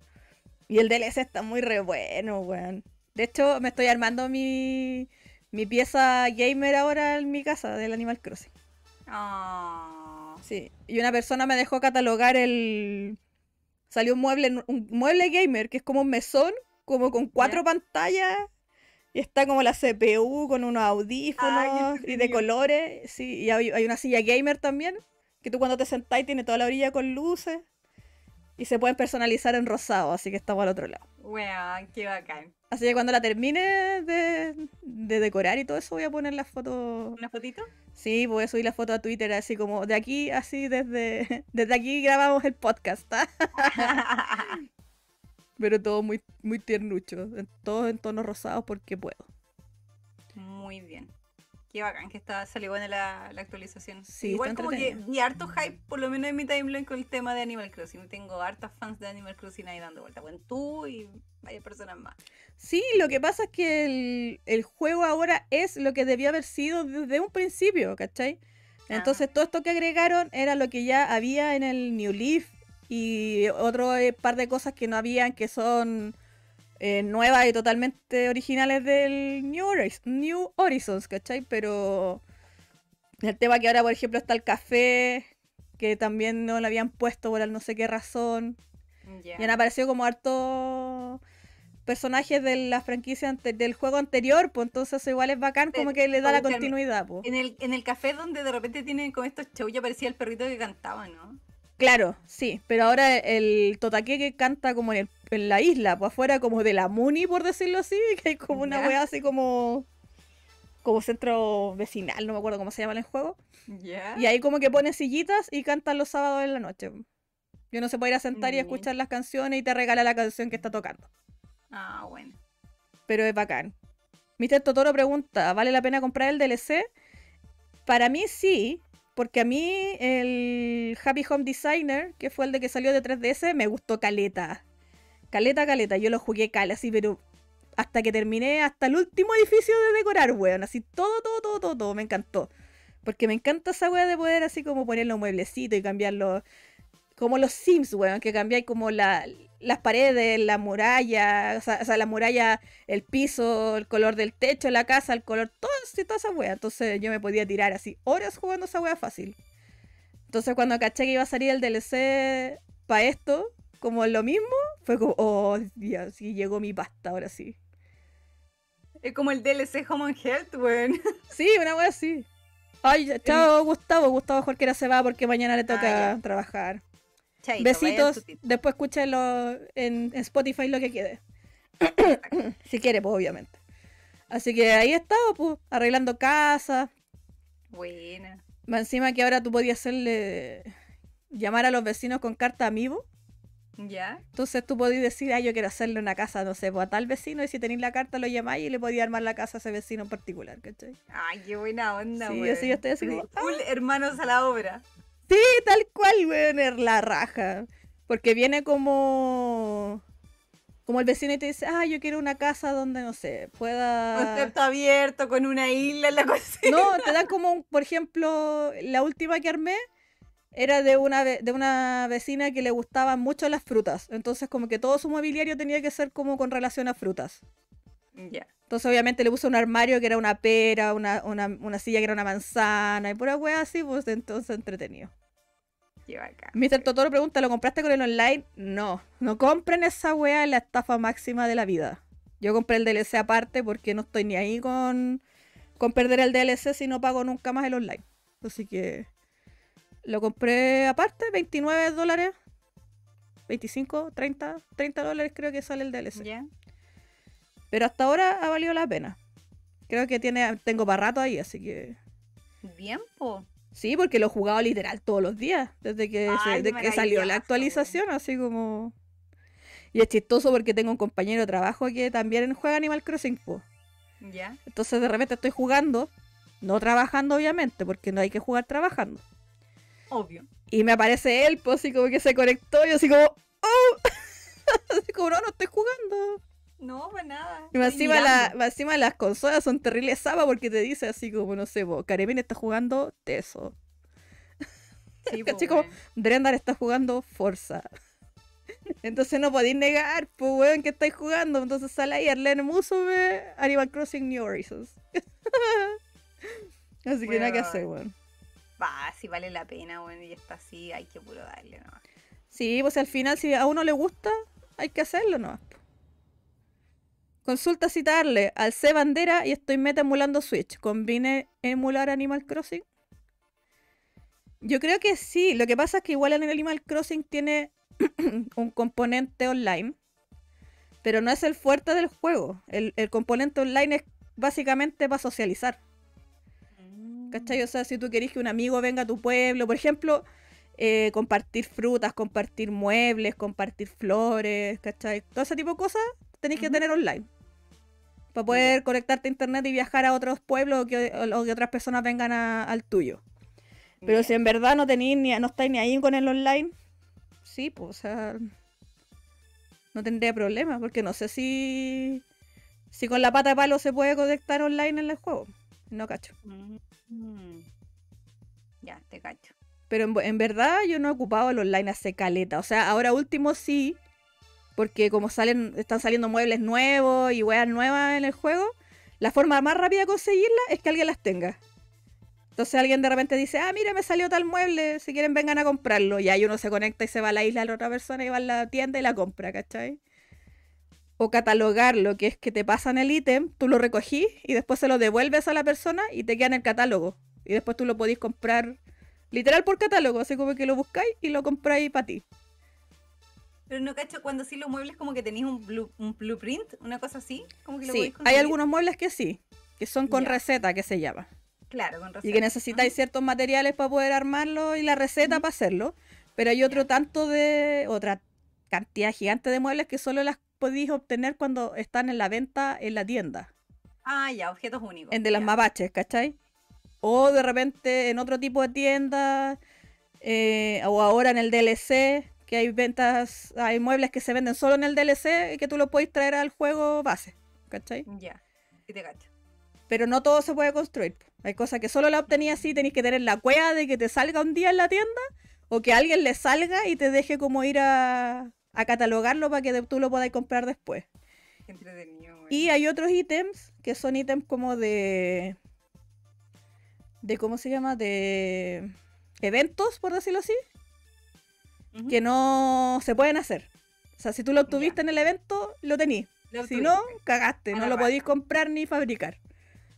y el DLC está muy re bueno, weón. De hecho, me estoy armando mi, mi pieza gamer ahora en mi casa del Animal Crossing. Ah, Sí, y una persona me dejó catalogar el... Salió un mueble, un mueble gamer que es como un mesón, como con cuatro pantallas. Y está como la CPU con unos audífonos y de colores. Sí, y hay, hay una silla gamer también, que tú cuando te sentás tiene toda la orilla con luces. Y se pueden personalizar en rosado, así que estamos al otro lado. weón, qué bacán. Así que cuando la termine de, de decorar y todo eso, voy a poner las fotos ¿Una fotito? Sí, voy a subir la foto a Twitter así como de aquí, así desde, (laughs) desde aquí grabamos el podcast, ¿ah? (laughs) pero todo muy, muy tiernucho, todo en tonos rosados porque puedo. Muy bien. Qué bacán que está, salió buena la, la actualización. Sí, Igual como que vi harto hype, por lo menos en mi timeline, con el tema de Animal Crossing. Tengo hartas fans de Animal Crossing ahí dando vuelta. Bueno, tú y varias personas más. Sí, lo que pasa es que el, el juego ahora es lo que debió haber sido desde un principio, ¿cachai? Entonces todo esto que agregaron era lo que ya había en el New Leaf y otro eh, par de cosas que no habían que son eh, nuevas y totalmente originales del New, Horiz- New Horizons, ¿cachai? Pero el tema que ahora, por ejemplo, está el café, que también no lo habían puesto por no sé qué razón. Ya. Y han aparecido como harto personajes de la franquicia ante- del juego anterior, pues entonces igual es bacán, como que le da la continuidad, pues. En el, en el café donde de repente tienen como estos shows, ya parecía el perrito que cantaba, ¿no? Claro, sí, pero ahora el Totaque que canta como en, el- en la isla, pues afuera como de la Muni, por decirlo así, (laughs) que hay como una Ya. wea así como como centro vecinal, no me acuerdo cómo se llama en el juego. Y ahí como que pone sillitas y cantan los sábados en la noche. Y uno se puede ir a sentar y escuchar las canciones y te regala la canción que está tocando. Ah, bueno. Pero es bacán. Mr. Totoro pregunta, ¿vale la pena comprar el DLC? Para mí sí, porque a mí el Happy Home Designer, que fue el de que salió de 3DS, me gustó caleta. Caleta, caleta. Yo lo jugué cal, así, pero hasta que terminé, hasta el último edificio de decorar, weón. Así, todo, todo, todo, todo, todo. Me encantó. Porque me encanta esa weá de poder así como poner los mueblecitos y cambiarlos. Como los Sims, weón, que cambiáis como la, las paredes, la muralla, o sea, o sea, la muralla, el piso, el color del techo, la casa, el color, todo toda esa wea. Entonces yo me podía tirar así horas jugando esa wea fácil. Entonces cuando caché que iba a salir el DLC para esto, como lo mismo, fue como, oh, Dios, sí, llegó mi pasta, ahora sí. Es como el DLC Home and Health, weón. (laughs) Sí, una wea así. Ay, chao Gustavo, Gustavo Jorquera se va porque mañana le toca Ah, ya. trabajar. Chaito, Besitos, después escúchenlo en, en Spotify lo que quede. (coughs) si quiere, pues obviamente. Así que ahí he estado, pues, arreglando casa. Buena. Más encima que ahora tú podías hacerle llamar a los vecinos con carta amigo. ¿Ya? Entonces tú podías decir, ah, yo quiero hacerle una casa, no sé, pues, a tal vecino, y si tenéis la carta lo llamáis y le podía armar la casa a ese vecino en particular, ¿cachai? Ay, qué buena onda, Sí, weón. así yo estoy así Sí, como, Full hermanos a la obra. Sí, tal cual, weón, es la raja. Porque viene como. Como el vecino y te dice, ah, yo quiero una casa donde, no sé, pueda. Concepto abierto, con una isla en la cocina. No, te dan como, un- por ejemplo, la última que armé era de una, de una vecina que le gustaban mucho las frutas. Entonces, como que todo su mobiliario tenía que ser como con relación a frutas. Ya. Entonces, obviamente, le puse un armario que era una pera, una, una, una silla que era una manzana y pura wea así, pues entonces entretenido. Qué bacán. Mr. Totoro pregunta, ¿lo compraste con el online? No, no compren esa wea en la estafa máxima de la vida. Yo compré el DLC aparte porque no estoy ni ahí con, con perder el DLC si no pago nunca más el online. Así que lo compré aparte, 29 dólares. 25, 30, 30 dólares creo que sale el DLC. ¿Ya? Pero hasta ahora ha valido la pena. Creo que tiene, tengo para rato ahí, así que... Bien, po. Sí, porque lo he jugado literal todos los días, desde que, se- Ay, desde que salió la actualización, así como... Y es chistoso porque tengo un compañero de trabajo que también juega Animal Crossing, po. ¿Ya? Entonces de repente estoy jugando, no trabajando obviamente, porque no hay que jugar trabajando. Obvio. Y me aparece él, pues así como que se conectó y así como... ¡Oh! (laughs) así como, no, no estoy jugando. No, para nada. Y más encima, la, mirando. más encima las consolas son terribles sabas porque te dice así como, no sé, vos, está jugando Teso. Sí, (laughs) weón. Drendar está jugando Forza. (laughs) Entonces no podéis negar, pues weón, que estáis jugando. Entonces sale ahí Arlene Musume, Animal Crossing New Horizons. (laughs) Así que nada que hacer, weón. Va, si vale la pena, bueno, y está así, hay que puro darle, ¿no? Sí, pues al final si a uno le gusta, hay que hacerlo nomás. Consulta citarle al C Bandera y estoy meta emulando Switch. ¿Conviene emular Animal Crossing? Yo creo que sí. Lo que pasa es que igual en Animal Crossing tiene (clears throat) un componente online. Pero no es el fuerte del juego. El, el componente online es básicamente para socializar. ¿Cachai? O sea, si tú querés que un amigo venga a tu pueblo, por ejemplo, eh, compartir frutas, compartir muebles, compartir flores, ¿cachai? Todo ese tipo de cosas tenéis que tener online. Para poder conectarte a internet y viajar a otros pueblos o que, o que otras personas vengan a- al tuyo. Pero si en verdad no tenéis ni, no estáis ni ahí con el online, sí, pues, o sea, no tendría problema, porque no sé si, si con la pata de palo se puede conectar online en el juego. No cacho. Mm. Ya, te cacho. Pero en, en verdad yo no he ocupado el online hace caleta. O sea, ahora último sí. Porque como salen, están saliendo muebles nuevos y weas nuevas en el juego, la forma más rápida de conseguirla es que alguien las tenga. Entonces alguien de repente dice, ah, mira, me salió tal mueble, si quieren vengan a comprarlo. Y ahí uno se conecta y se va a la isla la otra persona y va a la tienda y la compra, ¿cachai? o catalogarlo, que es que te pasan el ítem, tú lo recogís y después se lo devuelves a la persona y te queda en el catálogo. Y después tú lo podís comprar literal por catálogo, así como que lo buscáis y lo compráis para ti. Pero no cacho, cuando sí los muebles como que tenéis un, blue- un blueprint, una cosa así, como que lo Sí, hay algunos muebles que sí, que son con receta, que se llama. Claro, con Y que necesitáis ciertos materiales para poder armarlo y la receta para hacerlo. Pero hay otro tanto de. otra cantidad gigante de muebles que solo las podéis obtener cuando están en la venta en la tienda. Ah, ya, objetos únicos. En de las ya. mapaches, ¿cachai? O de repente en otro tipo de tiendas. eh, o ahora en el DLC, que hay ventas, hay muebles que se venden solo en el DLC y que tú lo podéis traer al juego base, ¿cachai? Ya, sí te cacho. Pero no todo se puede construir. Hay cosas que solo la obtenías así, tenéis que tener la cueva de que te salga un día en la tienda o que alguien le salga y te deje como ir a, a catalogarlo para que tú lo podáis comprar después. Entretenido. Y hay otros ítems que son ítems como de... de ¿Cómo se llama? De eventos, por decirlo así, Que no se pueden hacer. O sea, si tú lo obtuviste en el evento, lo tenís. Si no, cagaste, no lo podéis comprar ni fabricar.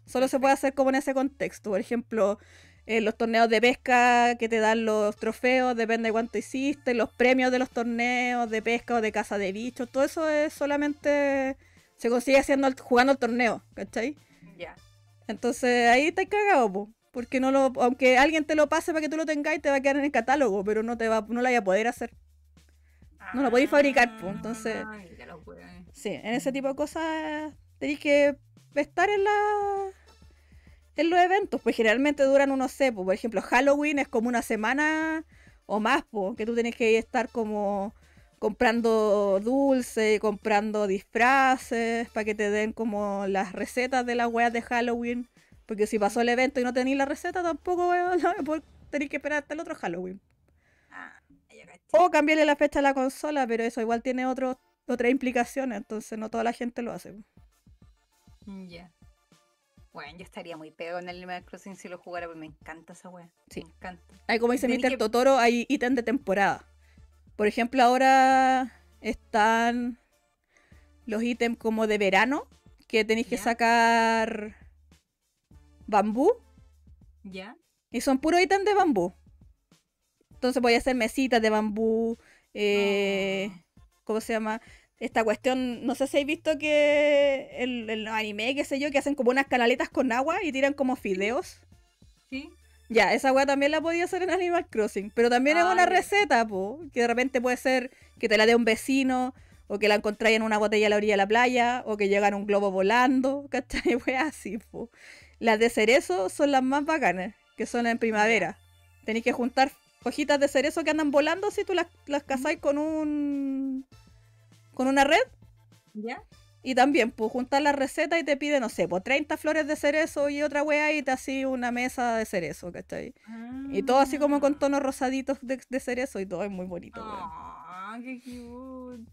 Solo se puede hacer como en ese contexto. Por ejemplo, eh, los torneos de pesca que te dan los trofeos, depende de cuánto hiciste, los premios de los torneos de pesca o de caza de bichos, todo eso es solamente se consigue haciendo el- jugando el torneo, ¿cachai? Ya. Entonces ahí estás cagado, po, porque no lo, aunque alguien te lo pase para que tú lo tengáis, te va a quedar en el catálogo, pero no te va, no lo vaya a poder hacer. No lo podéis fabricar, entonces- Ah, ya lo pueden. Sí, en ese tipo de cosas tenéis que estar en la en los eventos, pues generalmente duran unos sé, po, por ejemplo, Halloween es como una semana o más, po, que tú tenés que estar como comprando dulce, comprando disfraces, para que te den como las recetas de las weas de Halloween, porque si pasó el evento y no tenéis la receta, tampoco (laughs) tenéis que esperar hasta el otro Halloween. Ah. O cambiarle la fecha a la consola, pero eso igual tiene otro, otras implicaciones, entonces no toda la gente lo hace. Ya. Bueno, yo estaría muy pegado en el Animal Crossing si lo jugara, porque me encanta esa wea. Sí. Me encanta. Ahí como dice Mr. que- Totoro, hay ítems de temporada. Por ejemplo, ahora están los ítems como de verano, que tenéis que sacar bambú, ¿Ya? y son puros ítems de bambú. Entonces voy a hacer mesitas de bambú, eh, Oh. ¿cómo se llama? Esta cuestión, no sé si habéis visto que el, el anime, qué sé yo, que hacen como unas canaletas con agua y tiran como fideos. ¿Sí? Ya, esa weá también la podía hacer en Animal Crossing, pero también es una receta, po, que de repente puede ser que te la dé un vecino, o que la encontráis en una botella a la orilla de la playa, o que llega en un globo volando, (laughs) ¿cachai? Weá así, po. Las de cerezo son las más bacanas, que son en primavera. Tenéis que juntar hojitas de cerezo que andan volando si tú las, las cazáis con un... con una red, ¿Ya? y también, pues, juntar la receta y te pide, no sé, pues 30 flores de cerezo y otra weá y te así una mesa de cerezo, ¿cachai? Y todo así como con tonos rosaditos de, de cerezo y todo es muy bonito. Ah, qué cute.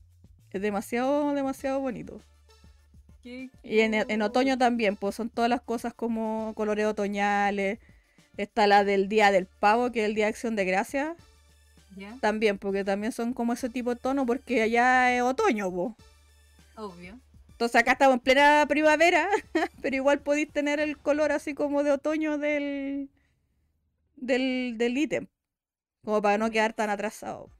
Es demasiado, demasiado bonito. Qué Y en, en otoño también, pues son todas las cosas como colores otoñales. Está la del Día del Pavo, que es el Día de Acción de Gracia. También, porque también son como ese tipo de tono, porque allá es otoño, po. Obvio. Entonces acá estamos en plena primavera, (laughs) pero igual podéis tener el color así como de otoño del del del ítem, como para no quedar tan atrasado.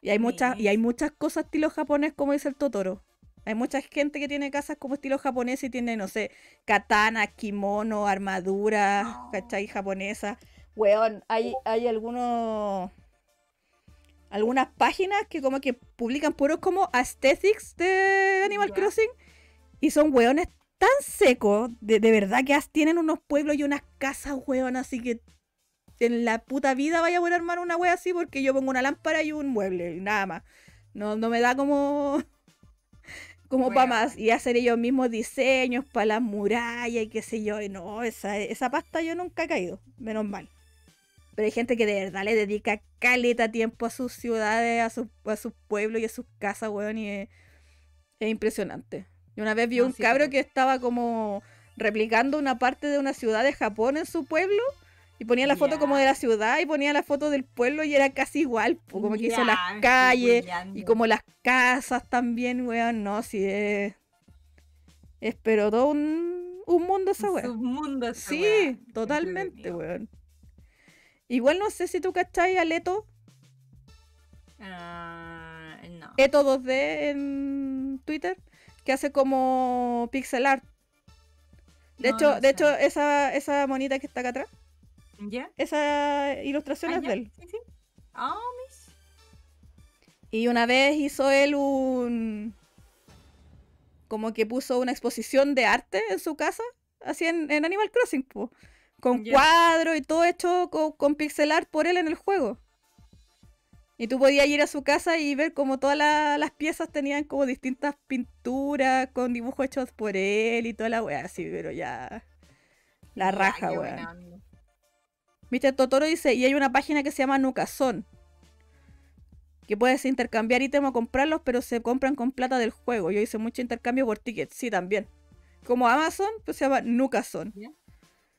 Y hay muchas y hay muchas cosas estilo japonés como dice el Totoro. Hay mucha gente que tiene casas como estilo japonés y tiene, no sé, katana, kimono, armaduras, Oh. ¿cachai? Japonesa. Weón, hay, hay algunos algunas páginas que como que publican puros como aesthetics de Animal. Crossing y son weones tan secos, de, de verdad que tienen unos pueblos y unas casas, weón, así que en la puta vida vaya a poder armar una wea así porque yo pongo una lámpara y un mueble y nada más. No, no me da como como para Weón. más y hacer ellos mismos diseños para las murallas y qué sé yo, y no, esa, esa pasta yo nunca he caído, menos mal. Pero hay gente que de verdad le dedica caleta tiempo a sus ciudades, a sus, a sus pueblos y a sus casas, weón, y es, es impresionante. Y una vez vi No, un sí, cabro que estaba como replicando una parte de una ciudad de Japón en su pueblo Y ponía la foto como de la ciudad y ponía la foto del pueblo y era casi igual, como que hizo las calles hueveando. y como las casas también, weón, no, si es... Es pero todo un, un mundo esa Un weá. submundo esa Sí, totalmente, weón. Igual no sé si tú cachai a Leto, Ah, no. Eto 2D en Twitter, que hace como pixel art. De No, hecho, no de hecho esa, esa monita que está acá atrás, ¿Ya? esa ilustración Ah, es ya. de él. Sí, sí. Ah, mis. Y una vez hizo él un... Como que puso una exposición de arte en su casa, así en, en Animal Crossing, po, con cuadros y todo hecho con, con pixel art por él en el juego. Y tú podías ir a su casa y ver como todas la- las piezas tenían como distintas pinturas con dibujos hechos por él y toda la wea así, pero ya... La raja, weón. Mr. Totoro dice, y hay una página que se llama Nucazón. Que puedes intercambiar ítems o comprarlos, pero se compran con plata del juego. Yo hice mucho intercambio por tickets, sí, también. Como Amazon, pues se llama Nucazón.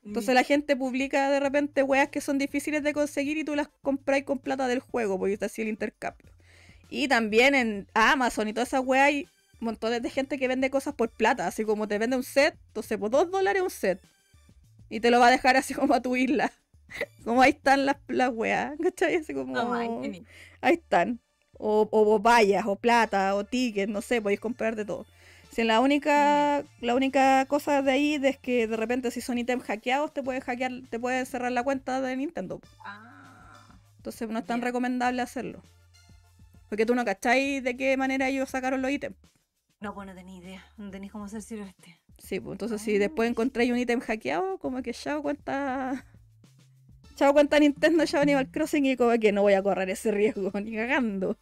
Entonces la gente publica de repente weas que son difíciles de conseguir y tú las compras con plata del juego, porque está así el intercambio. Y también en Amazon y todas esas weas hay montones de gente que vende cosas por plata, así como te vende un set, entonces por dos dólares un set. Y te lo va a dejar así como a tu isla. (laughs) Como ahí están las, las weas, ¿cachai? Así como... Ahí están. O, o, vallas, o plata, o tickets, no sé, podéis comprar de todo. Si la única, Mm. la única cosa de ahí es que de repente si son ítems hackeados te pueden hackear, te pueden cerrar la cuenta de Nintendo. Ah, Entonces no es tan Ya. recomendable hacerlo. Porque tú no cacháis de qué manera ellos sacaron los ítems. no, pues no tenía idea. No tenéis cómo hacer este. Sí, pues entonces si después encontráis un ítem hackeado, como que chao cuenta. Chao cuenta Nintendo, chao Animal Crossing y como que no voy a correr ese riesgo, (laughs) ni cagando.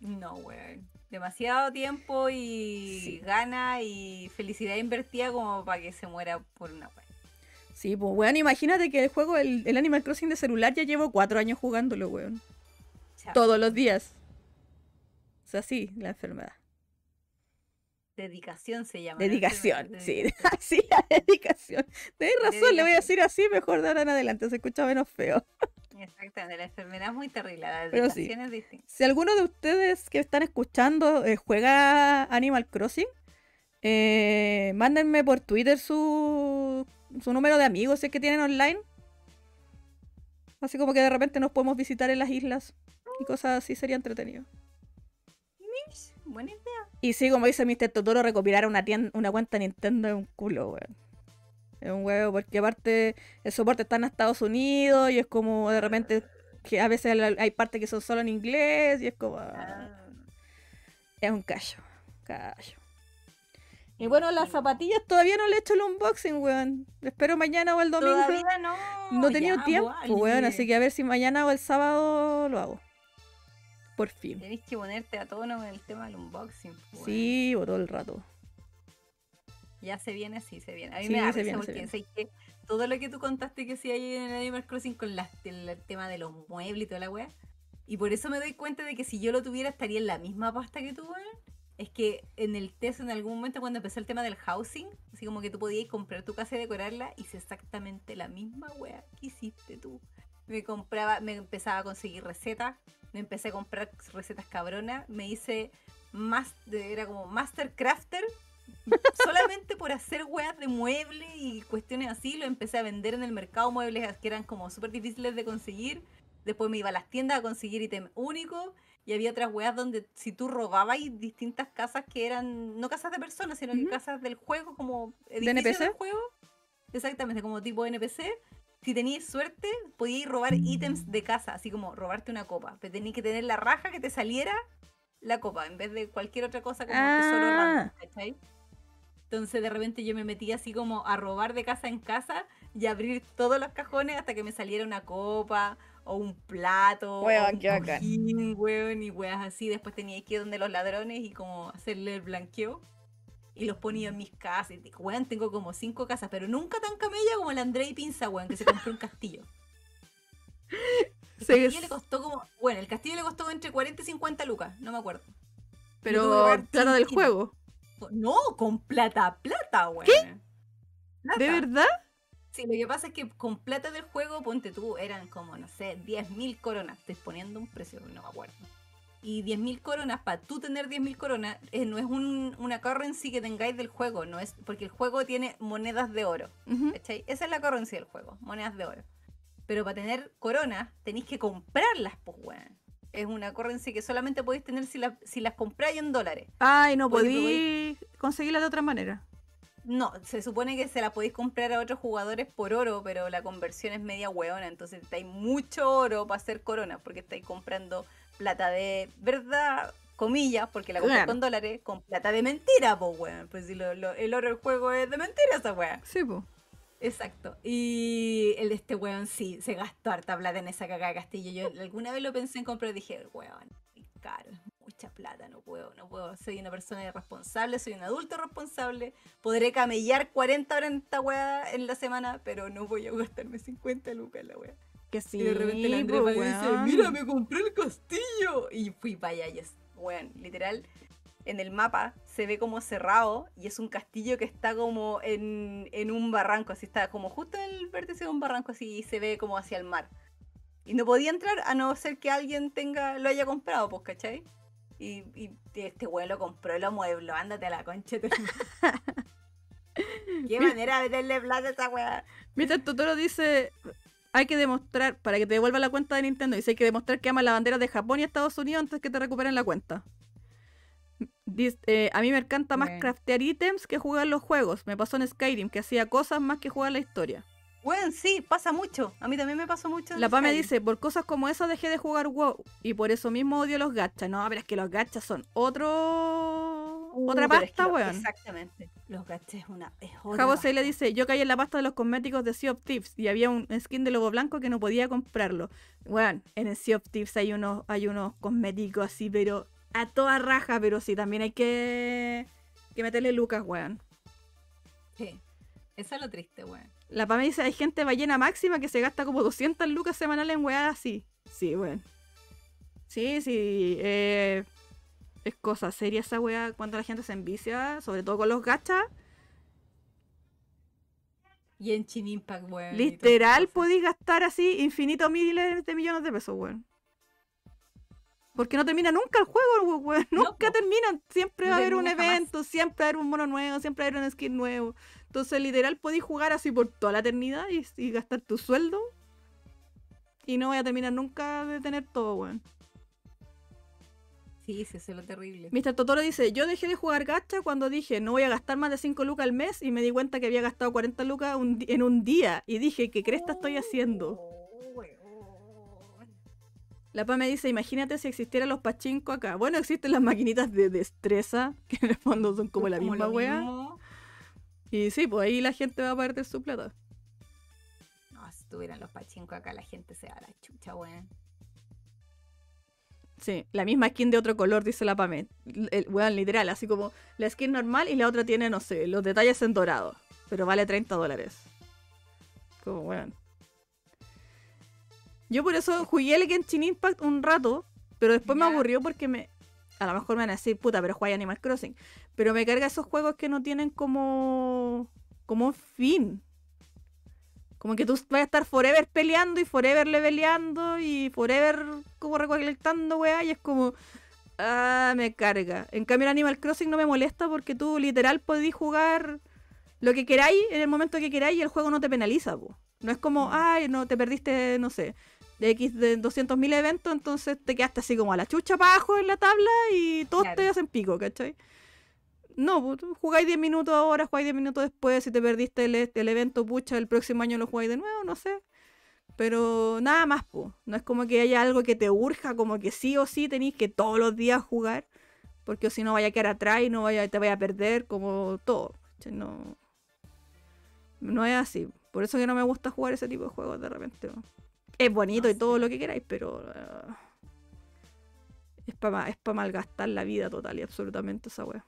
No, weón. Demasiado tiempo y Sí. gana y felicidad invertida como para que se muera por una weón. Sí, pues weón, imagínate que el juego, el, el Animal Crossing de celular ya llevo cuatro años jugándolo, weón. Chao. Todos los días. O sea, sí, la enfermedad. Dedicación se llama. ¿no? Dedicación, sí. Así (laughs) la dedicación. Tenés razón, le voy a decir así, mejor de ahora en adelante, se escucha menos feo. Exactamente, la enfermedad es muy terrible, la Pero sí. dedicación es distinta. Si alguno de ustedes que están escuchando eh, juega Animal Crossing, eh, mándenme por Twitter su, su número de amigos si es que tienen online. Así como que de repente nos podemos visitar en las islas y cosas así, sería entretenido. Buena. Y sí, como dice Mr. Totoro, recopilar una, tien- una cuenta Nintendo es un culo, weón. Es un huevo, porque aparte el soporte está en Estados Unidos y es como de repente que a veces hay partes que son solo en inglés y es como... ah, Es un callo, callo. Y bueno, las zapatillas todavía no le he hecho el unboxing, weón. Espero mañana o el domingo. Todavía no. No he tenido ya, tiempo, vale. weón, así que a ver si mañana o el sábado lo hago. Por fin. Tenés que ponerte a tono con el tema del unboxing. pues, Sí, o todo el rato. Ya se viene, sí, se viene. A mí Sí, me da risa porque sé que todo lo que tú contaste que sí hay en el Animal Crossing con el tema de los muebles y toda la wea. Y por eso me doy cuenta de que si yo lo tuviera estaría en la misma pasta que tú, weón. Es que en el test en algún momento cuando empezó el tema del housing, así como que tú podías comprar tu casa y decorarla, hice exactamente la misma wea que hiciste tú. Me compraba, me empezaba a conseguir recetas, me empecé a comprar recetas cabronas, me hice más, era como Master Crafter, (laughs) solamente por hacer weas de muebles y cuestiones así, lo empecé a vender en el mercado muebles que eran como súper difíciles de conseguir. Después me iba a las tiendas a conseguir ítem único y había otras weas donde si tú robabas y distintas casas que eran, no casas de personas, sino que casas del juego, como ¿De edificios NPC? del juego. Exactamente, como tipo NPC. Si tenías suerte, podías robar ítems de casa, así como robarte una copa. Pero tenías que tener la raja que te saliera la copa, en vez de cualquier otra cosa como tesoro Ah. random, ¿cachai? Entonces de repente yo me metí así como a robar de casa en casa y abrir todos los cajones hasta que me saliera una copa o un plato Weón, o un cojín, weón, y weas así. Después tenía que ir donde los ladrones y como hacerle el blanqueo. Y los ponía en mis casas. Y weón, tengo como cinco casas, pero nunca tan camella como el André y Pinza, weón, que se compró un castillo. El castillo le costó como. Bueno, el castillo le costó entre 40 y 50 lucas, no me acuerdo. Pero plata del juego. No, con plata, plata, weón. ¿De verdad? Sí, lo que pasa es que con plata del juego, ponte tú, eran como, no sé, 10.000 coronas. Estoy poniendo un precio, no me acuerdo. Y 10.000 coronas, para tú tener 10.000 coronas, eh, no es un, una currency que tengáis del juego, no es porque el juego tiene monedas de oro. ¿cachai? Esa es la currency del juego, monedas de oro. Pero para tener coronas, tenéis que comprarlas, pues, weón. Es una currency que solamente podéis tener si, la- si las compráis en dólares. Ay, no Oye, pero podí conseguirla de otra manera. No, se supone que se la podéis comprar a otros jugadores por oro, pero la conversión es media hueona, entonces estáis mucho oro para hacer coronas, porque estáis comprando plata de verdad, comillas, porque la Claro. con dólares, con plata de mentira, pues weón. Pues si lo- lo- el oro del juego es de mentira esa weá. Sí, pues. Exacto. Y el de este weón sí, se gastó harta plata en esa cagada de castillo. Yo alguna vez lo pensé en comprar y dije, weón, caro, mucha plata, no puedo, no puedo. Soy una persona irresponsable, soy un adulto responsable. Podré camellar 40 horas en esta weá en la semana, pero no voy a gastarme 50 lucas en la weá. Que sí, y de repente la Andrea me dice, mira, me compré el castillo. Y fui para allá y es, weón, literal, en el mapa se ve como cerrado y es un castillo que está como en, en un barranco, así está como justo en el vértice de un barranco así y se ve como hacia el mar. Y no podía entrar a no ser que alguien tenga lo haya comprado, pues, ¿cachai? Y, y este weón lo compró y lo muebló, ándate a la concha. (laughs) Qué manera de meterle plata a esa weá. Mr. Totoro dice, hay que demostrar, para que te devuelva la cuenta de Nintendo, dice, hay que demostrar que amas la bandera de Japón y Estados Unidos antes que te recuperen la cuenta. Eh, a mí me encanta más Bueno. craftear ítems que jugar los juegos. Me pasó en Skyrim, que hacía cosas más que jugar la historia. Weón, sí, pasa mucho. A mí también me pasó mucho. en La PA me dice, por cosas como esas dejé de jugar WoW y por eso mismo odio los gachas. No, pero es que los gachas son otro... Uh, otra pasta, lo- weón. Exactamente. Los gachas es una. Es pasta. le dice, yo caí en la pasta de los cosméticos de Sea of Thieves y había un skin de lobo blanco que no podía comprarlo. Bueno, en el Sea of Thieves hay unos, hay unos cosméticos así, pero a toda raja, pero sí, también hay que, que meterle lucas, weón. Sí. Eso es lo triste, weón. La PA me dice, hay gente ballena máxima que se gasta como 200 lucas semanales en weá así. Sí, weón. Sí, sí, eh, es cosa seria esa weá cuando la gente se envicia, sobre todo con los gachas. Y en Chin Impact, weón. Literal, podéis gastar así infinitos miles de millones de pesos, weón. Porque no termina nunca el juego, weón. No, Nunca po. termina. Siempre No va a haber un jamás. evento, siempre va a haber un mono nuevo, siempre va a haber un skin nuevo. Entonces, literal, podéis jugar así por toda la eternidad y, y gastar tu sueldo. Y no voy a terminar nunca de tener todo, weón. Sí, sí, eso es lo terrible. Mr. Totoro dice, yo dejé de jugar gacha cuando dije, no voy a gastar más de 5 lucas al mes y me di cuenta que había gastado 40 lucas un en un día. Y dije, ¿qué cresta estoy haciendo? Oh. La PA me dice, imagínate si existieran los pachinko acá. Bueno, existen las maquinitas de destreza, (laughs) que en el fondo son como la Como misma wea. mismo. Y sí, pues ahí la gente va a perder su plata. No, si tuvieran los pachinko acá, la gente se va a la chucha, weón. Sí, la misma skin de otro color, dice la PAME. El, weón, literal, así como la skin normal y la otra tiene, no sé, los detalles en dorado. Pero vale 30 dólares. Como, weón. Yo por eso jugué el Genshin Impact un rato, pero después me aburrió porque me... A lo mejor me van a decir, puta, pero juega Animal Crossing. Pero me carga esos juegos que no tienen como... como un fin. Como que tú vas a estar forever peleando y forever leveleando y forever como recolectando, weá, y es como... Ah, me carga. En cambio, el Animal Crossing no me molesta porque tú literal podés jugar lo que queráis en el momento que queráis y el juego no te penaliza, po. No es como, Mm. ay, no, te perdiste, no sé, de X de 200.000 eventos, entonces te quedaste así como a la chucha para abajo en la tabla y todos te hacen pico, ¿cachai? No, pues, jugáis 10 minutos ahora, jugáis 10 minutos después, si te perdiste el, el evento, pucha, el próximo año lo jugáis de nuevo, no sé. Pero nada más, pues. No es como que haya algo que te urja, como que sí o sí tenéis que todos los días jugar, porque si no vaya a quedar atrás y no vaya, te vaya a perder como todo. No, no es así. Por eso que no me gusta jugar ese tipo de juegos de repente. ¿no? Es bonito No y todo lo que queráis, pero ah, es para es pa malgastar la vida total y absolutamente esa wea.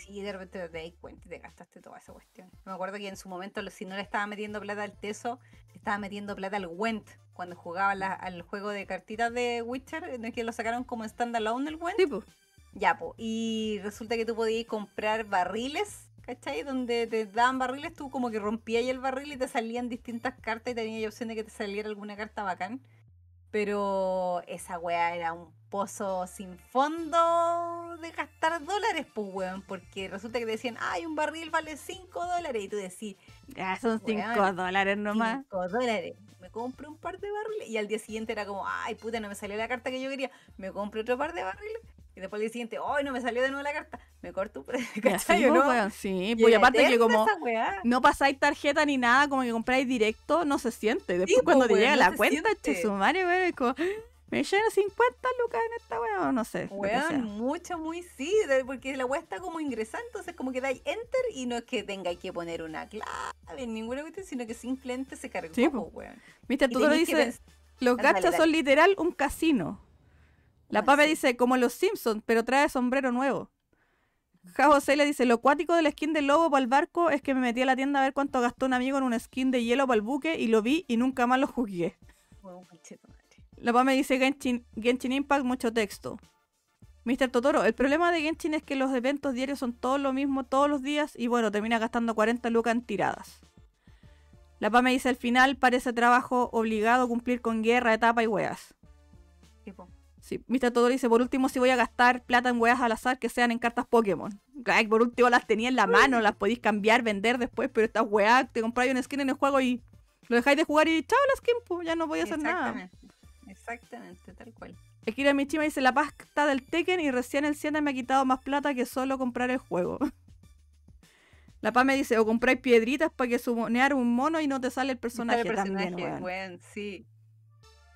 Sí, de repente te das cuenta y te gastaste toda esa cuestión. Me acuerdo que en su momento, si no le estaba metiendo plata al Teso, le estaba metiendo plata al Went. Cuando jugaba la- al juego de cartitas de Witcher, ¿no es que lo sacaron como standalone el Went? Sí, pues. Ya, po. Y resulta que tú podías comprar barriles, ¿cachai? Donde te daban barriles, tú como que rompías el barril y te salían distintas cartas y tenías opción de que te saliera alguna carta bacán. Pero esa weá era un pozo sin fondo de gastar dólares, pues weón. Porque resulta que te decían, ay, un barril vale 5 dólares. Y tú decís, Ya son 5 dólares nomás. 5 dólares. Me compré un par de barriles. Y al día siguiente era como, ay, puta, no me salió la carta que yo quería. Me compré otro par de barriles. Y después al día siguiente, ay, no me salió de nuevo la carta. Me corto (laughs) ¿cachai? o pues, no? weón, sí, Y pues aparte que como weá. no pasáis tarjeta ni nada, como que compráis directo, no se siente. Después po, cuando te weón, llega no la cuenta, che, siente. su madre, weón, es como, me llegan 50 lucas en esta weón, o no sé. lo. Weón, mucho, muy sí, porque la weá está como ingresando, entonces como que dais enter y no es que tengáis que poner una clave en ninguna cuestión, sino que simplemente se cargó, Sí, po. weón. Mr. Y Totoro tenés que dice, pens- los dale. son literal un casino. La ¿Cómo papa dice, como los Simpsons, pero trae sombrero nuevo. Ja José le dice, lo cuático del skin del lobo para el barco es que me metí a la tienda a ver cuánto gastó un amigo en un skin de hielo para el buque y lo vi y nunca más lo juzgué. Conchetumare. La PA me dice Genshin, Genshin Impact, mucho texto. Mr. Totoro, el problema de Genshin es que los eventos diarios son todos lo mismo todos los días y bueno, termina gastando 40 lucas en tiradas. La PA me dice al final parece trabajo obligado cumplir con guerra, etapa y weas. Tipo, Sí, Mr. Totoro dice, por último, si voy a gastar plata en weas al azar, que sean en cartas Pokémon. Ay, por último las tenía en la mano, las podéis cambiar, vender después, pero estas weas, te compráis un skin en el juego y lo dejáis de jugar y chao la skin, pues ya no voy a hacer nada. Exactamente. Exactamente, tal cual. Akira Michima dice la pasta del Tekken y recién el 7 me ha quitado más plata que solo comprar el juego. (laughs) La PA me dice, o compráis piedritas para que sumonear un mono y no te sale el personaje, El personaje, también, sí.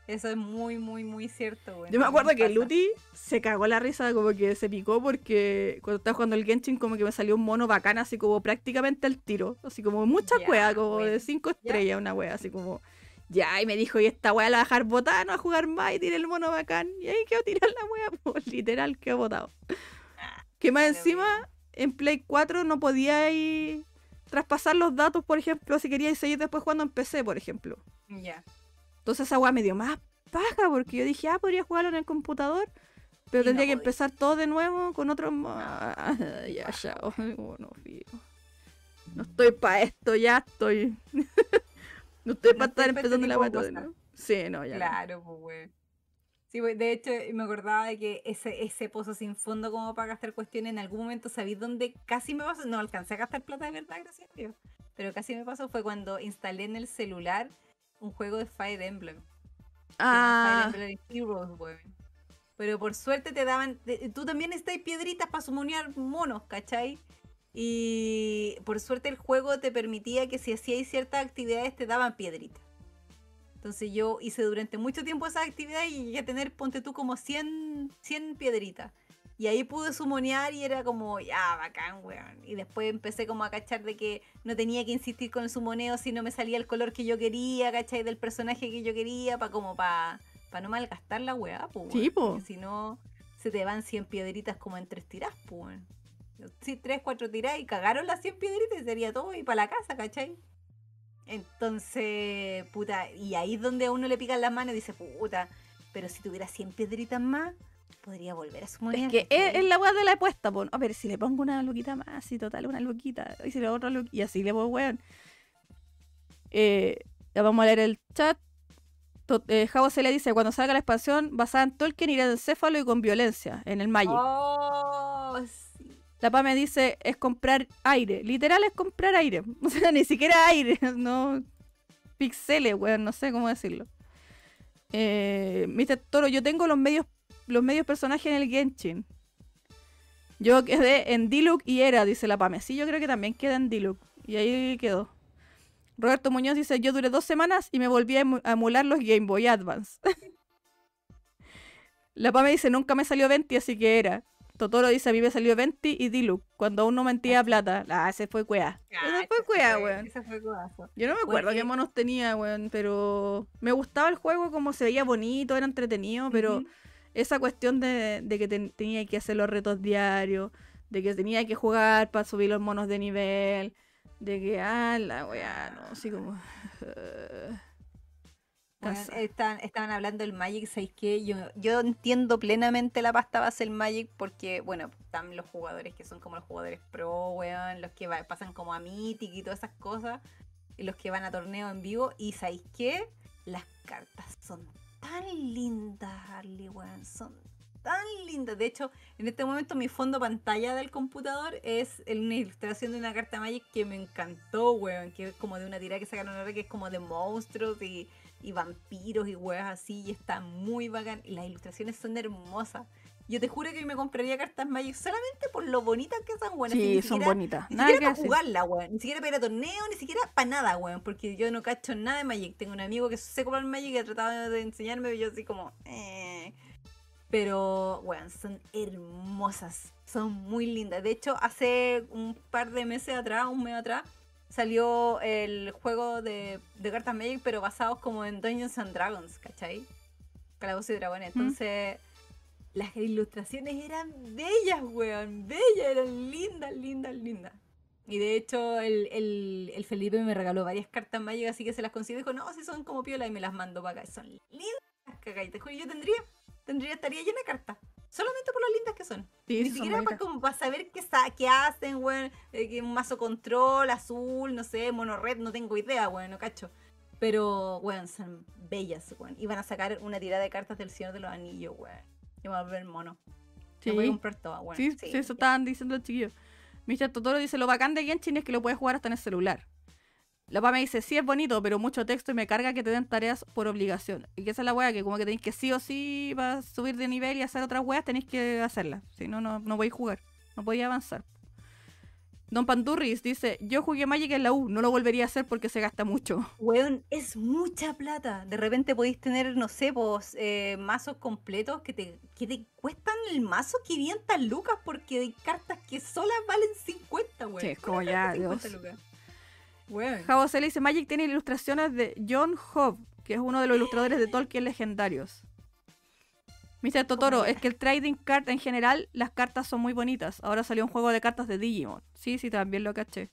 Eso es muy, muy, muy cierto, weón. Yo me acuerdo que. Luti se cagó la risa, como que se picó porque cuando estaba jugando el Genshin como que me salió un mono bacán, así como prácticamente al tiro. Así como mucha wea, como de. 5 estrellas, una wea, así como... Ya, y me dijo, y esta wea la va a dejar botar, no va a jugar más y tiré el mono bacán. Y ahí quedó tirar la wea, (laughs) pues, literal, quedó botado. Que más encima, en Play 4 no podía ir traspasar los datos, por ejemplo, si queríais seguir después jugando en PC, por ejemplo. Ya. Entonces esa weá me dio más paja porque yo dije, ah, podría jugarlo en el computador, pero Y no tendría que podía. empezar todo de nuevo con otro. (laughs) ya, ya, bueno, (laughs) fío. No estoy para esto, ya estoy. (laughs) no estoy No para estar este empezando la weá nuevo. Sí, no, ya. no. Claro, pues, weón. Sí, we- de hecho, me acordaba de que ese, ese pozo sin fondo como para gastar cuestiones, en algún momento sabí dónde casi me pasó, no alcancé a gastar plata de verdad, gracias a Dios, pero casi me pasó fue cuando instalé en el celular un juego de Fire Emblem. Ah, Fire Emblem Heroes, weón. Pero por suerte te daban, te- tú también necesitas piedritas para sumonear monos, ¿cachai? Y por suerte el juego te permitía que si hacíais ciertas actividades te daban piedritas. Entonces yo hice durante mucho tiempo esas actividades y llegué a tener, ponte tú, como 100, 100 piedritas. Y ahí pude sumonear y era como, ya, bacán, weón. Y después empecé como a cachar de que no tenía que insistir con el sumoneo si no me salía el color que yo quería, ¿cachai? Del personaje que yo quería, para como para pa no malgastar la weá, pues. Sí. Porque Si no, se te van 100 piedritas como en tres tiras, pues. Sí, tres, cuatro tiras y cagaron las 100 piedritas y sería todo y para la casa, ¿cachai? Entonces, puta, y ahí es donde a uno le pican las manos y dice, puta, pero si tuviera 100 piedritas más, podría volver a sumonear. es que es, es la weá de la apuesta, po. A ver, si le pongo una luquita más, y total, una luquita. Y si le otra luquita, y así le pongo, weón. Eh, ya vamos a leer el chat. Eh, Javo se le dice, cuando salga la expansión basada en Tolkien irá de encéfalo y con violencia, en el Magic. Oh, sí. La PA me dice, es comprar aire. Literal es comprar aire. (laughs) O sea, ni siquiera aire, (laughs) no pixeles, weón, no sé cómo decirlo. Eh, Mr. Toro, yo tengo los medios, los medios personajes en el Genshin. Yo quedé en Diluc y Era, dice la Pame. Sí, yo creo que también queda en Diluc. Y ahí quedó. Roberto Muñoz dice, yo duré dos semanas y me volví a emu- a emular los Game Boy Advance. (laughs) la Pame dice, nunca me salió 20, así que era. Totoro dice, a mí me salió 20 y Diluc, cuando aún no mentía plata. Ah, ese fue cuea. Ah, ese fue ese cuea, fue- weón. ese fue cueazo. Yo no me acuerdo Porque- qué monos tenía, weón, pero me gustaba el juego como se veía bonito, era entretenido, pero. Esa cuestión de, de que ten- tenía que hacer los retos diarios, de que tenía que jugar para subir los monos de nivel, de que, ah, la weá, no, así como... (sighs) Bueno, Esa. estaban, estaban hablando del Magic, ¿sabéis qué? Yo, yo entiendo plenamente la pasta base del Magic porque, bueno, están los jugadores que son como los jugadores pro, weón, los que va- pasan como a Mythic y todas esas cosas, y los que van a torneo en vivo, y ¿sabéis qué? Las cartas son tan lindas, Harley, weón, son tan lindas. De hecho, en este momento mi fondo pantalla del computador es una ilustración de una carta Magic que me encantó, weón, que es como de una tirada que sacaron ahora que es como de monstruos y y vampiros y weas así, y está muy bacán. Y las ilustraciones son hermosas. Yo te juro que me compraría cartas Magic solamente por lo bonitas que son, weón. Sí, ni son siquiera- bonitas. Ni Nada siquiera para jugarla, weón. Ni siquiera para ir a torneo, ni siquiera para nada, weón. Porque yo no cacho nada de Magic. Tengo un amigo que sé jugar Magic y ha tratado de enseñarme y yo así como... eh. Pero, weón, son hermosas. Son muy lindas. De hecho, hace un par de meses atrás, un mes atrás, salió el juego de, de cartas Magic, pero basados como en Dungeons and Dragons, ¿cachai? Calabozos y Dragones. Mm. Las ilustraciones eran bellas, weón. Bellas, eran lindas, lindas, lindas. Y de hecho, el, el- el Felipe me regaló varias cartas Magic, así que se las consigo. Dijo, no, si son como piola, y me las mandó para acá. Son lindas, cagay. Te juro, yo tendría, tendría, estaría llena de cartas. Solamente por lo lindas que son. Sí, Ni siquiera para, como para saber qué, qué hacen, weón. eh, un mazo control, azul, no sé, mono red, no tengo idea, weón, no cacho. Pero, weón, son bellas, weón. Y van a sacar una tirada de cartas del Señor de los Anillos, weón. Y me voy a ver mono. Sí. Me voy a comprar todas, weón. Sí, sí, eso estaban diciendo los chiquillos. Mr. Totoro dice, lo bacán de Genshin es que lo puedes jugar hasta en el celular. La papá me dice, sí es bonito, pero mucho texto y me carga que te den tareas por obligación. Y que esa es la wea que como que tenéis que sí o sí para subir de nivel y hacer otras weas, tenéis que hacerlas. Si no, no, no podéis jugar. No podéis avanzar. Don Pandurris dice, yo jugué Magic en la U, no lo volvería a hacer porque se gasta mucho. Weón, es mucha plata. De repente podéis tener, no sé, pues, eh, mazos completos que te, que te cuestan el mazo 500 lucas porque hay cartas que solas valen 50, weón. Una (laughs) como ya, carta 50 Dios. lucas. Dice, Magic tiene ilustraciones de John Hobb, que es uno de los ilustradores de Tolkien legendarios. Mr. Totoro, es que el trading card en general, las cartas son muy bonitas. Ahora salió un juego de cartas de Digimon. Sí, sí, también lo caché.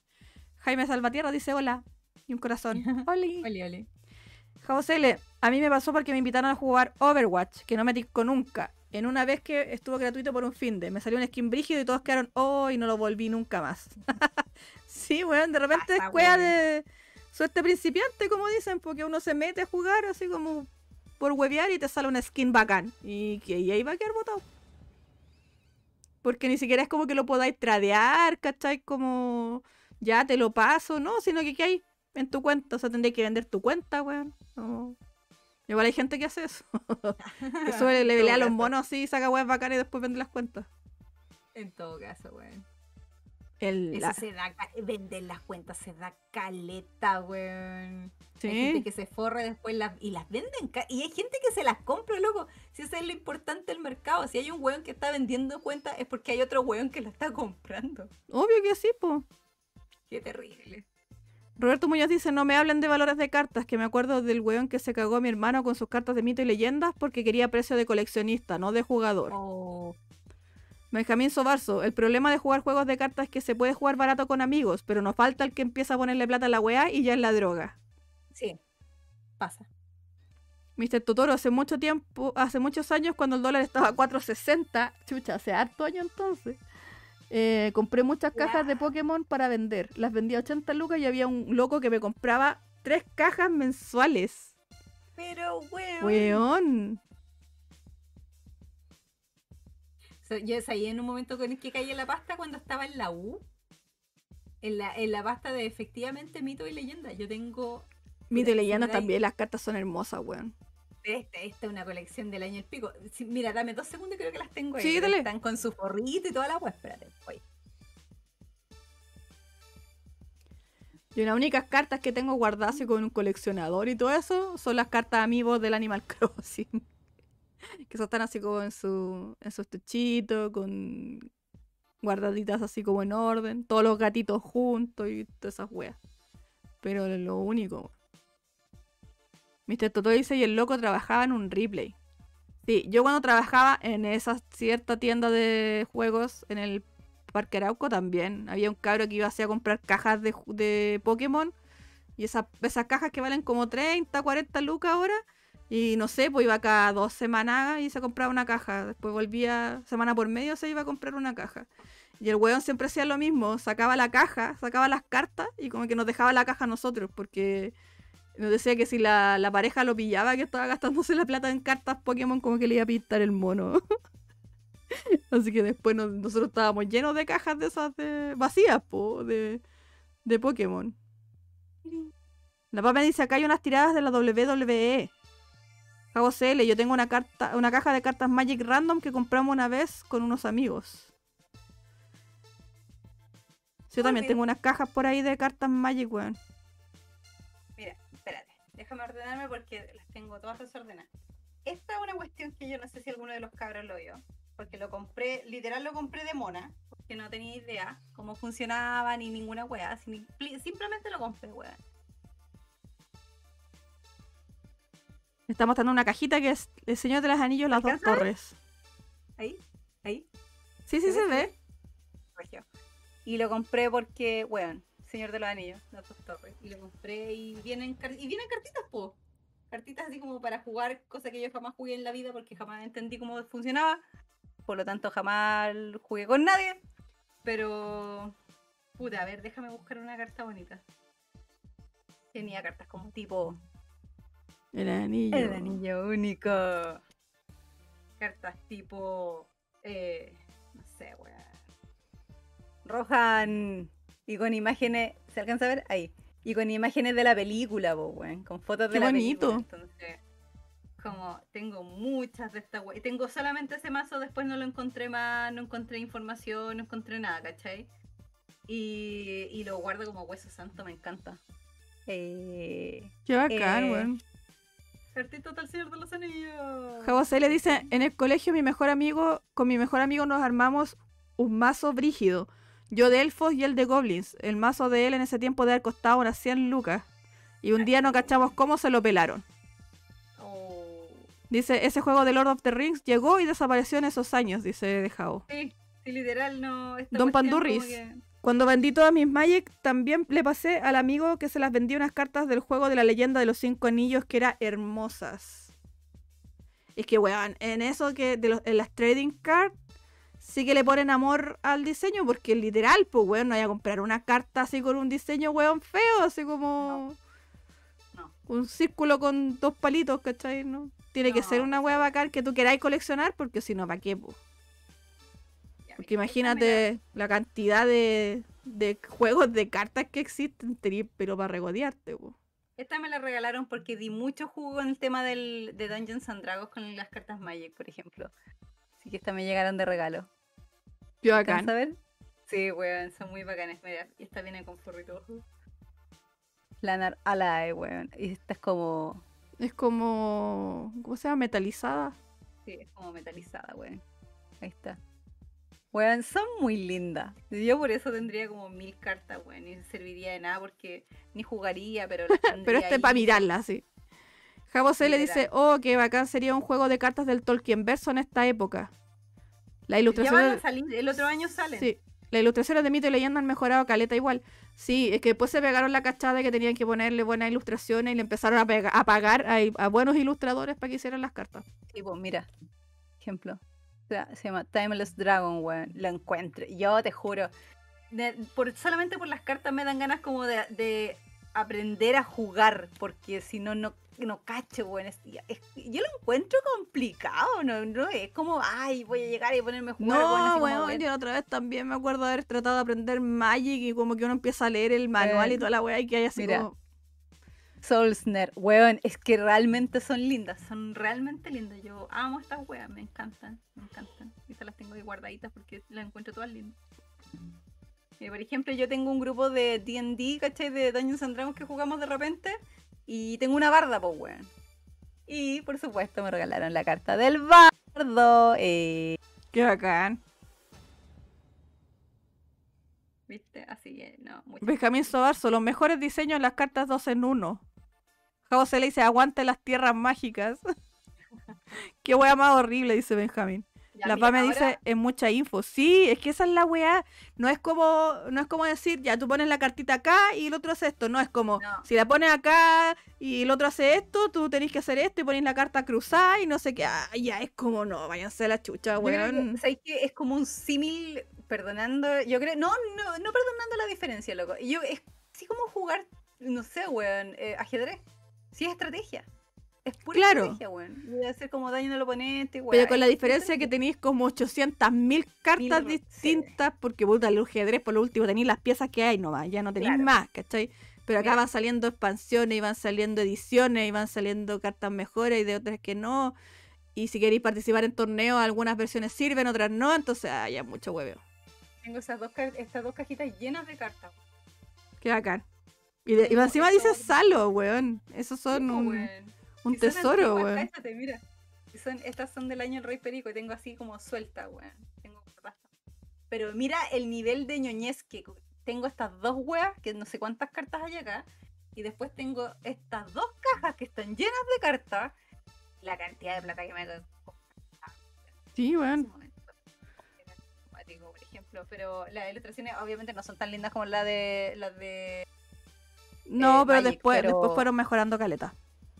Jaime Salvatierra dice hola. Y un corazón. (laughs) Oli. Ole, ole. Javo Cele, a mí me pasó porque me invitaron a jugar Overwatch, que no me ticó nunca. En una vez que estuvo gratuito por un fin de, me salió un skin brígido y todos quedaron, oh, y no lo volví nunca más. (laughs) sí, weón, de repente es de suerte principiante, como dicen, porque uno se mete a jugar así como por huevear y te sale una skin bacán. Y, que, y ahí va a quedar botado. Porque ni siquiera es como que lo podáis tradear, ¿cachai? Como ya te lo paso, no, sino que que hay en tu cuenta. O sea, tendréis que vender tu cuenta, weón. No. Igual hay gente que hace eso. (laughs) que sube, le a los monos así, saca weas bacanas y después vende las cuentas. En todo caso, weón. El, Eso la- se da, vender las cuentas se da caleta, weón. sí. Hay gente que se forra después las, y las venden. Y hay gente que se las compra, loco. Si eso es lo importante del mercado. Si hay un weón que está vendiendo cuentas, es porque hay otro weón que la está comprando. Obvio que sí, po. Qué terrible. Roberto Muñoz dice, no me hablen de valores de cartas, que me acuerdo del weón que se cagó a mi hermano con sus cartas de mito y leyendas porque quería precio de coleccionista, no de jugador. Oh, Benjamín Sobarzo, el problema de jugar juegos de cartas es que se puede jugar barato con amigos, pero nos falta el que empieza a ponerle plata a la weá y ya es la droga. sí. Pasa. Mr. Totoro, hace mucho tiempo, hace muchos años, cuando el dólar estaba a 4.60, chucha, hace harto año entonces, eh, compré muchas cajas de. Pokémon para vender. Las vendía a 80 lucas y había un loco que me compraba tres cajas mensuales. Pero, weón. Weón. Yo ahí en un momento con el que caí en la pasta cuando estaba en la U. En la, en la pasta de efectivamente mito y leyenda. Yo tengo. Mito y ahí. también, las cartas son hermosas, weón. Esta, esta es una colección del año el pico. Sí, mira, dame dos segundos y creo que las tengo ahí. Sí, dale. Están con su forrito y toda la web. Espérate, voy. Yo las únicas cartas que tengo guardadas con un coleccionador y todo eso son las cartas amigos del Animal (laughs) Crossing. Que están así como en su en su estuchito, con guardaditas así como en orden, todos los gatitos juntos y todas esas weas. Pero lo único. Mr. Toto dice, y el loco trabajaba en un replay. Sí, yo cuando trabajaba en esa cierta tienda de juegos en el Parque Arauco también. Había un cabro que iba así a comprar cajas de, de Pokémon. Y esas, esas cajas que valen como 30, 40 lucas ahora, Y no sé, pues iba cada dos semanas y se compraba una caja. Después volvía, semana por medio se iba a comprar una caja. Y el weón siempre hacía lo mismo, sacaba la caja, sacaba las cartas y como que nos dejaba la caja a nosotros, porque nos decía que si la, la pareja lo pillaba que estaba gastándose la plata en cartas Pokémon, como que le iba a pintar el mono. (laughs) Así que después nos- nosotros estábamos llenos de cajas de esas de, vacías, po, de, de Pokémon. La papa dice, acá hay unas tiradas de la WWE. Cabo CL, yo tengo una carta, una caja de cartas Magic Random que compramos una vez con unos amigos. Sí, Yo también tengo unas cajas por ahí de cartas Magic, weón. Mira, espérate, déjame ordenarme porque las tengo todas desordenadas. Esta es una cuestión que yo no sé si alguno de los cabros lo vio, porque lo compré, literal lo compré de mona, porque no tenía idea cómo funcionaba ni ninguna pli- simplemente lo compré, wea. Me está mostrando una cajita que es El Señor de los Anillos, las dos torres. Ahí, ahí, Sí, sí ¿Se se ve? ve. Y lo compré porque, weón, Señor de los Anillos, las dos torres. Y lo compré y vienen, y vienen cartitas, po. Cartitas así como para jugar, cosa que yo jamás jugué en la vida porque jamás entendí cómo funcionaba. Por lo tanto, jamás jugué con nadie. Pero, puta, a ver, déjame buscar una carta bonita. Tenía cartas como tipo El anillo. el anillo único. Cartas tipo. Eh, no sé, weón. Rohan. Y con imágenes. ¿Se alcanza a ver? Ahí. Y con imágenes de la película, weón. Con fotos de Qué la bonito. película. Entonces. Como tengo muchas de estas weas. Tengo solamente ese mazo, después no lo encontré más, no encontré información, no encontré nada, ¿cachai? Y, y lo guardo como hueso santo, me encanta. Eh, Qué bacán, Eh, weón. Cartita del Señor de los Anillos. Javo C le dice, en el colegio mi mejor amigo, con mi mejor amigo nos armamos un mazo brígido. Yo de elfos y él de goblins. El mazo de él en ese tiempo debe haber costado unas 100 lucas. Y un día no cachamos cómo se lo pelaron. Oh. Dice, ese juego de Lord of the Rings llegó y desapareció en esos años, dice de Javo. Sí, sí, literal, no. Don Pandurris. que- Cuando vendí todas mis Magic, también le pasé al amigo que se las vendía unas cartas del juego de la leyenda de los cinco anillos que eran hermosas. Es que, weón, en eso que de los, en las trading cards sí que le ponen amor al diseño, porque literal, pues, weón, no vaya a comprar una carta así con un diseño, weón, feo, así como No. un círculo con dos palitos, ¿cachai? ¿no? Tiene que ser una weá bacán que tú queráis coleccionar, porque si no, ¿para qué, po? Porque imagínate la cantidad de, de juegos de cartas que existen, pero para regodearte, po. Esta me la regalaron porque di mucho jugo en el tema del, de Dungeons and Dragons con las cartas Magic, por ejemplo. Así que esta me llegaron de regalo. Qué ¿Alcanza bacán. a ver? Sí, weón, son muy bacanes. Mira, y esta viene con forrito. Lanar Alae, weón. Y esta es como. Es como. ¿Cómo se llama? Metalizada. Sí, es como metalizada, weón. Ahí está. Weón, son muy lindas. Yo por eso tendría como mil cartas, weón. Y no serviría de nada porque ni jugaría, pero las (laughs) Pero este para mirarla, sí. Javo C le dice, oh, qué bacán sería un juego de cartas del Tolkien verso en esta época. La Ya ilustración van a salir, el otro año salen. Sí, las ilustraciones de mito y leyenda han mejorado caleta igual. Sí, es que después se pegaron la cachada de que tenían que ponerle buenas ilustraciones y le empezaron a pagar a, a buenos ilustradores para que hicieran las cartas. Sí, pues mira. Ejemplo. Se llama Timeless Dragon, weón. Lo encuentro. Yo te juro. de- por, solamente por las cartas me dan ganas como de, de aprender a jugar. Porque si no, no, no cacho, weón. Es- es- yo lo encuentro complicado. No, no es como, ay, voy a llegar y ponerme a jugar. No, bueno, weón. yo otra vez también me acuerdo de haber tratado de aprender Magic y como que uno empieza a leer el manual y Eh, toda la weá y que hay así mira. como... Solsner, weón, es que realmente son lindas, son realmente lindas. Yo amo estas weas, me encantan, me encantan. Y se las tengo ahí guardaditas porque las encuentro todas lindas. Eh, por ejemplo, yo tengo un grupo de DD, ¿cachai? De Dungeons and Dragons que jugamos de repente. Y tengo una barda, pues, weón. Y por supuesto me regalaron la carta del bardo. Eh. Qué bacán. ¿Viste? Así que no. Benjamín Sobar, son los mejores diseños en las cartas 2 en 1. Jabo le dice, aguanta las tierras mágicas. (laughs) Qué wea más horrible, dice Benjamín. La mira, me dice, es mucha info. Sí, es que esa es la weá. No es como, no es como decir, ya tú pones la cartita acá y el otro hace esto. No, es como, si la pones acá y el otro hace esto, tú tenés que hacer esto y pones la carta cruzada y no sé qué. Ah, ya es como, no, váyanse a la chucha, weón. Que, que es como un símil, perdonando, yo creo, no, no, no perdonando la diferencia, loco. Yo, es así como jugar, no sé, weón, eh, ajedrez. Sí es estrategia. Es pura Claro. estrategia, weón. Voy a hacer como daño al oponente, weón. Pero con la diferencia que tenéis como 800 mil cartas Mil, distintas, porque puta, el ajedrez por lo último tenéis las piezas que hay nomás, ya no tenéis Claro. más, ¿cachai? Pero acá Mira. van saliendo expansiones y van saliendo ediciones y van saliendo cartas mejores y de otras que no. Y si queréis participar en torneos, algunas versiones sirven, otras no, entonces ah, ya mucho hueveo. Tengo esas dos, estas dos cajitas llenas de cartas. Qué bacán. Y, de, y encima dice Salo, weón. Esos son un, weón. un son tesoro, antiguas, weón. cáchate, mira. Son, estas son del año El Rey Perico y tengo así como suelta, weón. Tengo. Pero mira el nivel de ñoñez que tengo estas dos weas, que no sé cuántas cartas hay acá. Y después tengo estas dos cajas que están llenas de cartas. La cantidad de plata que me Sí, weón. cuático, por ejemplo. Pero las ilustraciones obviamente no son tan lindas como las de las de No, eh, pero Magic, después, después fueron mejorando caleta.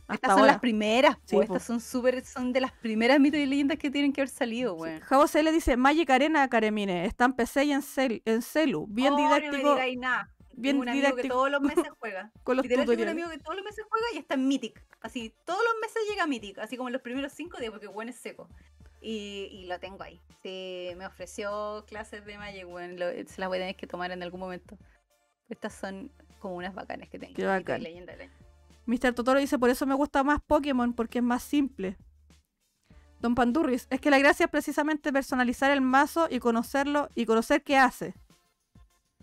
Hasta Estas son ahora. las primeras, Sí, pues, estas son súper, son de las primeras mitos y leyendas que tienen que haber salido. Javo C le dice Magic Arena Caremine, está en PC y en, cel- en Celu, bien Oh, didáctico No me digáis nada. bien un amigo que didáctico todos los (laughs) meses juega. con los Literal, tengo un amigo que todos los meses juega y está en Mythic. Así, todos los meses llega a Mythic, así como en los primeros cinco días, porque bueno es seco. Y, y lo tengo ahí. Sí, me ofreció clases de Magic, lo- se las voy a tener que tomar en algún momento. Estas son como unas bacanas que tengo. Qué bacán. leyenda. Mr. Totoro dice, por eso me gusta más Pokémon, porque es más simple. Don Pandurris, es que la gracia es precisamente personalizar el mazo y conocerlo y conocer qué hace.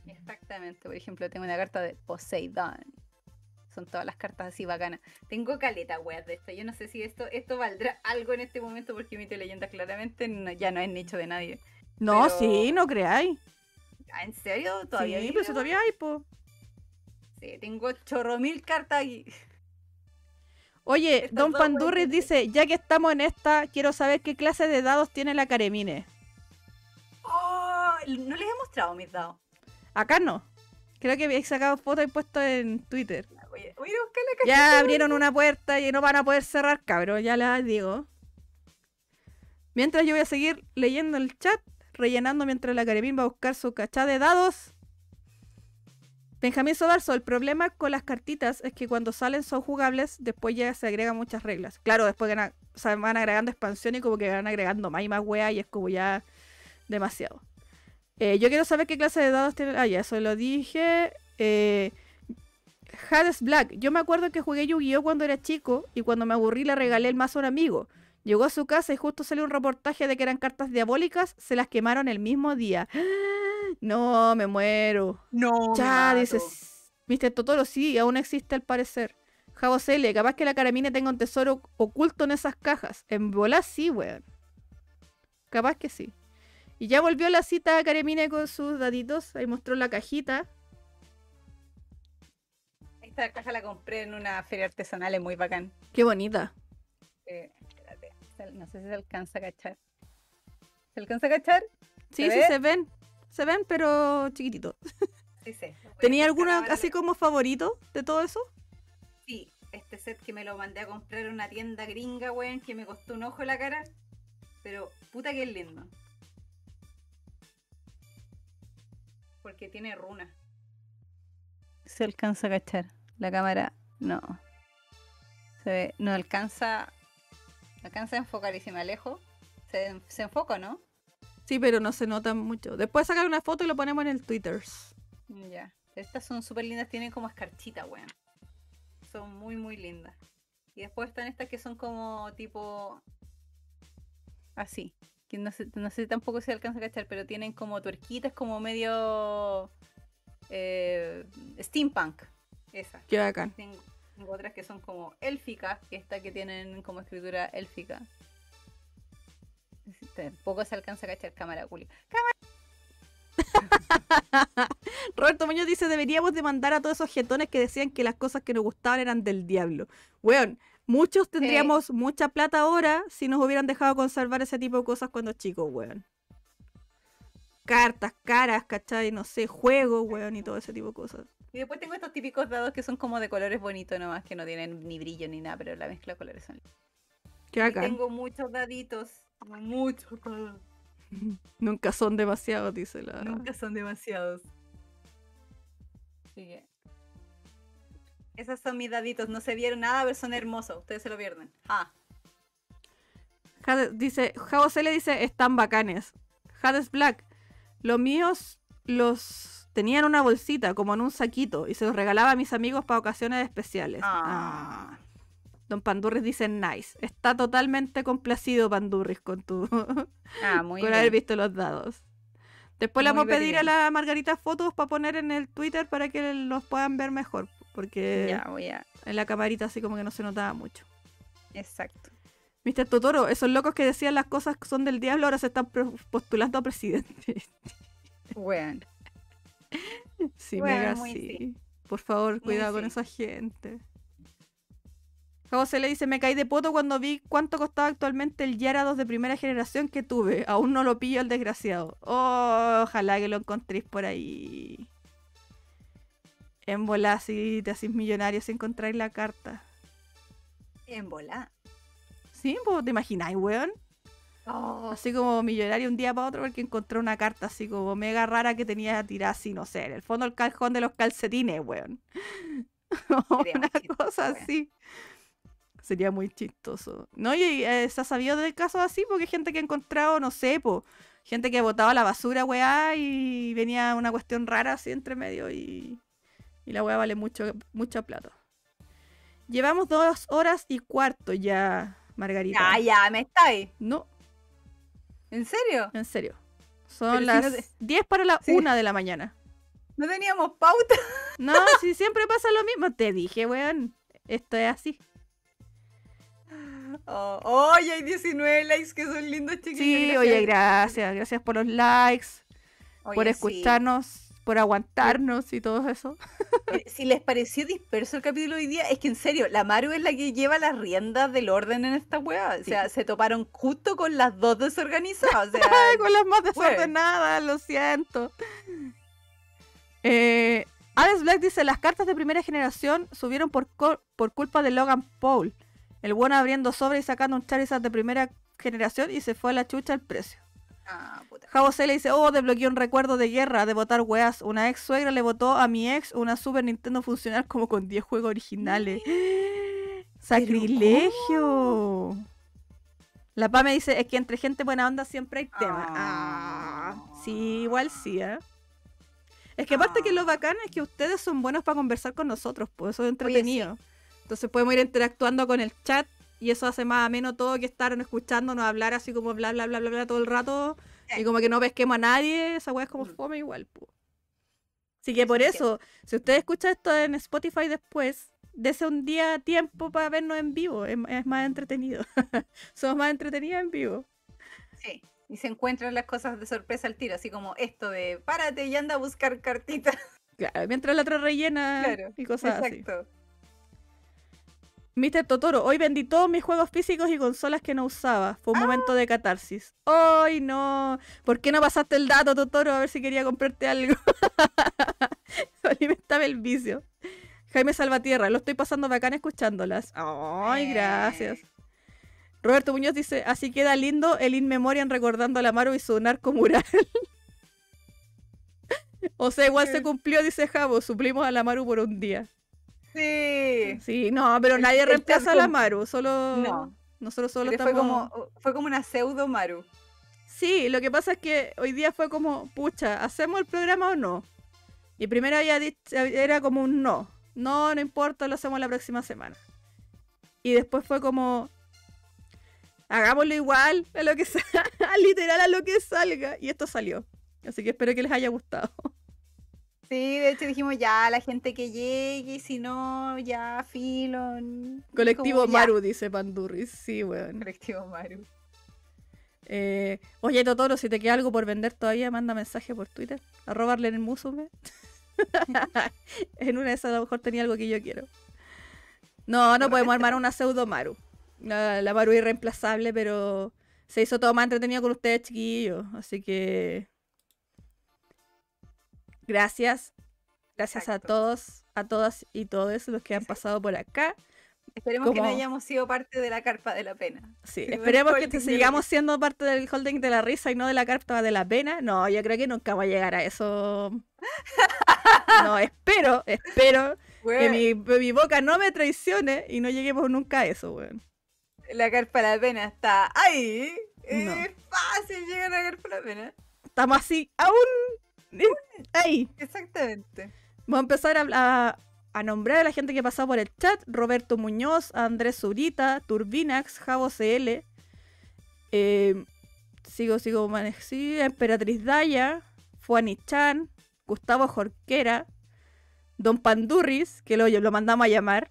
Exactamente, por ejemplo, tengo una carta de Poseidon. Son todas las cartas así bacanas. Tengo caleta, weas, de esto. Yo no sé si esto, esto valdrá algo en este momento porque Mito y Leyenda claramente no- ya no es nicho de nadie. No, Pero- sí, no creáis. ¿En serio? ¿Todavía sí, vive, pero si weón? todavía hay, po. Sí, tengo chorro mil cartas aquí. (laughs) Oye, Don Pandurris dice, ya que estamos en esta, quiero saber qué clase de dados tiene la Caremine. ¡Oh! No les he mostrado mis dados. Acá no. Creo que he sacado fotos y puesto en Twitter. Voy a, voy a ir a buscar la Ya abrieron una puerta y no van a poder cerrar, cabrón, ya les digo. Mientras yo voy a seguir leyendo el chat, rellenando mientras la Caremín va a buscar su cachá de dados. Benjamín Sodarzo, el problema con las cartitas es que cuando salen son jugables, después ya se agregan muchas reglas. Claro, después van, agregando expansión y como que van agregando más y más weas y es como ya demasiado. Eh, yo quiero saber qué clase de dados tiene. Ah, ya, eso lo dije. Eh, Hades Black. Yo me acuerdo que jugué Yu-Gi-Oh cuando era chico y cuando me aburrí le regalé el mazo a un amigo. Llegó a su casa y justo salió un reportaje de que eran cartas diabólicas, se las quemaron el mismo día. No, me muero. No, Ya, dices, Mr. Totoro, sí, aún existe al parecer. Javo Cele, capaz que la Caramine tenga un tesoro oculto en esas cajas. En bola sí, weón. Capaz que sí. Y ya volvió la cita Caramine con sus daditos. Ahí mostró la cajita. Esta caja la compré en una feria artesanal, es muy bacán. Qué bonita. Eh, espérate, no sé si se alcanza a cachar. ¿Se alcanza a cachar? Sí, ¿Se sí ve? se ven. Se ven, pero chiquitito. Sí, voy a ¿Tenía alguno así como favorito de todo eso? Sí, este set que me lo mandé a comprar en una tienda gringa, weón, que me costó un ojo la cara. Pero puta que es lindo. Porque tiene runa. Se alcanza a cachar. La cámara, no. Se ve, no alcanza. Alcanza a enfocar y si me alejo, se, se enfoca, ¿no? Sí, pero no se nota mucho. Después sacar una foto y lo ponemos en el Twitter. Ya. Estas son súper lindas, tienen como escarchita, weón. Son muy, muy lindas. Y después están estas que son como tipo. Así. Que no sé, no sé tampoco si se alcanza a cachar, pero tienen como tuerquitas, como medio. eh, steampunk. Esa. Qué bacán. Tengo, tengo otras que son como élficas, que esta que tienen como escritura élfica. (laughs) Tampoco se alcanza a cachar cámara, Julio. (laughs) Roberto Muñoz dice, deberíamos demandar a todos esos jetones que decían que las cosas que nos gustaban eran del diablo. Weón, Muchos tendríamos mucha plata ahora si nos hubieran dejado conservar ese tipo de cosas cuando chicos, weón. Cartas, caras, ¿cachai? No sé, juegos, weón, y todo ese tipo de cosas. Y después tengo estos típicos dados que son como de colores bonitos nomás, que no tienen ni brillo ni nada, pero la mezcla de colores son. Qué Y bacán. tengo muchos daditos, muchos (laughs) dados. Nunca son demasiados, dice la. Nunca son demasiados. Así que. Esos son mis daditos. No se vieron nada, pero son hermosos. Ustedes se lo pierden. Ah. Dice, Javo le dice, están bacanes. Hades Black, los míos los tenían en una bolsita, como en un saquito, y se los regalaba a mis amigos para ocasiones especiales. Ah. Ah. Don Pandurris dice, nice. Está totalmente complacido Pandurris con tu... (laughs) Ah, muy (laughs) con bien. haber visto los dados. Después le vamos a pedir a la Margarita fotos para poner en el Twitter para que los puedan ver mejor, porque Ya, voy a. en la camarita así como que no se notaba mucho. Exacto. Mr. Totoro, esos locos que decían las cosas son del diablo ahora se están postulando a presidente. (laughs) Bueno. sí, Bueno, mega sí. sí. Por favor, Muy cuidado con sí. esa gente. José le dice, me caí de poto cuando vi cuánto costaba actualmente el Yara 2 de primera generación que tuve. Aún no lo pillo el desgraciado. Oh, ojalá que lo encontréis por ahí. En bola, si te haces millonario si encontráis la carta. En bola. ¿Sí? pues, ¿Te imagináis, weón? Oh, Así como millonario un día para otro porque encontró una carta así como mega rara que tenía tirada así, no sé, en el fondo el cajón de los calcetines, weón. (laughs) Una cosa weón. Sería muy chistoso. No, y eh, se ha sabido de casos así porque hay gente que ha encontrado, no sé, po, gente que botaba la basura, weá, y venía una cuestión rara así entre medio y, y la weá vale mucho, mucha plata. Llevamos dos horas y cuarto ya, Margarita. ya, ya, me estáis. No, ¿En serio? en serio. Pero Son si las no te- 10 para la Sí. 1 de la mañana. No teníamos pauta. No, si siempre pasa lo mismo. Te dije, weón. Esto es así. Oh, oye, hay 19 likes que son lindos, chiquillos. Sí, oye, gracias. Gracias por los likes, Oye, por sí. escucharnos, por aguantarnos y todo eso. Eh, (laughs) Si les pareció disperso el capítulo de hoy día, es que en serio, la Maru es la que lleva las riendas del orden en esta wea. O sea, se toparon justo con las dos desorganizadas. O (laughs) sea, con las más desordenadas, lo siento. Eh, Alex Black dice, las cartas de primera generación subieron por, por culpa de Logan Paul. El bueno abriendo sobre y sacando un Charizard de primera generación y se fue a la chucha el precio. ah, puta. Javo C le dice, oh, desbloqueé un recuerdo de guerra, de votar weas. Una ex suegra le votó a mi ex una Super Nintendo funcional como con 10 juegos originales. (gasps) ¡Sacrilegio! La PA me dice, es que entre gente buena onda siempre hay tema. Ah, sí, igual sí, ¿eh? Es que aparte que lo Ah. bacán es que ustedes son buenos para conversar con nosotros, pues eso es entretenido. Entonces podemos ir interactuando con el chat y eso hace más ameno todo que estar escuchándonos hablar así como bla bla bla bla bla todo el rato Sí. y como que no pesquemos a nadie, esa weá es como Mm. fome igual, pues. Así que por eso, si usted escucha esto en Spotify después, dese un día tiempo para vernos en vivo, es, es más entretenido. (laughs) Somos más entretenidos en vivo. Sí. Y se encuentran las cosas de sorpresa al tiro, así como esto de párate y anda a buscar cartitas. Claro, mientras la otra rellena Claro, y cosas así. Exacto. Mr. Totoro, hoy vendí todos mis juegos físicos y consolas que no usaba. Fue un Ah. momento de catarsis. ¡Ay, no! ¿Por qué no pasaste el dato, Totoro? A ver si quería comprarte algo. (laughs) Alimentame el vicio. Jaime Salvatierra, lo estoy pasando bacán escuchándolas. ¡Ay, Eh. gracias! Roberto Muñoz dice, así queda lindo el In Memoriam recordando a la Maru y su narco mural. (laughs) o sea, igual se cumplió, dice Javo, suplimos a la Maru por un día. Sí. Sí, no, pero El- nadie el reemplaza a la Maru, solo No. nosotros solo Pero fue estamos... como, fue como una pseudo Maru. Sí, lo que pasa es que hoy día fue como, pucha, ¿hacemos el programa o no? Y primero había dicho, era como un no. No, no importa, lo hacemos la próxima semana. Y después fue como, hagámoslo igual, a lo que (laughs) salga, literal a lo que salga. Y esto salió. Así que espero que les haya gustado. Sí, de hecho dijimos ya, la gente que llegue, y si no, ya, filo. n- Colectivo como ya. Maru, dice Pandurris. Sí, weón. Colectivo Maru. Eh, oye, Totoro, si te queda algo por vender todavía, manda mensaje por Twitter. Arroba en el Musume. (laughs) en una de esas a lo mejor tenía algo que yo quiero. No, no podemos armar una pseudo Maru. La, la Maru irreemplazable, pero se hizo todo más entretenido con ustedes, chiquillos. Así que. Gracias. Gracias a todos, a todas y todos los que han pasado por acá. Esperemos que no hayamos sido parte de la carpa de la pena. Sí, esperemos que te de sigamos siendo parte del holding de la risa y no de la carta de la pena. No, yo creo que nunca va a llegar a eso. (laughs) No, espero, espero que mi, mi boca no me traicione y no lleguemos nunca a eso, weón. La carpa de la pena está ahí. No. Es fácil llegar a la carpa de la pena. Estamos así, aún. Ahí. Exactamente. Vamos a empezar a, a- a nombrar a la gente que ha pasado por el chat. Roberto Muñoz, Andrés Zurita, Turbinax, Javo CL. eh, sigo, sigo, sí, Emperatriz Daya, Fuani Chan, Gustavo Jorquera, Don Pandurris, que lo, lo mandamos a llamar.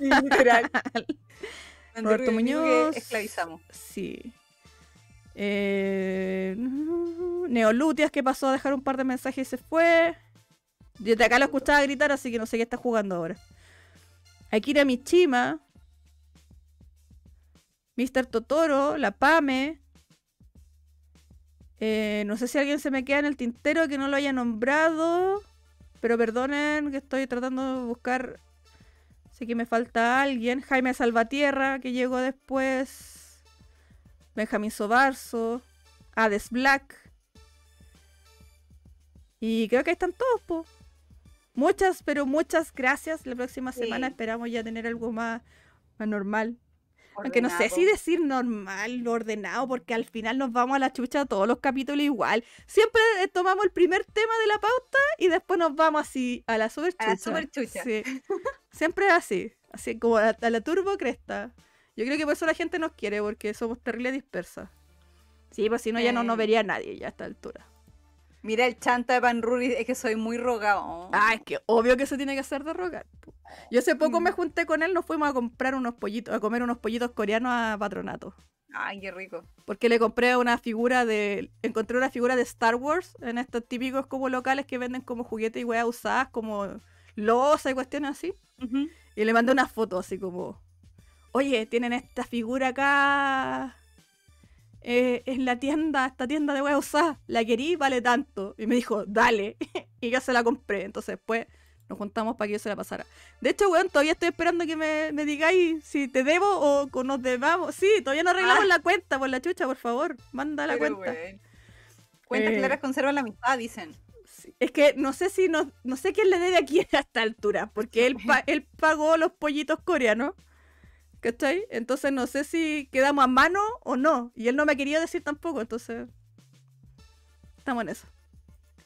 Literal. (laughs) Roberto Digo que Muñoz. Esclavizamos. Sí. Eh, (laughs) Neolutias que pasó a dejar un par de mensajes y se fue. Yo de acá lo escuchaba gritar, así que no sé qué está jugando ahora. Akira Michima. Mr. Totoro, la Pame. Eh, no sé si alguien se me queda en el tintero que no lo haya nombrado. Pero perdonen que estoy tratando de buscar. Sé que me falta alguien. Jaime Salvatierra, que llegó después. Benjamín Sobarzo. Hades Black. Y creo que ahí están todos, po. Muchas, pero muchas gracias. La próxima Sí. semana esperamos ya tener algo más, más normal. Aunque no sé si decir normal, ordenado, porque al final nos vamos a la chucha todos los capítulos igual. Siempre eh, tomamos el primer tema de la pauta y después nos vamos así a la super chucha. A la superchucha. Sí. Siempre así, así como a la, a la turbo cresta. Yo creo que por eso la gente nos quiere, porque somos terrible dispersas. Sí, pues si no ya no nos Eh. vería nadie ya a esta altura. Mira el chanta de Panruri, es que soy muy rogado. Ah, es que obvio que se tiene que hacer de rogar. Yo hace poco me Mm. junté con él, nos fuimos a comprar unos pollitos, a comer unos pollitos coreanos a patronato. Ay, qué rico. Porque le compré una figura de. Encontré una figura de Star Wars en estos típicos como locales que venden como juguetes y weas usadas, como losa y cuestiones así. Y le mandé una foto así como. Oye, tienen esta figura acá. eh, en la tienda, esta tienda de weas usadas. La querí, vale tanto. Y me dijo, dale. (laughs) y yo se la compré. Entonces después nos juntamos para que yo se la pasara. De hecho, weón, todavía estoy esperando que me, me digáis si te debo o nos debamos. Sí, todavía no arreglamos Ah. la cuenta por la chucha, por favor. Manda la Pero, cuenta. weón. Cuentas Eh. claras conservan la amistad, dicen. Sí, Es que no sé si no, no sé quién le debe a quién a esta altura, porque él, pa- (laughs) él pagó los pollitos coreanos, ¿cachai? Entonces no sé si quedamos a mano o no, y él no me quería decir tampoco, entonces estamos en eso.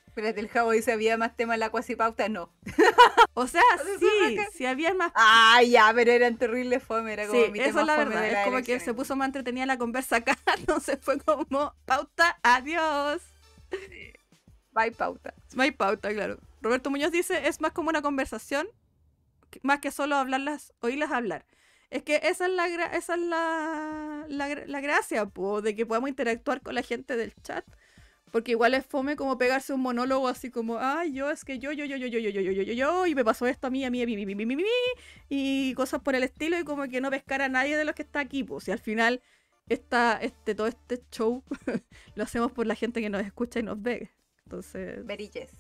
Espérate, el Javo dice, ¿había más temas en la cuasipauta? No. (laughs) O sea, (laughs) sí, si había más... Ah, ya, pero eran terribles fome, era como Sí, mi eso tema es la verdad, es como que se puso más entretenida la conversa acá, (laughs) entonces fue como, pauta, adiós. Bye, pauta. My pauta, claro. Roberto Muñoz dice, es más como una conversación, más que solo hablarlas, oírlas hablar. Es que esa es la, gra- esa es la, la, la gracia, po, de que podamos interactuar con la gente del chat. Porque igual es fome como pegarse un monólogo así como, ay, yo, es que yo, yo, yo, yo, yo, yo, yo, yo, yo, yo, yo, y me pasó esto a mí, a mí, a mí, a mí, a mí, a mí, y cosas por el estilo, y como que no pescar a nadie de los que está aquí, pues, y al final esta, este, todo este show lo hacemos por la gente que nos escucha y nos ve. Entonces, Very yes.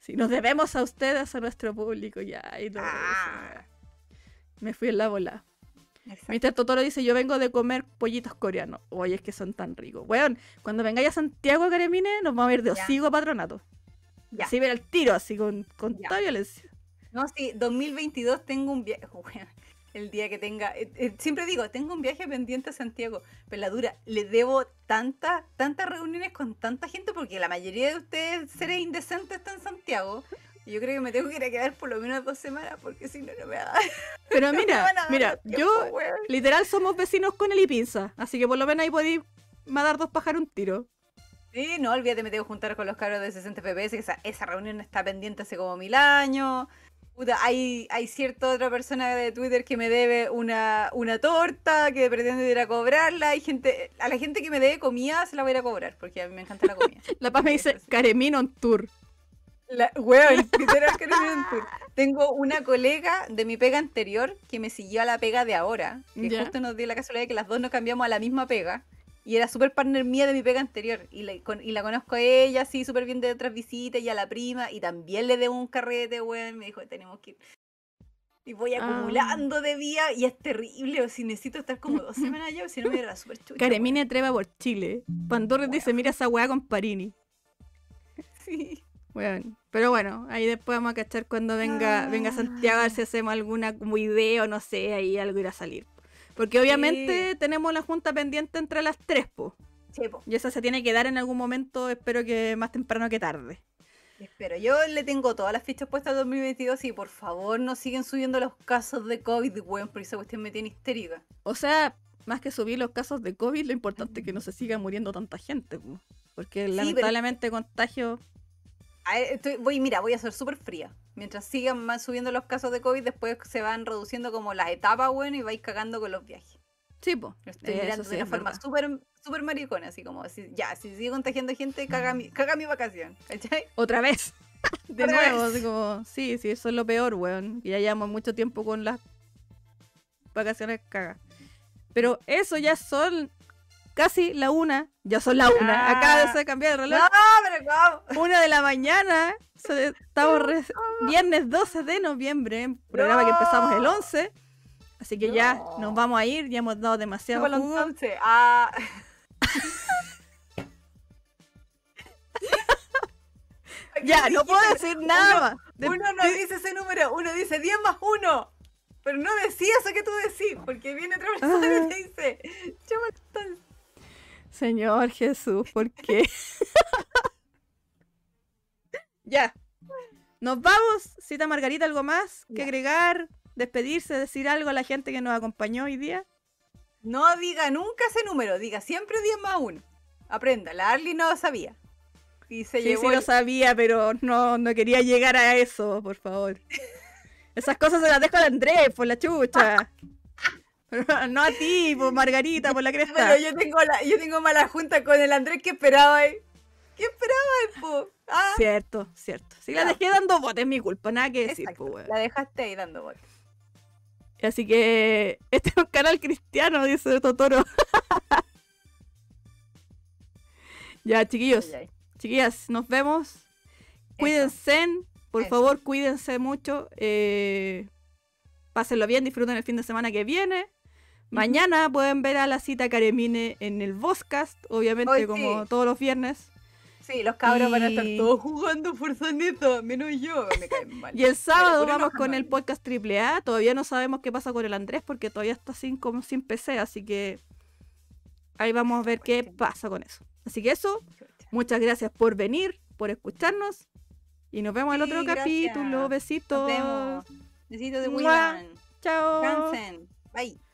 si nos debemos a ustedes, a nuestro público, ya, y todo Ah. eso. Me fui en la bola. Exacto. Mr. Totoro dice, yo vengo de comer pollitos coreanos. Oye, es que son tan ricos. Weón, cuando vengáis a Santiago, Caremine, nos vamos a ir de hocico a patronato. Ya. Así ver el tiro, así con, con toda violencia. No, sí, 2022 tengo un viaje. (laughs) El día que tenga. eh, eh, siempre digo, tengo un viaje pendiente a Santiago. Peladura, le debo tantas, tantas reuniones con tanta gente porque la mayoría de ustedes, seres indecentes, están en Santiago. Y yo creo que me tengo que ir a quedar por lo menos dos semanas porque si no, no me va a dar. Pero (laughs) mira, dar mira, yo weón. literal somos vecinos con el y pinza. Así que por lo menos ahí podéis matar dos pájaros un tiro. Sí, no, olvídate, me tengo que juntar con los cabros de 60 FPS, que esa, esa reunión está pendiente hace como mil años. Puta, hay, hay cierta otra persona de Twitter que me debe una, una torta, que pretende ir a cobrarla. Hay gente, a la gente que me debe comida se la voy a ir a cobrar, porque a mí me encanta la comida. (laughs) La paz me dice. Caremino on tour. La, weón, (laughs) literal Caribbean Tour. Tengo una colega de mi pega anterior que me siguió a la pega de ahora. Que justo nos dio la casualidad de que las dos nos cambiamos a la misma pega. Y era súper partner mía de mi pega anterior. Y, la- con- y la conozco a ella, sí, súper bien de otras visitas y a la prima. Y también le debo un carrete, weón. Me dijo, tenemos que ir. Y voy Ah. acumulando de día y es terrible. O si necesito estar como dos (laughs) semanas allá, o si no me era súper chucha. Caremine treva por Chile. Pandora dice, mira esa weá con Parini. (laughs) Sí. Bueno, pero bueno, ahí después vamos a cachar cuando venga, venga Santiago a ver si hacemos alguna como idea o no sé, ahí algo irá a salir. Porque obviamente tenemos la junta pendiente entre las tres, po. Sí, po. Y esa se tiene que dar en algún momento, espero que más temprano que tarde. Espero, yo le tengo todas las fichas puestas al 2022 y por favor no siguen subiendo los casos de COVID, weón, porque esa cuestión me tiene histérica. O sea, más que subir los casos de COVID, lo importante es que no se siga muriendo tanta gente, po. Porque pero- lamentablemente contagio... Estoy- voy, mira, voy a ser súper fría. Mientras sigan más subiendo los casos de COVID, después se van reduciendo como las etapas, weón, y vais cagando con los viajes. Sí. Lo estoy Eso mirando sí de una forma súper súper maricona, así como, si, ya, si sigue contagiando gente, caga mi, caga mi vacación, ¿cachai? Otra vez. (laughs) De Otra nuevo, vez. así como, sí, sí, eso es lo peor, weón. Ya llevamos mucho tiempo con las vacaciones cagas. Pero eso ya son casi la una. Ya son la una. Ah. Acaba de cambiar el reloj. No, pero ¿cómo? Una de la mañana. Estamos re- viernes 12 de noviembre. Programa que empezamos el 11. Así que ya No. nos vamos a ir. Ya hemos dado demasiado Chúpalo jugo. entonces. Ah, (laughs) Ya, no puedo decir nada más. De- Uno no dice ese número, uno dice 10 más 1. Pero no decía eso que tú decís, porque viene otra persona Ah. y te dice, chúpalo entonces. Señor Jesús, ¿por qué? (laughs) ya. Nos vamos. Cita Margarita, ¿algo más que Ya. agregar? Despedirse, decir algo a la gente que nos acompañó hoy día. No diga nunca ese número, diga siempre 10 más 1. Aprenda, la Arly no sabía. Y se Sí, llevó sí lo sabía, pero no, no quería llegar a eso, por favor. (laughs) Esas cosas se las dejo a Andrés, por la chucha. (laughs) No a ti, por Margarita, por la cresta. Pero yo tengo, la, yo tengo mala junta con el Andrés que esperaba ahí. ¿Qué esperaba ahí, po? Ah, Cierto, cierto. Si la dejé dando botes, es mi culpa, nada que decir, weón. la dejaste ahí dando vueltas. Así que (laughs) este es un canal cristiano, dice Totoro. (laughs) ya, chiquillos, Ay, ay. chiquillas, nos vemos. Cuídense, por Eso. favor, cuídense mucho. eh, pásenlo bien, disfruten el fin de semana que viene. Mañana pueden ver a la cita Caremine en el Voscast, obviamente, Hoy como sí. todos los viernes. Sí, los cabros van a estar todos jugando Forzaneta, menos yo. Me caen mal. Y el sábado vamos con el podcast AAA. Todavía no sabemos qué pasa con el Andrés porque todavía está sin, como sin PC, así que ahí vamos a ver qué pasa con eso. Así que eso, muchas gracias por venir, por escucharnos y nos vemos en el otro gracias. capítulo. Besitos. Besitos de. William. Chao. Descansen. Bye.